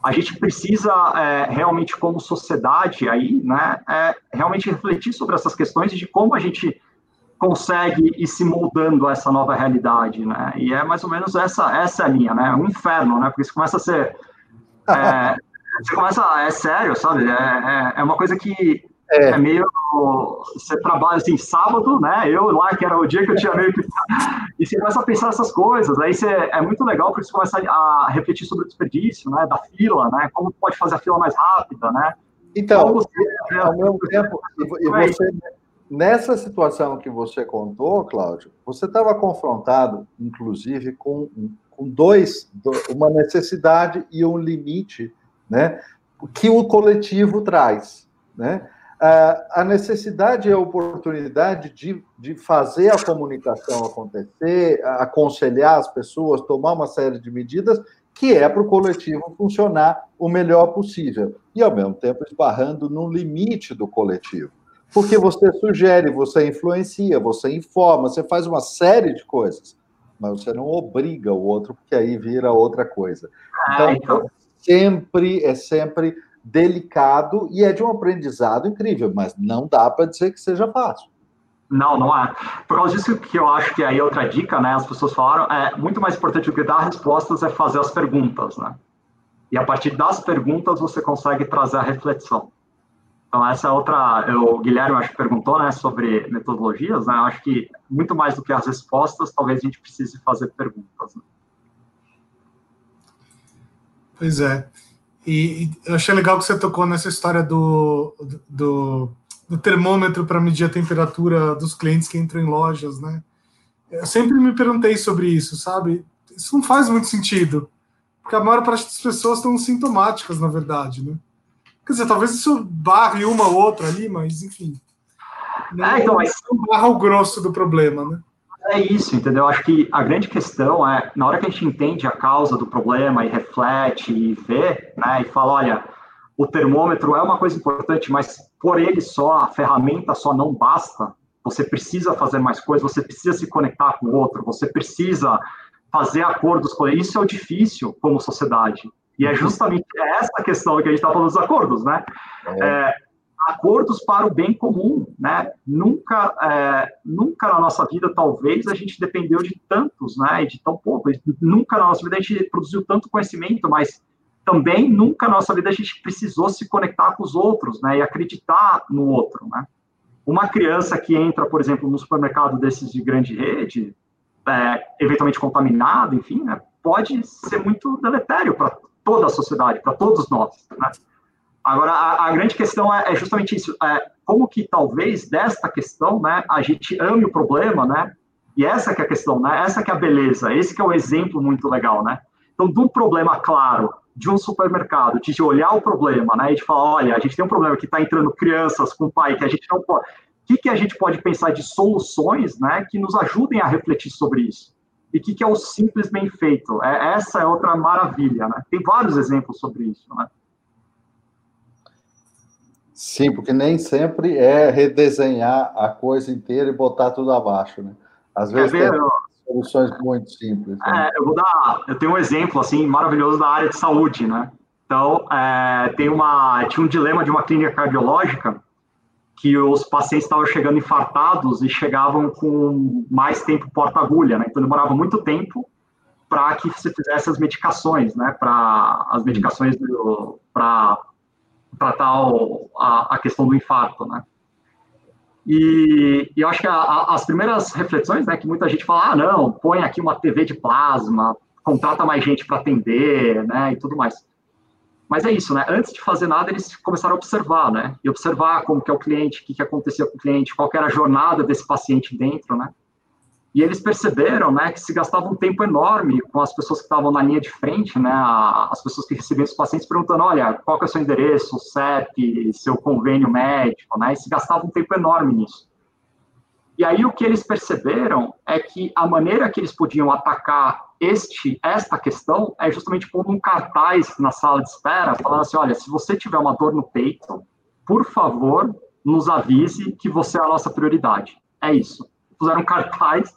a gente precisa é, realmente, como sociedade aí, né? É, realmente refletir sobre essas questões de como a gente consegue ir se moldando a essa nova realidade, né? E é mais ou menos essa essa linha, né? Um inferno, né? Porque isso começa a ser é, você começa é sério, sabe? É, é, é uma coisa que é. é. meio você trabalha assim sábado, né? Eu lá que era o dia que eu tinha meio que e você começa a pensar essas coisas. Aí você é muito legal porque você começa a refletir sobre o desperdício, né? Da fila, né? Como pode fazer a fila mais rápida, né? Então, você, ao mesmo tempo, e você Nessa situação que você contou, Cláudio, você estava confrontado, inclusive, com, com dois, uma necessidade e um limite, né, que o coletivo traz, né? A necessidade e a oportunidade de, de fazer a comunicação acontecer, aconselhar as pessoas, tomar uma série de medidas que é para o coletivo funcionar o melhor possível e, ao mesmo tempo, esbarrando no limite do coletivo. Porque você sugere, você influencia, você informa, você faz uma série de coisas, mas você não obriga o outro, porque aí vira outra coisa. Então, então... É sempre é sempre delicado e é de um aprendizado incrível, mas não dá para dizer que seja fácil. Não, não é. Por causa disso que eu acho que aí outra dica, né? As pessoas falaram, é muito mais importante do que dar respostas é fazer as perguntas, né? E a partir das perguntas você consegue trazer a reflexão. Então, essa é outra, o Guilherme acho que perguntou, né, sobre metodologias, né, eu acho que muito mais do que as respostas, talvez a gente precise fazer perguntas. Né? Pois é. E, e, eu achei legal que você tocou nessa história do, do, do termômetro para medir a temperatura dos clientes que entram em lojas, né? Eu sempre me perguntei sobre isso, sabe? isso não faz muito sentido. Porque a maior parte das pessoas estão sintomáticas, na verdade, né? Quer dizer, talvez isso barre uma ou outra ali, mas enfim. Não, é, então, não barra o grosso do problema, né? É isso, entendeu? Acho que a grande questão é, na hora que a gente entende a causa do problema e reflete e vê, né, e fala, olha, o termômetro é uma coisa importante, mas por ele só, a ferramenta só não basta. Você precisa fazer mais coisas, você precisa se conectar com o outro, você precisa fazer acordos com ele. Isso é o difícil como sociedade. E é justamente essa questão que a gente está falando dos acordos, né? É. É, acordos para o bem comum, né? Nunca, é, nunca na nossa vida, talvez, a gente dependeu de tantos, né? De tão pouco. Nunca na nossa vida a gente produziu tanto conhecimento, mas também nunca na nossa vida a gente precisou se conectar com os outros, né? E acreditar no outro, né? Uma criança que entra, por exemplo, no supermercado desses de grande rede, é, eventualmente contaminada, enfim, né? Pode ser muito deletério para toda a sociedade, para todos nós, né? Agora, a, a grande questão é, é justamente isso, é, como que talvez desta questão, né, a gente ame o problema, né, e essa que é a questão, né, essa que é a beleza, esse que é o exemplo muito legal, né, então, de um problema claro, de um supermercado, de olhar o problema, né, e de falar, olha, a gente tem um problema que está entrando crianças com pai, que a gente não pode, o que, que a gente pode pensar de soluções, né, que nos ajudem a refletir sobre isso? E o que, que é o simples bem feito? É, essa é outra maravilha, né? Tem vários exemplos sobre isso, né? Sim, porque nem sempre é redesenhar a coisa inteira e botar tudo abaixo, né? Às vezes ver, tem soluções muito simples. Né? É, eu vou dar, eu tenho um exemplo assim maravilhoso da área de saúde, né? Então, é, tem uma, tinha um dilema de uma clínica cardiológica que os pacientes estavam chegando infartados e chegavam com mais tempo porta-agulha, né? Então demorava muito tempo para que você fizesse as medicações, né? Para as medicações para tratar o, a, a, questão do infarto, né? E, e eu acho que a, a, as primeiras reflexões, né, que muita gente fala, ah, não, põe aqui uma TV de plasma, contrata mais gente para atender, né, e tudo mais. Mas é isso, né? Antes de fazer nada, eles começaram a observar, né? E observar como que é o cliente, o que, que acontecia com o cliente, qual era a jornada desse paciente dentro, né? E eles perceberam, né, que se gastava um tempo enorme com as pessoas que estavam na linha de frente, né, as pessoas que recebiam os pacientes perguntando, olha, qual que é o seu endereço, o CEP, seu convênio médico, né, e se gastava um tempo enorme nisso. E aí o que eles perceberam é que a maneira que eles podiam atacar este esta questão é justamente pondo um cartaz na sala de espera, falando assim, olha, se você tiver uma dor no peito, por favor, nos avise que você é a nossa prioridade. É isso puseram cartaz.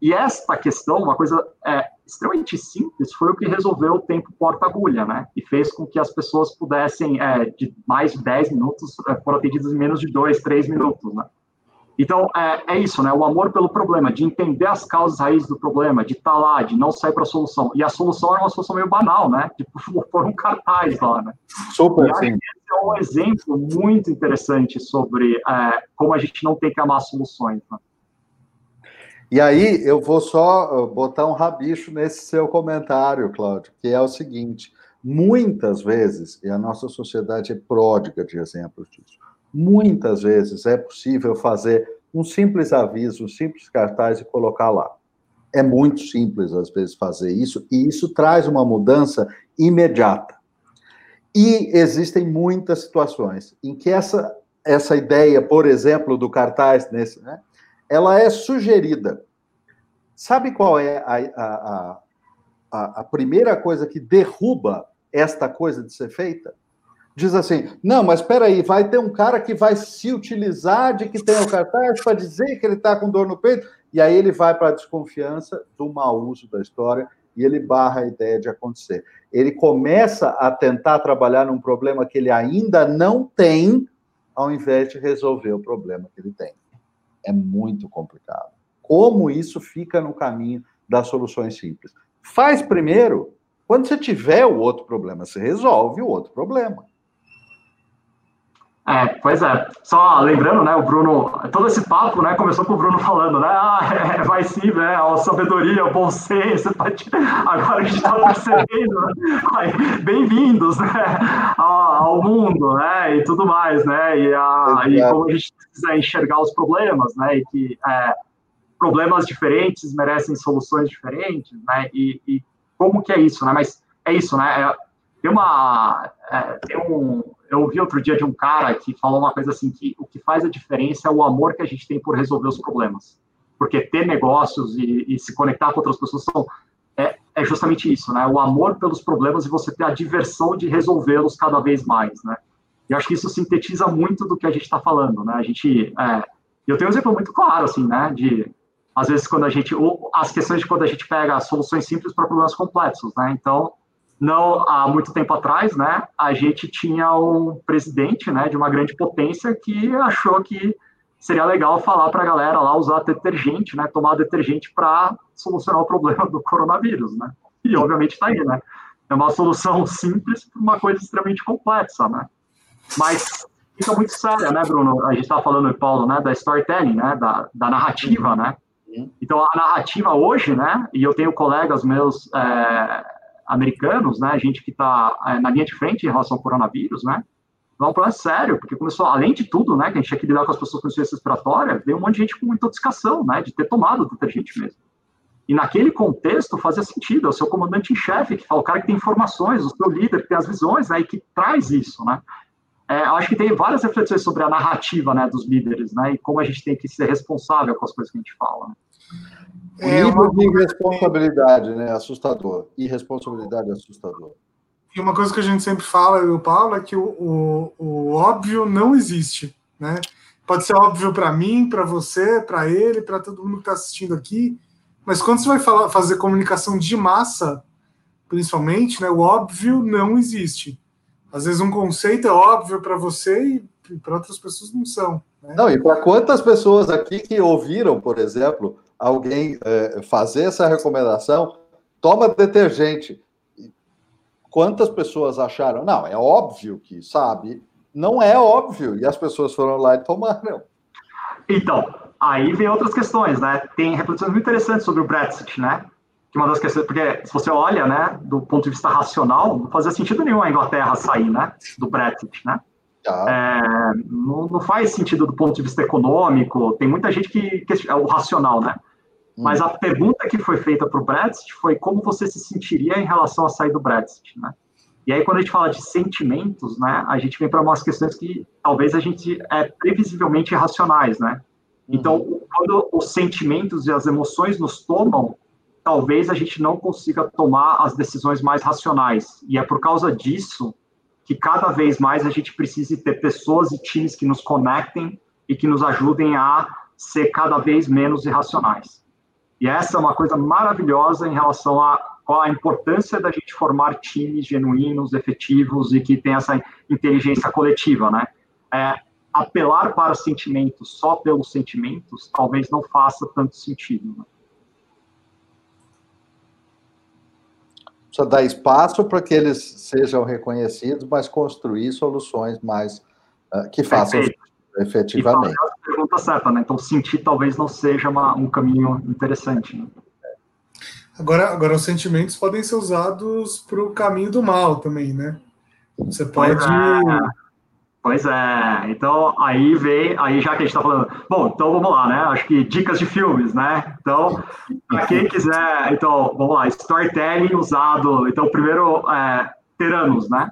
E esta questão, uma coisa é, extremamente simples, foi o que resolveu o tempo porta-agulha, né? E fez com que as pessoas pudessem, é, de mais de 10 minutos, é, foram atendidas em menos de 2, 3 minutos, né? Então, é, é, isso, né? O amor pelo problema, de entender as causas raízes do problema, de estar tá lá, de não sair para a solução. E a solução era uma solução meio banal, né? Tipo, pôr um cartaz lá, né? Super, sim. Esse é um exemplo muito interessante sobre é, como a gente não tem que amar soluções, né? E aí eu vou só botar um rabicho nesse seu comentário, Cláudio, que é o seguinte: muitas vezes, e a nossa sociedade é pródiga de exemplos disso, muitas vezes é possível fazer um simples aviso, um simples cartaz e colocar lá. É muito simples, às vezes, fazer isso, e isso traz uma mudança imediata. E existem muitas situações em que essa, essa ideia, por exemplo, do cartaz, nesse, né, ela é sugerida. Sabe qual é a, a, a, a primeira coisa que derruba esta coisa de ser feita? Diz assim: não, mas espera aí, vai ter um cara que vai se utilizar de que tem o cartaz para dizer que ele está com dor no peito, e aí ele vai para a desconfiança do mau uso da história e ele barra a ideia de acontecer. Ele começa a tentar trabalhar num problema que ele ainda não tem, ao invés de resolver o problema que ele tem é muito complicado. Como isso fica no caminho das soluções simples? Faz primeiro, quando você tiver o outro problema, você resolve o outro problema. É, pois é. Só lembrando, né, o Bruno, todo esse papo, né, começou com o Bruno falando, né, ah, é, vai sim, né, a sabedoria, o bom senso, agora a gente está percebendo, né, bem-vindos, né, ao, ao, mundo, né, e tudo mais, né, e, a, e como a gente precisa enxergar os problemas, né, e que é, problemas diferentes merecem soluções diferentes, né? E, e, como que é isso, né? Mas é isso, né? Tem uma, é, tem um, eu ouvi outro dia de um cara que falou uma coisa assim que o que faz a diferença é o amor que a gente tem por resolver os problemas, porque ter negócios e, e se conectar com outras pessoas são é, é, justamente isso, né? O amor pelos problemas e você ter a diversão de resolvê-los cada vez mais, né? E acho que isso sintetiza muito do que a gente está falando, né? A gente, é, eu tenho um exemplo muito claro, assim, né? De às vezes quando a gente, ou as questões de quando a gente pega soluções simples para problemas complexos, né? Então, não há muito tempo atrás, né? A gente tinha um presidente, né? De uma grande potência que achou que seria legal falar para a galera lá usar detergente, né? Tomar detergente para solucionar o problema do coronavírus, né? E obviamente está aí, né? É uma solução simples para uma coisa extremamente complexa, né? Mas fica muito séria, né, Bruno? A gente estava falando, Paulo, né, da storytelling, né, da, da narrativa, né? Uhum. Então, a narrativa hoje, né, e eu tenho colegas meus é, americanos, né, gente que está é, na linha de frente em relação ao coronavírus, né, é um problema sério, porque começou, além de tudo, né, que a gente tinha que lidar com as pessoas com insuficiência respiratória, veio um monte de gente com intoxicação, né, de ter tomado detergente mesmo. E naquele contexto fazia sentido, é o seu comandante em chefe que fala, o cara que tem informações, o seu líder que tem as visões, né, e que traz isso, né. É, acho que tem várias reflexões sobre a narrativa, né, dos líderes, né, e como a gente tem que ser responsável com as coisas que a gente fala. Né. É, nível de irresponsabilidade, né, assustador. Irresponsabilidade assustador. E uma coisa que a gente sempre fala, eu e o Paulo, é que o, o, o óbvio não existe, né? Pode ser óbvio para mim, para você, para ele, para todo mundo que está assistindo aqui, mas quando você vai falar, fazer comunicação de massa, principalmente, né, o óbvio não existe. Às vezes um conceito é óbvio para você e para outras pessoas não são. Né? Não, e para quantas pessoas aqui que ouviram, por exemplo, alguém é, fazer essa recomendação, toma detergente. Quantas pessoas acharam? Não, é óbvio que sabe. Não é óbvio. E as pessoas foram lá e tomaram. Então, aí vem outras questões, né? Tem reflexões muito interessantes sobre o Brexit, né? Que uma das questões, porque se você olha, né, do ponto de vista racional, não fazia sentido nenhum a Inglaterra sair, né, do Brexit, né? Tá. É, não, não, faz sentido do ponto de vista econômico. Tem muita gente que, que é o racional, né? Mas a pergunta que foi feita para o Brexit foi como você se sentiria em relação a sair do Brexit, né? E aí, quando a gente fala de sentimentos, né, a gente vem para umas questões que talvez a gente é previsivelmente irracionais, né? Então, uhum. quando os sentimentos e as emoções nos tomam, talvez a gente não consiga tomar as decisões mais racionais. E é por causa disso que cada vez mais a gente precisa ter pessoas e times que nos conectem e que nos ajudem a ser cada vez menos irracionais. E essa é uma coisa maravilhosa em relação a qual a importância da gente formar times genuínos, efetivos e que tem essa inteligência coletiva, né? É, apelar para sentimentos só pelos sentimentos talvez não faça tanto sentido. Né? Precisa dar espaço para que eles sejam reconhecidos, mas construir soluções mais uh, que façam Perfeito. efetivamente. Pergunta certa, né? Então, sentir talvez não seja uma, um caminho interessante. Né? Agora, agora, os sentimentos podem ser usados para o caminho do mal também, né? Você pode. Pois é. Pois é. Então, aí vem, aí já que a gente está falando. Bom, então vamos lá, né? Acho que dicas de filmes, né? Então, para quem quiser, então, vamos lá, storytelling usado. Então, primeiro, é, Teranos, né?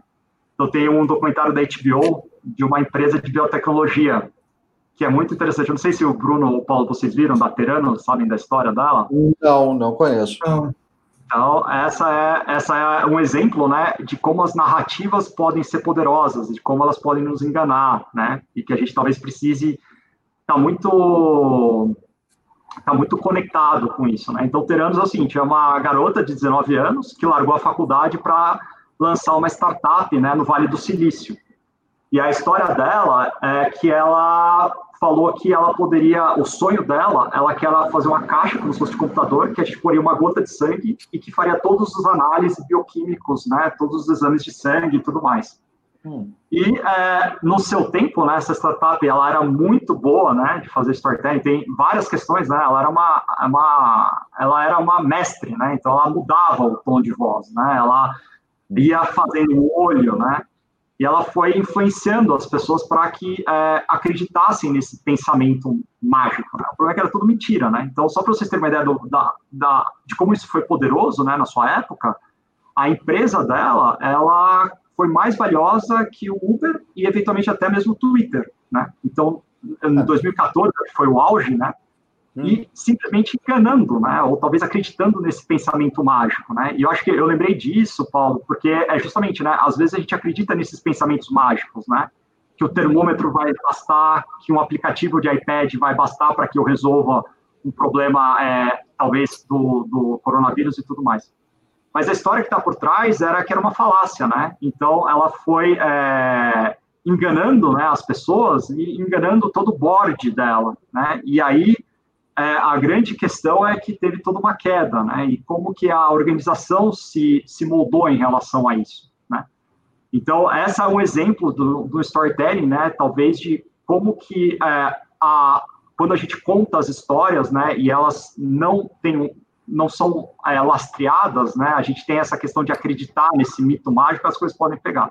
Então, tem um documentário da HBO de uma empresa de biotecnologia que é muito interessante. Eu não sei se o Bruno ou o Paulo vocês viram da Terano, sabem da história dela? Não, não conheço. Não. Então, essa é, essa é um exemplo, né, de como as narrativas podem ser poderosas, de como elas podem nos enganar, né, e que a gente talvez precise estar tá muito tá muito conectado com isso, né? Então, Teranos é o seguinte, é uma garota de 19 anos que largou a faculdade para lançar uma startup, né, no Vale do Silício. E a história dela é que ela falou que ela poderia, o sonho dela, ela quer fazer uma caixa como se fosse de computador, que a gente poria uma gota de sangue e que faria todos os análises bioquímicos, né, todos os exames de sangue e tudo mais. Hum. E é, no seu tempo, né, essa startup, ela era muito boa, né, de fazer storytelling. Tem várias questões, né. Ela era uma, uma, ela era uma mestre, né. Então ela mudava o tom de voz, né. Ela ia fazendo o olho, né. E ela foi influenciando as pessoas para que é, acreditassem nesse pensamento mágico. Né? O problema é que era tudo mentira, né? Então, só para vocês terem uma ideia do, da, da, de como isso foi poderoso, né, na sua época, a empresa dela, ela foi mais valiosa que o Uber e eventualmente até mesmo o Twitter, né? Então, em 2014, é. que foi o auge, né? E hum. simplesmente enganando, né? Ou talvez acreditando nesse pensamento mágico, né? E eu acho que eu lembrei disso, Paulo, porque é justamente, né? Às vezes a gente acredita nesses pensamentos mágicos, né? Que o termômetro vai bastar, que um aplicativo de iPad vai bastar para que eu resolva um problema, é, talvez, do, do coronavírus e tudo mais. Mas a história que está por trás era que era uma falácia, né? Então ela foi é, enganando né, as pessoas e enganando todo o board dela, né? E aí é, a grande questão é que teve toda uma queda, né? E como que a organização se, se moldou em relação a isso, né? Então, essa é um exemplo do, do storytelling, né? Talvez de como que é, a, quando a gente conta as histórias, né? E elas não têm não são é, lastreadas, né? A gente tem essa questão de acreditar nesse mito mágico, as coisas podem pegar.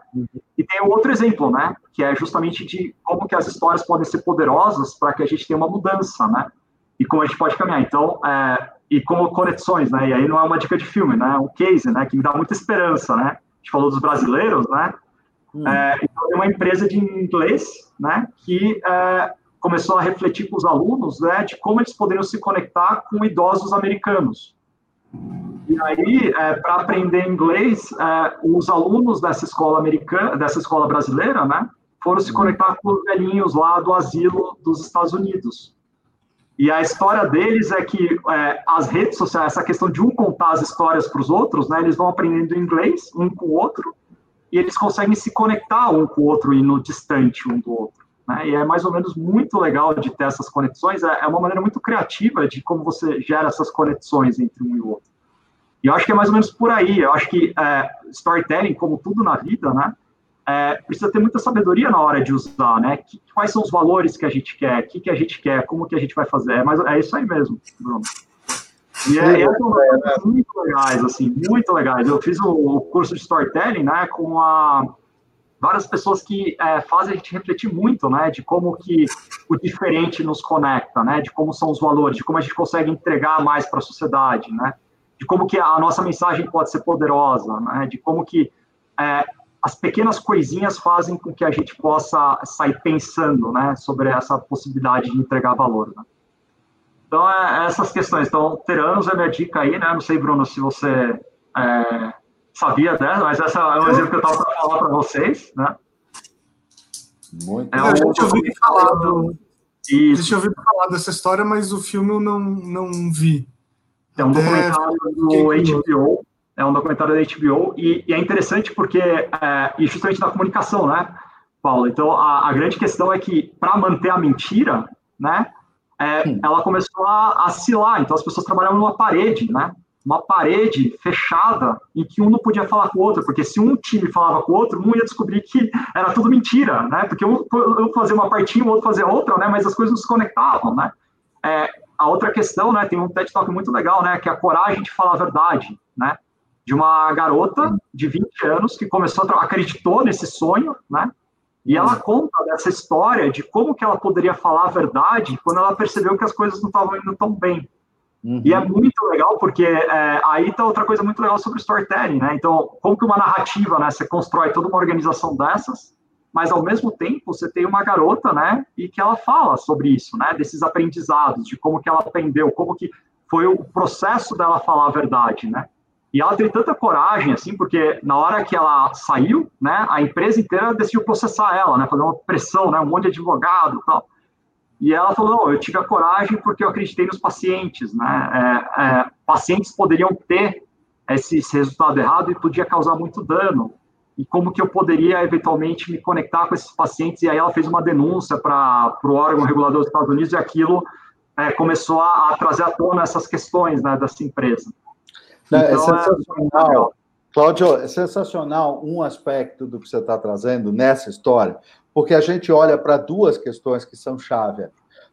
E tem um outro exemplo, né? Que é justamente de como que as histórias podem ser poderosas para que a gente tenha uma mudança, né? E como a gente pode caminhar. Então, é, e como conexões, né? E aí não é uma dica de filme, né? É um case, né? Que me dá muita esperança, né? A gente falou dos brasileiros, né? Hum. É, então, tem uma empresa de inglês, né? Que é, começou a refletir com os alunos, né? De como eles poderiam se conectar com idosos americanos. E aí, é, para aprender inglês, é, os alunos dessa escola americana, dessa escola brasileira, né? Foram se hum. conectar com os velhinhos lá do asilo dos Estados Unidos. E a história deles é que é, as redes sociais, essa questão de um contar as histórias para os outros, né, eles vão aprendendo inglês um com o outro e eles conseguem se conectar um com o outro e no distante um do outro. Né? E é mais ou menos muito legal de ter essas conexões. É, é uma maneira muito criativa de como você gera essas conexões entre um e o outro. E eu acho que é mais ou menos por aí. Eu acho que é, storytelling, como tudo na vida, né, é, precisa ter muita sabedoria na hora de usar, né? Que, quais são os valores que a gente quer, o que, que a gente quer, como que a gente vai fazer. É, mas é isso aí mesmo, Bruno. E é, é, muito legais, assim, muito legais. Eu fiz o, o, curso de storytelling, né, com a, várias pessoas que é, fazem a gente refletir muito, né, de como que o diferente nos conecta, né, de como são os valores, de como a gente consegue entregar mais para a sociedade, né, de como que a nossa mensagem pode ser poderosa, né, de como que é, as pequenas coisinhas fazem com que a gente possa sair pensando, né, sobre essa possibilidade de entregar valor, né? Então, é, essas questões. Então, Teranos é minha dica aí, né? Não sei, Bruno, se você é, sabia dessa, mas essa é um exemplo que eu estava para falar para vocês, né? Muito é, eu ouvi falar do... Isso. Deixa eu ouvir falar dessa história, mas o filme eu não, não vi. É um documentário do HBO é um documentário da HBO, e, e é interessante porque, é, e justamente da comunicação, né, Paulo? Então, a, a grande questão é que, para manter a mentira, né, é, ela começou a oscilar, então as pessoas trabalhavam numa parede, né, uma parede fechada em que um não podia falar com o outro, porque se um time falava com o outro, um ia descobrir que era tudo mentira, né? Porque um, um fazia uma partinha, o outro fazia outra, né? Mas as coisas não se conectavam, né? É, a outra questão, né? Tem um TED Talk muito legal, né? Que é a coragem de falar a verdade, né? De uma garota de 20 anos que começou a acreditou nesse sonho, né? E ela conta dessa história de como que ela poderia falar a verdade quando ela percebeu que as coisas não estavam indo tão bem. Uhum. E é muito legal porque é, aí tá outra coisa muito legal sobre storytelling, né? Então, como que uma narrativa, né? Você constrói toda uma organização dessas, mas ao mesmo tempo você tem uma garota, né? E que ela fala sobre isso, né? Desses aprendizados, de como que ela aprendeu, como que foi o processo dela falar a verdade, né? E ela teve tanta coragem, assim, porque na hora que ela saiu, né, a empresa inteira decidiu processar ela, né, fazer uma pressão, né, um monte de advogado tal. E ela falou, eu tive a coragem porque eu acreditei nos pacientes, né, é, é, pacientes poderiam ter esse, esse, resultado errado e podia causar muito dano. E como que eu poderia, eventualmente, me conectar com esses pacientes? E aí ela fez uma denúncia para o órgão regulador dos Estados Unidos e aquilo é, começou a, a, trazer à tona essas questões, né, dessa empresa. Não, é então, é sensacional. É... Cláudio, é sensacional um aspecto do que você está trazendo nessa história, porque a gente olha para duas questões que são chave.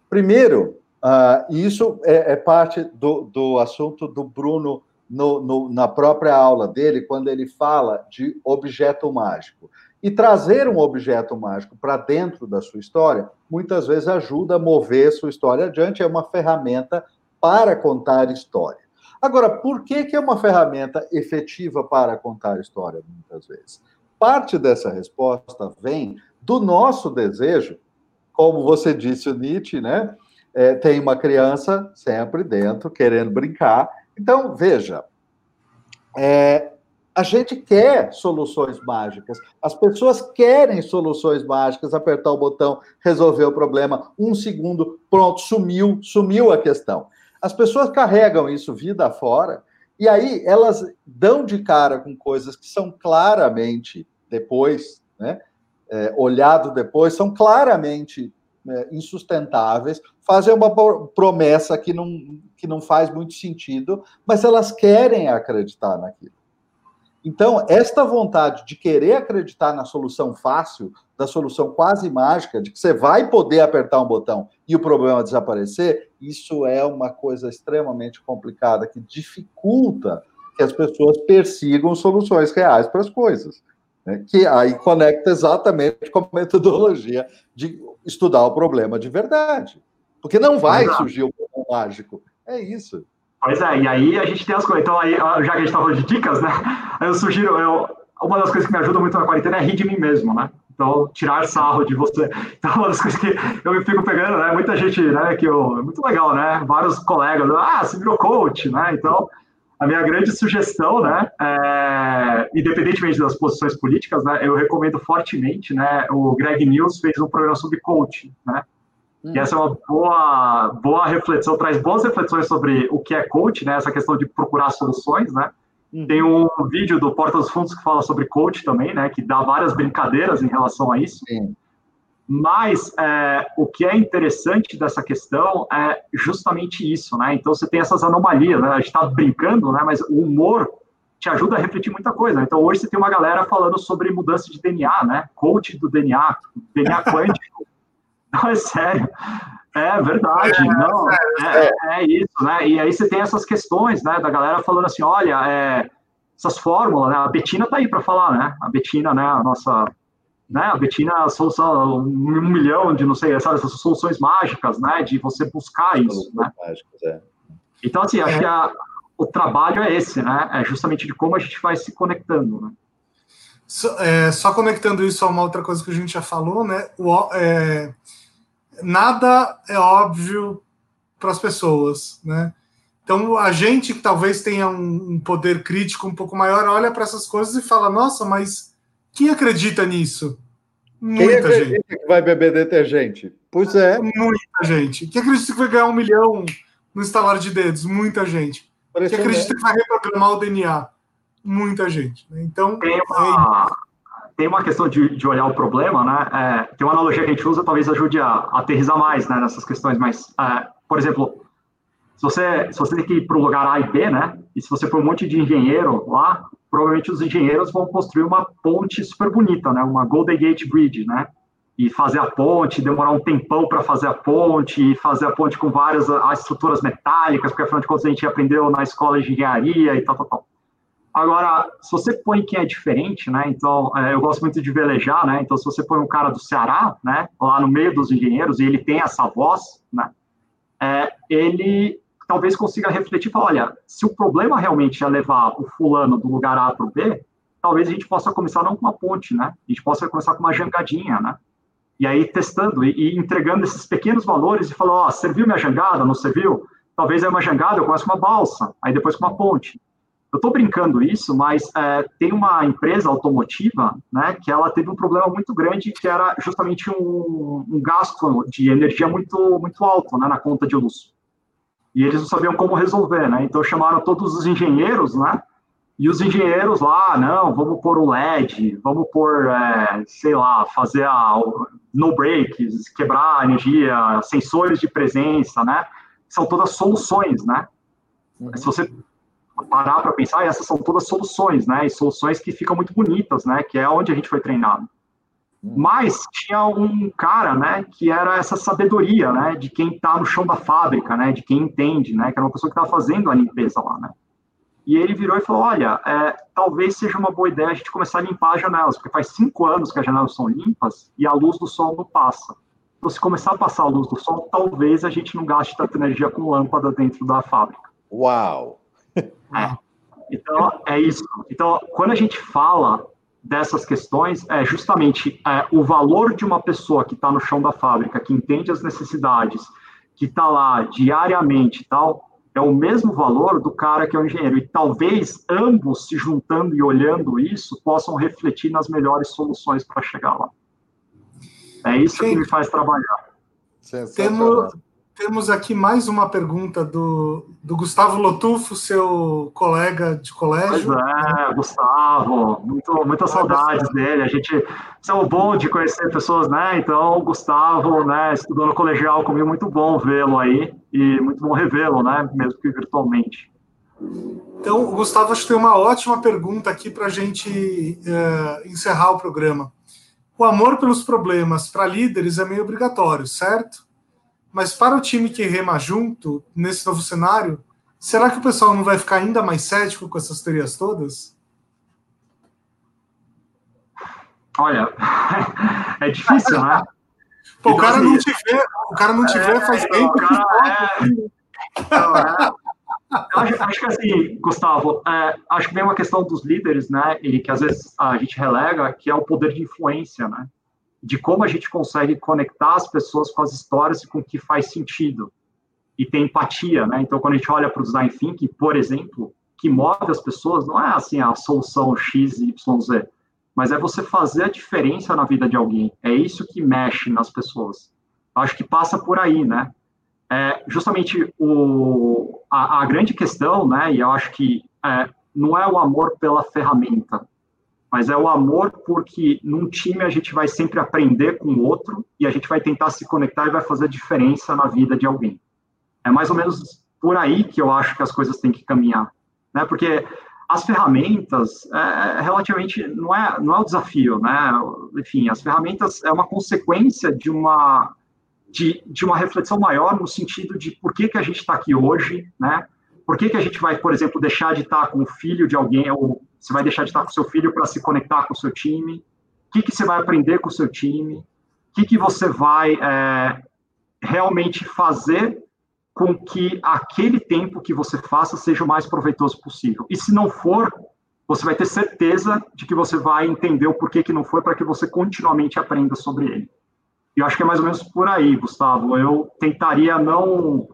Primeiro, uh, isso é, é, parte do, do assunto do Bruno no, no, na própria aula dele quando ele fala de objeto mágico. E trazer um objeto mágico para dentro da sua história muitas vezes ajuda a mover sua história adiante, é uma ferramenta para contar história. Agora, por que, que é uma ferramenta efetiva para contar história, muitas vezes? Parte dessa resposta vem do nosso desejo, como você disse, o Nietzsche, né? É, tem uma criança sempre dentro, querendo brincar. Então, veja, é, a gente quer soluções mágicas. As pessoas querem soluções mágicas, apertar o botão, resolver o problema, um segundo, pronto, sumiu, sumiu a questão. As pessoas carregam isso vida fora, e aí elas dão de cara com coisas que são claramente, depois, né, é, olhado depois, são claramente é, insustentáveis, fazem uma promessa que não, que não faz muito sentido, mas elas querem acreditar naquilo. Então, esta vontade de querer acreditar na solução fácil, da solução quase mágica, de que você vai poder apertar um botão e o problema desaparecer, isso é uma coisa extremamente complicada que dificulta que as pessoas persigam soluções reais para as coisas. Né? Que aí conecta exatamente com a metodologia de estudar o problema de verdade. Porque não vai Exato. surgir o problema mágico. É isso. Pois é, e aí a gente tem as coisas. Então, aí, já que a gente está falando de dicas, né? Eu sugiro, eu, uma das coisas que me ajuda muito na quarentena é rir de mim mesmo, né? Então, tirar sarro de você. Então, uma das coisas que eu me fico pegando, né? Muita gente, né? Que eu, é muito legal, né? Vários colegas, ah, você virou coach, né? Então, a minha grande sugestão, né? É, independentemente das posições políticas, né? Eu recomendo fortemente, né? O Greg News fez um programa sobre coaching, né? Hum. E essa é uma boa, boa reflexão, traz boas reflexões sobre o que é coach, né? Essa questão de procurar soluções, né? Hum. Tem um vídeo do Porta dos Fundos que fala sobre coach também, né? Que dá várias brincadeiras em relação a isso. Sim. Mas é, o que é interessante dessa questão é justamente isso, né? Então você tem essas anomalias, né? A gente está brincando, né? Mas o humor te ajuda a refletir muita coisa. Então hoje você tem uma galera falando sobre mudança de DNA, né? Coach do DNA, DNA quântico. Não, é sério. É verdade, é, não, é, é, é, isso, né? E aí você tem essas questões, né, da galera falando assim, olha, é, essas fórmulas, né? A Betina tá aí para falar, né? A Betina, né? A nossa, né? A Betina, a solução, um milhão de, não sei, essas, essas soluções mágicas, né? De você buscar isso, né? Mágicas, é. Então, assim, acho que a, o trabalho é esse, né? É justamente de como a gente vai se conectando, né? Só, é, só conectando isso a uma outra coisa que a gente já falou, né? O, é, nada é óbvio para as pessoas, né? Então, a gente que talvez tenha um, poder crítico um pouco maior olha para essas coisas e fala: nossa, mas quem acredita nisso? Muita quem gente. que vai beber detergente? Pois é. Muita gente. Quem acredita que vai ganhar um milhão no instalar de dedos? Muita gente. Quem acredita que vai reprogramar o DNA? Muita gente. Né? Então. Tem uma, é tem uma questão de, de olhar o problema, né? É, tem uma analogia que a gente usa, talvez ajude a, a aterrizar mais né, nessas questões, mas, é, por exemplo, se você, se você tem que ir para o lugar A e B, né? E se você for um monte de engenheiro lá, provavelmente os engenheiros vão construir uma ponte super bonita, né? Uma Golden Gate Bridge, né? E fazer a ponte, demorar um tempão para fazer a ponte, e fazer a ponte com várias as estruturas metálicas, porque afinal de contas a gente aprendeu na escola de engenharia e tal, tal, tal. Agora, se você põe quem é diferente, né? Então, é, eu gosto muito de velejar, né? Então, se você põe um cara do Ceará, né? Lá no meio dos engenheiros e ele tem essa voz, né? É, ele talvez consiga refletir e falar, olha, se o problema realmente é levar o fulano do lugar A para o B, talvez a gente possa começar não com uma ponte, né? A gente possa começar com uma jangadinha, né? E aí testando e, e entregando esses pequenos valores e falando, ó, oh, serviu minha jangada, não serviu? Talvez é uma jangada, eu começo com uma balsa, aí depois com uma ponte. Eu estou brincando isso, mas é, tem uma empresa automotiva, né, que ela teve um problema muito grande, que era justamente um, um gasto de energia muito muito alto, né, na conta de luz. E eles não sabiam como resolver, né? Então chamaram todos os engenheiros, né? E os engenheiros lá, não, vamos pôr o LED, vamos pôr, é, sei lá, fazer a no breaks, quebrar a energia, sensores de presença, né? São todas soluções, né? Uhum. Se você parar para pensar, essas são todas soluções, né? E soluções que ficam muito bonitas, né? Que é onde a gente foi treinado. Hum. Mas tinha um cara, né, que era essa sabedoria, né, de quem está no chão da fábrica, né, de quem entende, né, que era uma pessoa que estava fazendo a limpeza lá, né. E ele virou e falou: Olha, é, talvez seja uma boa ideia a gente começar a limpar as janelas, porque faz cinco anos que as janelas são limpas e a luz do sol não passa. Então, se começar a passar a luz do sol, talvez a gente não gaste tanta energia com lâmpada dentro da fábrica. Uau! É. Então, é isso. Então, quando a gente fala dessas questões, é justamente é, o valor de uma pessoa que está no chão da fábrica, que entende as necessidades, que está lá diariamente e tal, é o mesmo valor do cara que é o engenheiro. E talvez ambos, se juntando e olhando isso, possam refletir nas melhores soluções para chegar lá. É isso Sim. que me faz trabalhar. Temos, temos aqui mais uma pergunta do, do Gustavo Lotufo, seu colega de colégio. Pois é, Gustavo, muito, muitas saudades dele. A gente, é o bom de conhecer pessoas, né? Então, o Gustavo, né, estudou no colegial comigo, muito bom vê-lo aí e muito bom revê-lo, né, mesmo que virtualmente. Então, o Gustavo, acho que tem uma ótima pergunta aqui para a gente uh, encerrar o programa. O amor pelos problemas para líderes é meio obrigatório, certo? Mas para o time que rema junto, nesse novo cenário, será que o pessoal não vai ficar ainda mais cético com essas teorias todas? Olha, é difícil, né? Pô, então, o cara assim, não te vê, o cara não te é, vê faz tempo. Cara, é, então, é, acho, acho, que assim, Gustavo, é, acho que vem uma questão dos líderes, né? E que às vezes a gente relega, que é o poder de influência, né? De como a gente consegue conectar as pessoas com as histórias e com o que faz sentido e ter empatia, né? Então, quando a gente olha para o design thinking, por exemplo, que move as pessoas não é assim a solução X, Y, Z, mas é você fazer a diferença na vida de alguém. É isso que mexe nas pessoas. Acho que passa por aí, né? É justamente o, a, a grande questão, né? E eu acho que é, não é o amor pela ferramenta, mas é o amor porque num time a gente vai sempre aprender com o outro e a gente vai tentar se conectar e vai fazer diferença na vida de alguém. É mais ou menos por aí que eu acho que as coisas têm que caminhar, né? Porque as ferramentas é, é relativamente não é não é o desafio, né? Enfim, as ferramentas é uma consequência de uma de, de uma reflexão maior no sentido de por que que a gente está aqui hoje, né? Por que que a gente vai, por exemplo, deixar de estar com o filho de alguém ou você vai deixar de estar com seu filho para se conectar com o seu time? O que, que você vai aprender com o seu time? O que, que você vai é, realmente fazer com que aquele tempo que você faça seja o mais proveitoso possível? E se não for, você vai ter certeza de que você vai entender o porquê que não foi para que você continuamente aprenda sobre ele. E eu acho que é mais ou menos por aí, Gustavo. Eu tentaria não.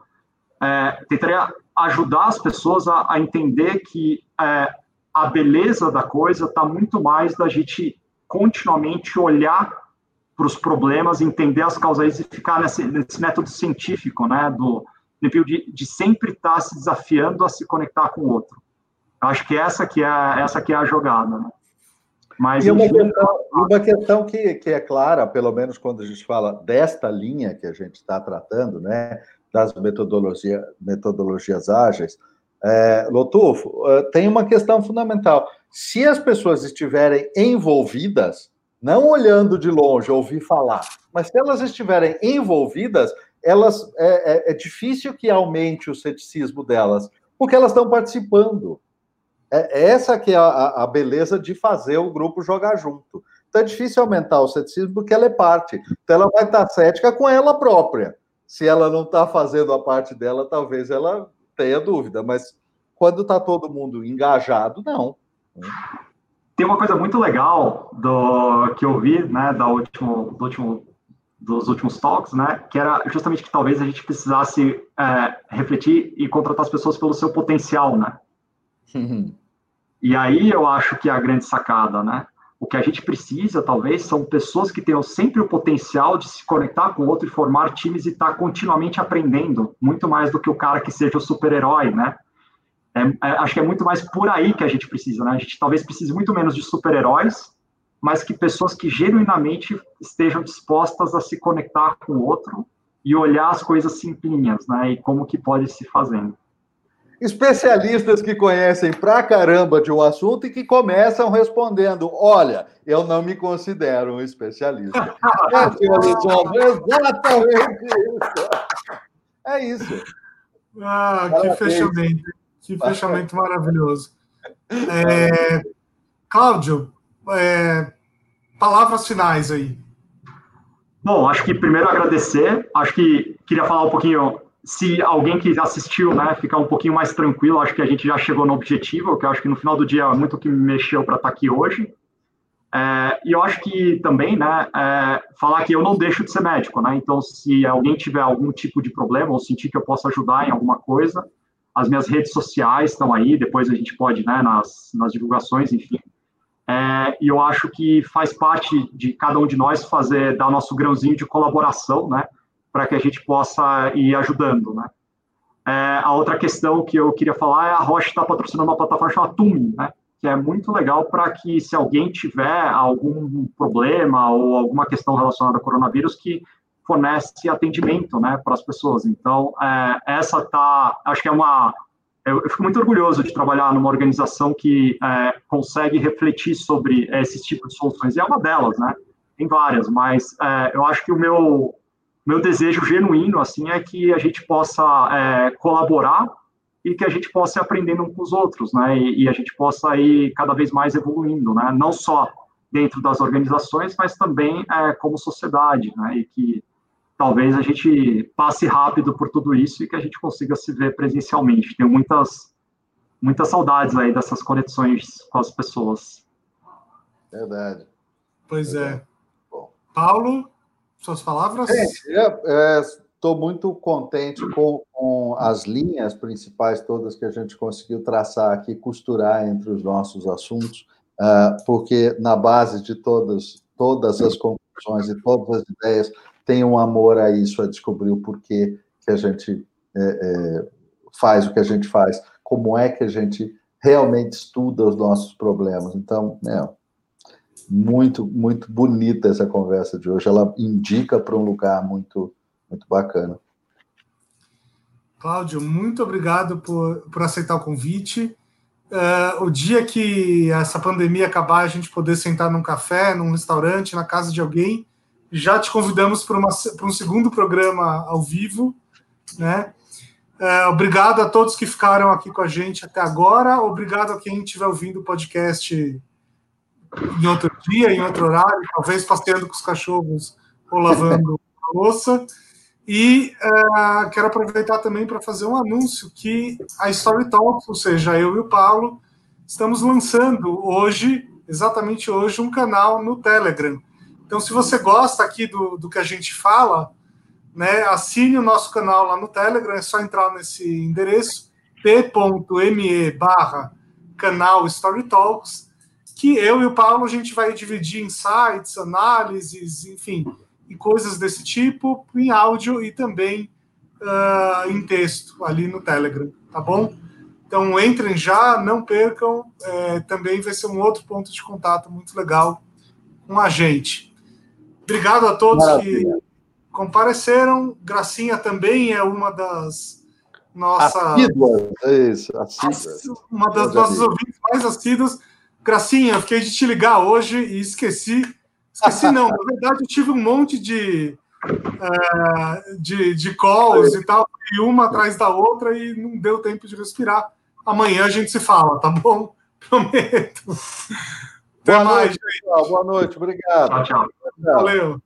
É, tentaria ajudar as pessoas a, a entender que é, a beleza da coisa está muito mais da gente continuamente olhar para os problemas, entender as causas e ficar nesse, nesse método científico, né, do de, de sempre estar tá se desafiando a se conectar com o outro. Acho que essa que é essa que é a jogada. Né? Mas e uma questão, uma questão que, que é clara, pelo menos quando a gente fala desta linha que a gente está tratando, né, das metodologia, metodologias ágeis, é, Lotufo, é, tem uma questão fundamental. Se as pessoas estiverem envolvidas, não olhando de longe, ouvir falar, mas se elas estiverem envolvidas, elas é, é, é difícil que aumente o ceticismo delas, porque elas estão participando. É, é essa que é a, a beleza de fazer o grupo jogar junto. Então é difícil aumentar o ceticismo porque ela é parte. Então ela vai estar cética com ela própria. Se ela não está fazendo a parte dela, talvez ela tenha dúvida, mas quando está todo mundo engajado, não. Tem uma coisa muito legal do que eu vi, né, da último, do último, dos últimos talks, né, que era justamente que talvez a gente precisasse é, refletir e contratar as pessoas pelo seu potencial, né. Uhum. E aí eu acho que é a grande sacada, né. O que a gente precisa, talvez, são pessoas que tenham sempre o potencial de se conectar com o outro e formar times e estar tá continuamente aprendendo, muito mais do que o cara que seja o super-herói, né? É, é, acho que é muito mais por aí que a gente precisa, né? A gente talvez precise muito menos de super-heróis, mas que pessoas que genuinamente estejam dispostas a se conectar com o outro e olhar as coisas simplinhas, né? E como que pode se fazendo especialistas que conhecem pra caramba de um assunto e que começam respondendo: Olha, eu não me considero um especialista. é, senhor exatamente isso. É isso. Ah, que fechamento. Que fechamento maravilhoso. É, Cláudio, é, palavras finais aí. Bom, acho que primeiro agradecer. Acho que queria falar um pouquinho. Se alguém que assistiu, né, ficar um pouquinho mais tranquilo, acho que a gente já chegou no objetivo, que eu acho que no final do dia é muito o que me mexeu para estar tá aqui hoje. É, e eu acho que também, né, é, falar que eu não deixo de ser médico, né? Então, se alguém tiver algum tipo de problema ou sentir que eu possa ajudar em alguma coisa, as minhas redes sociais estão aí, depois a gente pode, né, nas, nas divulgações, enfim. É, e eu acho que faz parte de cada um de nós fazer, dar nosso grãozinho de colaboração, né, para que a gente possa ir ajudando, né. É, a outra questão que eu queria falar é a Roche está patrocinando uma plataforma chamada Tum, né, que é muito legal para que se alguém tiver algum problema ou alguma questão relacionada ao coronavírus, que fornece atendimento, né, para as pessoas. Então, é, essa tá, acho que é uma, eu, eu, fico muito orgulhoso de trabalhar numa organização que é, consegue refletir sobre esse tipo de soluções. E é uma delas, né? Tem várias, mas é, eu acho que o meu meu desejo genuíno assim é que a gente possa é, colaborar e que a gente possa ir aprendendo uns com os outros, né? E, e, a gente possa ir cada vez mais evoluindo, né? Não só dentro das organizações, mas também é, como sociedade, né? E que talvez a gente passe rápido por tudo isso e que a gente consiga se ver presencialmente. Tenho muitas muitas saudades aí dessas conexões com as pessoas. Verdade. Pois é. Verdade. é. Bom. Paulo, suas palavras? É, é, estou muito contente com, com, as linhas principais todas que a gente conseguiu traçar aqui, costurar entre os nossos assuntos, uh, porque na base de todas, todas as conclusões e todas as ideias tem um amor a isso, a descobrir o porquê que a gente é, é, faz o que a gente faz, como é que a gente realmente estuda os nossos problemas. Então, é, muito, muito bonita essa conversa de hoje. Ela indica para um lugar muito muito bacana. Cláudio, muito obrigado por, por aceitar o convite. Uh, o dia que essa pandemia acabar, a gente poder sentar num café, num restaurante, na casa de alguém, já te convidamos para, para um segundo programa ao vivo, né? Uh, obrigado a todos que ficaram aqui com a gente até agora. Obrigado a quem estiver ouvindo o podcast em outro dia, em outro horário, talvez passeando com os cachorros ou lavando a louça. E uh, quero aproveitar também para fazer um anúncio que a Story Talks, ou seja, eu e o Paulo, estamos lançando hoje, exatamente hoje, um canal no Telegram. Então, se você gosta aqui do, do que a gente fala, né, assine o nosso canal lá no Telegram, é só entrar nesse endereço, t.me barra canal Story Talks, que eu e o Paulo a gente vai dividir insights, análises, enfim, e coisas desse tipo em áudio e também uh, em texto ali no Telegram, tá bom? Então entrem já, não percam, é, também vai ser um outro ponto de contato muito legal com a gente. Obrigado a todos Maravilha. que compareceram. Gracinha também é uma das nossas. Assíduas, é isso, assíduas. Uma das nossas ouvintes mais assíduas. Gracinha, fiquei de te ligar hoje e esqueci Esqueci, não. Na verdade, eu tive um monte de, uh, de, de calls e tal, e uma atrás da outra, e não deu tempo de respirar. Amanhã a gente se fala, tá bom? Prometo. Até boa mais, noite, gente. Boa noite, obrigado. Tchau, tchau. Valeu.